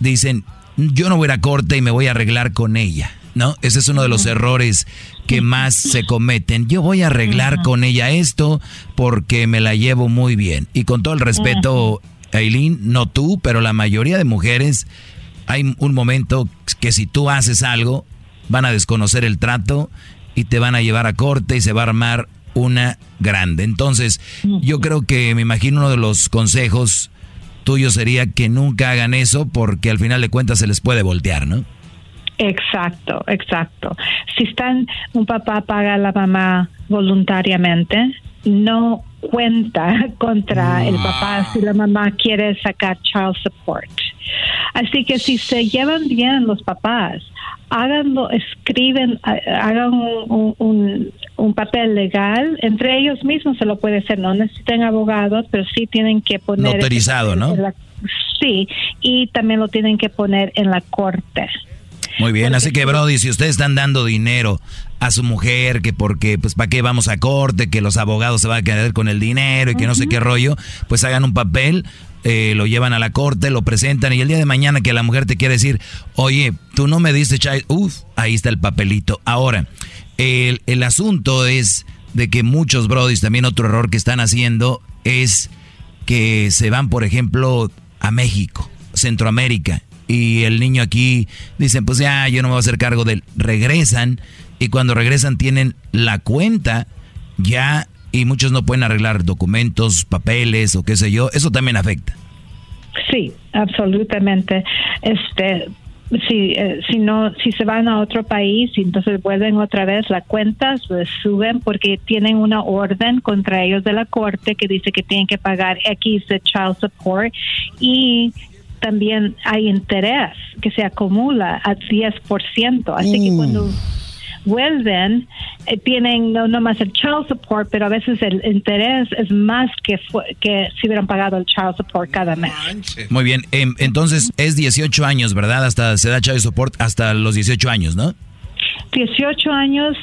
dicen, yo no voy a ir a corte y me voy a arreglar con ella. ¿no? Ese es uno de los errores que más se cometen. Yo voy a arreglar con ella esto porque me la llevo muy bien. Y con todo el respeto, Aileen, no tú, pero la mayoría de mujeres, hay un momento que si tú haces algo, van a desconocer el trato y te van a llevar a corte y se va a armar una grande. Entonces, yo creo que me imagino uno de los consejos tuyos sería que nunca hagan eso porque al final de cuentas se les puede voltear, ¿no? Exacto, exacto. Si están, un papá paga a la mamá voluntariamente, no cuenta contra el papá si la mamá quiere sacar child support. Así que si se llevan bien los papás, háganlo, escriben, hagan un, un, papel legal, entre ellos mismos se lo puede hacer, no necesitan abogados, pero sí tienen que poner... Notarizado, ¿no? sí, y también lo tienen que poner en la corte. Muy bien, así que Brody, si ustedes están dando dinero a su mujer, que porque, pues, ¿para qué vamos a corte? Que los abogados se van a quedar con el dinero y que no sé qué rollo, pues hagan un papel, eh, lo llevan a la corte, lo presentan y el día de mañana que la mujer te quiere decir, oye, tú no me diste chai, uff, ahí está el papelito. Ahora, el, el asunto es de que muchos Brodis, también otro error que están haciendo es que se van, por ejemplo, a México, Centroamérica y el niño aquí dicen, pues ya, yo no me voy a hacer cargo de él. Regresan y cuando regresan tienen la cuenta ya y muchos no pueden arreglar documentos, papeles o qué sé yo. Eso también afecta. Sí, absolutamente. Este, si, eh, si no, si se van a otro país y entonces vuelven otra vez, la cuenta se suben porque tienen una orden contra ellos de la corte que dice que tienen que pagar X de child support y también hay interés que se acumula a 10%. Así que cuando, vuelven, eh, tienen no más el child support, pero a veces el interés es más que, que si hubieran pagado el child support cada mes. Muy bien, em, entonces es 18 años, ¿verdad? Hasta se da child support hasta los 18 años, ¿no? 18 años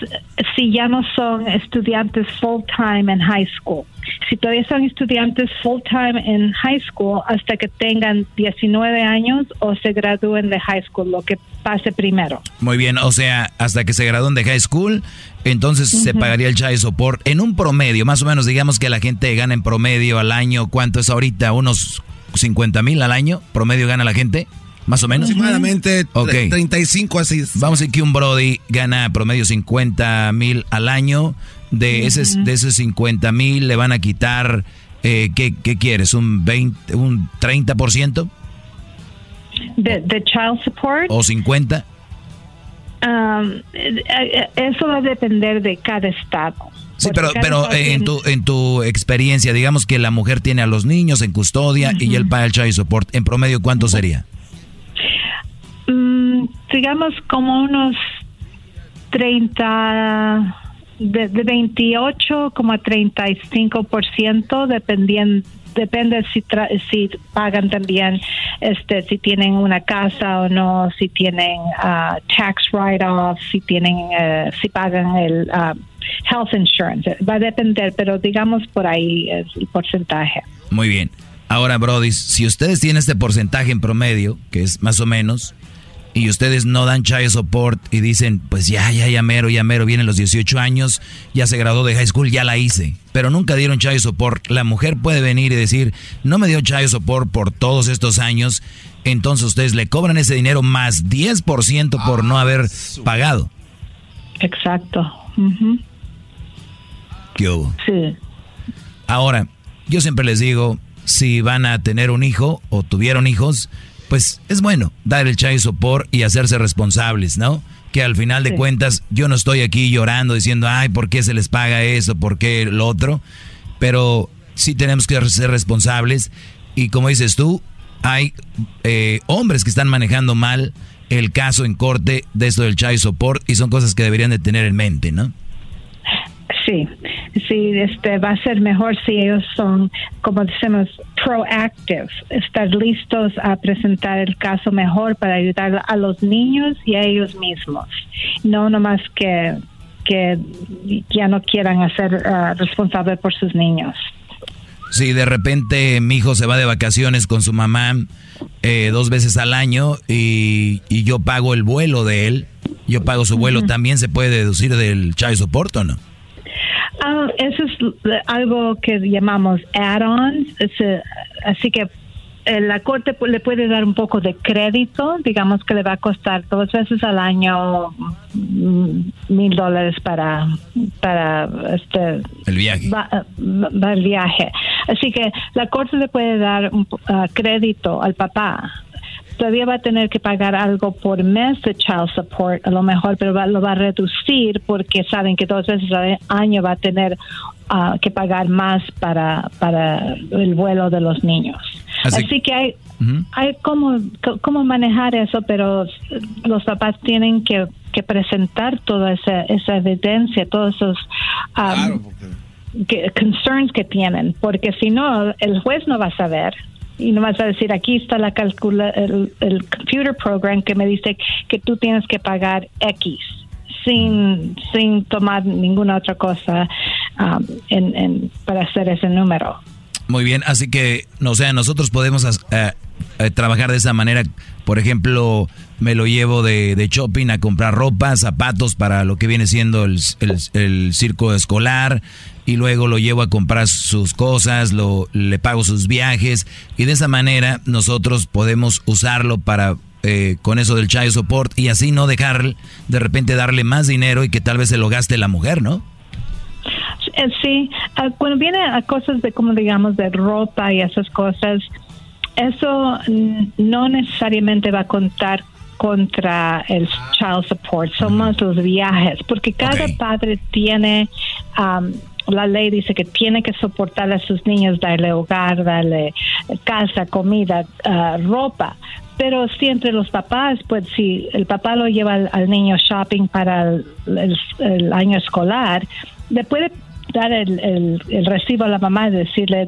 si ya no son estudiantes full time en high school. Si todavía son estudiantes full time en high school hasta que tengan 19 años o se gradúen de high school, lo que pase primero. Muy bien, o sea, hasta que se gradúen de high school, entonces se pagaría el child support en un promedio, más o menos digamos que la gente gana en promedio al año, ¿cuánto es ahorita? ¿Unos 50 mil al año? ¿Promedio gana la gente? Más o menos. Aproximadamente 35 así. Vamos a decir que un Brody gana promedio 50 mil al año. De, ese, de esos 50 mil le van a quitar, eh, ¿qué, ¿qué, quieres? ¿Un 20, un 30%? De, de child support. ¿O 50? Um, eh, eh, eso va a depender de cada estado. Sí, pero, pero en, tu, en tu experiencia, digamos que la mujer tiene a los niños en custodia y él paga el child support. ¿En promedio cuánto sería? Mm, digamos como unos 30, de, de 28 como a 35%, dependiendo depende si si pagan también este si tienen una casa o no si tienen uh, tax write off si tienen uh, si pagan el uh, health insurance. Va a depender pero digamos por ahí es el porcentaje. Muy bien ahora Brody si ustedes tienen este porcentaje en promedio que es más o menos y ustedes no dan child support y dicen, pues ya, ya, ya mero, ya mero, vienen los 18 años, ya se graduó de high school, ya la hice. Pero nunca dieron child support. La mujer puede venir y decir, no me dio child support por todos estos años, entonces ustedes le cobran ese dinero más 10% por no haber pagado. Exacto. ¿Qué hubo? Sí. Ahora, yo siempre les digo, si van a tener un hijo o tuvieron hijos, pues es bueno dar el child support y hacerse responsables, ¿no? Que al final de cuentas yo no estoy aquí llorando diciendo, ay, ¿por qué se les paga eso? ¿Por qué lo otro? Pero sí tenemos que ser responsables y como dices tú, hay eh, hombres que están manejando mal el caso en corte de esto del child support y son cosas que deberían de tener en mente, ¿no? Sí, sí, este va a ser mejor si ellos son, como decimos, proactive, estar listos a presentar el caso mejor para ayudar a los niños y a ellos mismos, no nomás que que ya no quieran hacer uh, responsable por sus niños. Si de repente mi hijo se va de vacaciones con su mamá eh, dos veces al año y, y, yo pago el vuelo de él, yo pago su vuelo, ¿también se puede deducir del child support o no? Ah, eso es algo que llamamos add-ons, así que eh, la corte le puede dar un poco de crédito, digamos que le va a costar dos veces al año mm, mil dólares para para este el viaje. el viaje. Así que la corte le puede dar un ah, crédito al papá todavía va a tener que pagar algo por mes de child support, a lo mejor, pero lo va a reducir porque saben que dos veces al año va a tener ah, que pagar más para, para el vuelo de los niños. Así, que hay, hay cómo, cómo manejar eso, pero los papás tienen que, que presentar toda esa, esa evidencia, todos esos... Um, concerns que tienen, porque si no, el juez no va a saber y no vas a decir aquí está la calcula el, computer program que me dice que tú tienes que pagar X sin sin tomar ninguna otra cosa um, para hacer ese número. Muy bien, así que, no sea, nosotros podemos eh, eh, trabajar de esa manera. Por ejemplo, me lo llevo de, de, shopping a comprar ropa, zapatos para lo que viene siendo el, el, circo escolar, y luego lo llevo a comprar sus cosas, lo, le pago sus viajes y de esa manera nosotros podemos usarlo para eh, con eso del child support y así no dejar de repente darle más dinero y que tal vez se lo gaste la mujer, ¿no? Eh, sí, ah, cuando viene a cosas de como digamos de ropa y esas cosas, eso no necesariamente va a contar contra el child support, son más los viajes, porque cada padre tiene um, la ley dice que tiene que soportar a sus niños, darle hogar, darle casa, comida, ah, ropa, pero si entre los papás, pues si el papá lo lleva al, niño shopping para el, año escolar, le puede dar el, el, recibo a la mamá y decirle,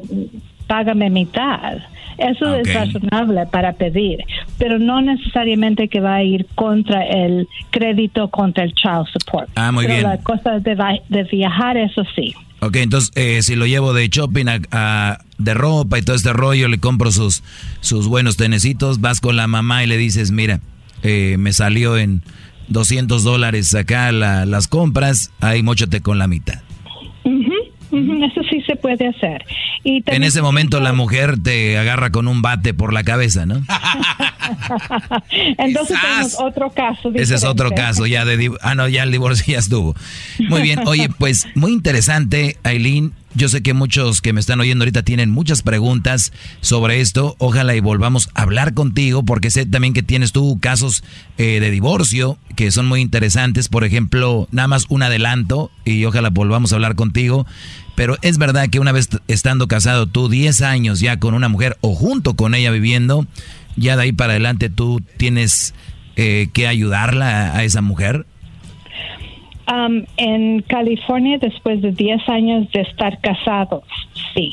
págame mitad. Eso es razonable para pedir, pero no necesariamente que va a ir contra el crédito, contra el child support. Ah, muy pero bien. La cosa de, de viajar, eso sí. Ok, entonces eh, si lo llevo de shopping a, de ropa y todo este rollo, le compro sus, sus buenos tenecitos, vas con la mamá y le dices, mira, eh, me salió en 200 dólares acá las compras, ahí mochate con la mitad. Eso sí se puede hacer. Y en ese momento la mujer te agarra con un bate por la cabeza, ¿no? Entonces tenemos otro caso. Ese es otro caso, ya de... Ah, no, ya el divorcio ya estuvo. Muy bien, oye, pues muy interesante, Aileen. Yo sé que muchos que me están oyendo ahorita tienen muchas preguntas sobre esto. Ojalá y volvamos a hablar contigo porque sé también que tienes tú casos eh, de divorcio que son muy interesantes. Por ejemplo, nada más un adelanto y ojalá volvamos a hablar contigo. Pero es verdad que una vez estando casado tú 10 años ya con una mujer o junto con ella viviendo, ya de ahí para adelante tú tienes eh, que ayudarla a esa mujer. Um, en California, después de 10 años de estar casados, sí.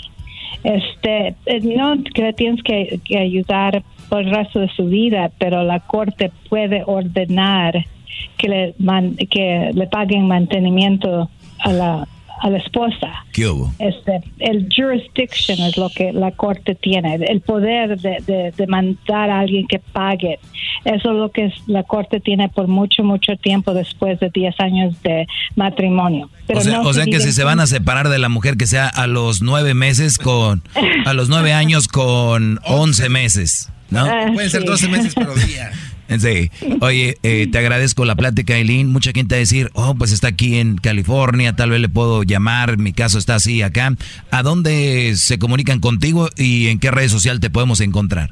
Este, eh, no que tienes que, ayudar por el resto de su vida, pero la corte puede ordenar que le, que le paguen mantenimiento a la a la esposa. ¿Qué hubo? Este, el jurisdiction es lo que la corte tiene, el poder de, de, mandar a alguien que pague. Eso es lo que la corte tiene por mucho, mucho tiempo después de 10 años de matrimonio. o sea, o sea que si se van a separar de la mujer que sea a los nueve meses con, a los nueve años con 11 meses, ¿no? Ah, Pueden ser 12 meses por día. Sí. Oye, eh, te agradezco la plática, Eileen. Mucha gente va a decir, oh, pues está aquí en California, tal vez le puedo llamar, mi caso está así acá. ¿A dónde se comunican contigo y en qué red social te podemos encontrar?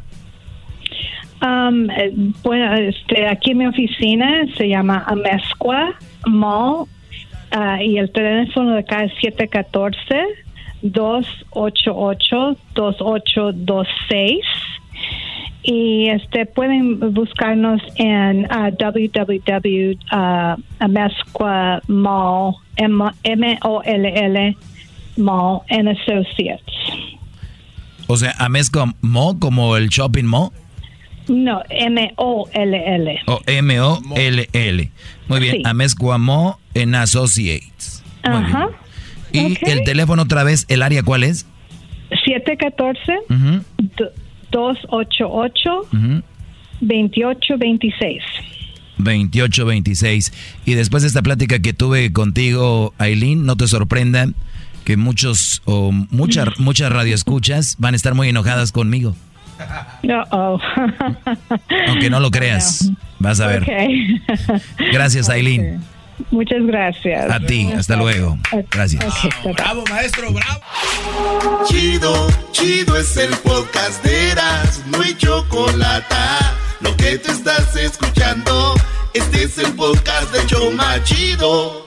Um, eh, bueno, este, aquí en mi oficina se llama Amesqua Mall uh, y el teléfono de acá es 714 288 2826 y este pueden buscarnos en uh, www.amesquamall M O L L Mall and Associates. O sea, Amesqua Mall como el shopping mall. No, M O L L. O M O L L. Muy bien, sí. And Associates. Ajá. Y el teléfono otra vez, el área cuál es? 714 uh 288 2826. 2826. Y después de esta plática que tuve contigo, Aileen, no te sorprenda que muchos o muchas muchas radioescuchas van a estar muy enojadas conmigo. Aunque no lo creas, vas a ver. Gracias, Aileen. Muchas gracias. A ti, hasta luego. Gracias. bravo, maestro, bravo. Chido, chido es el podcast de Eras, no hay chocolate. Lo que te estás escuchando, este es el podcast de Choma Chido.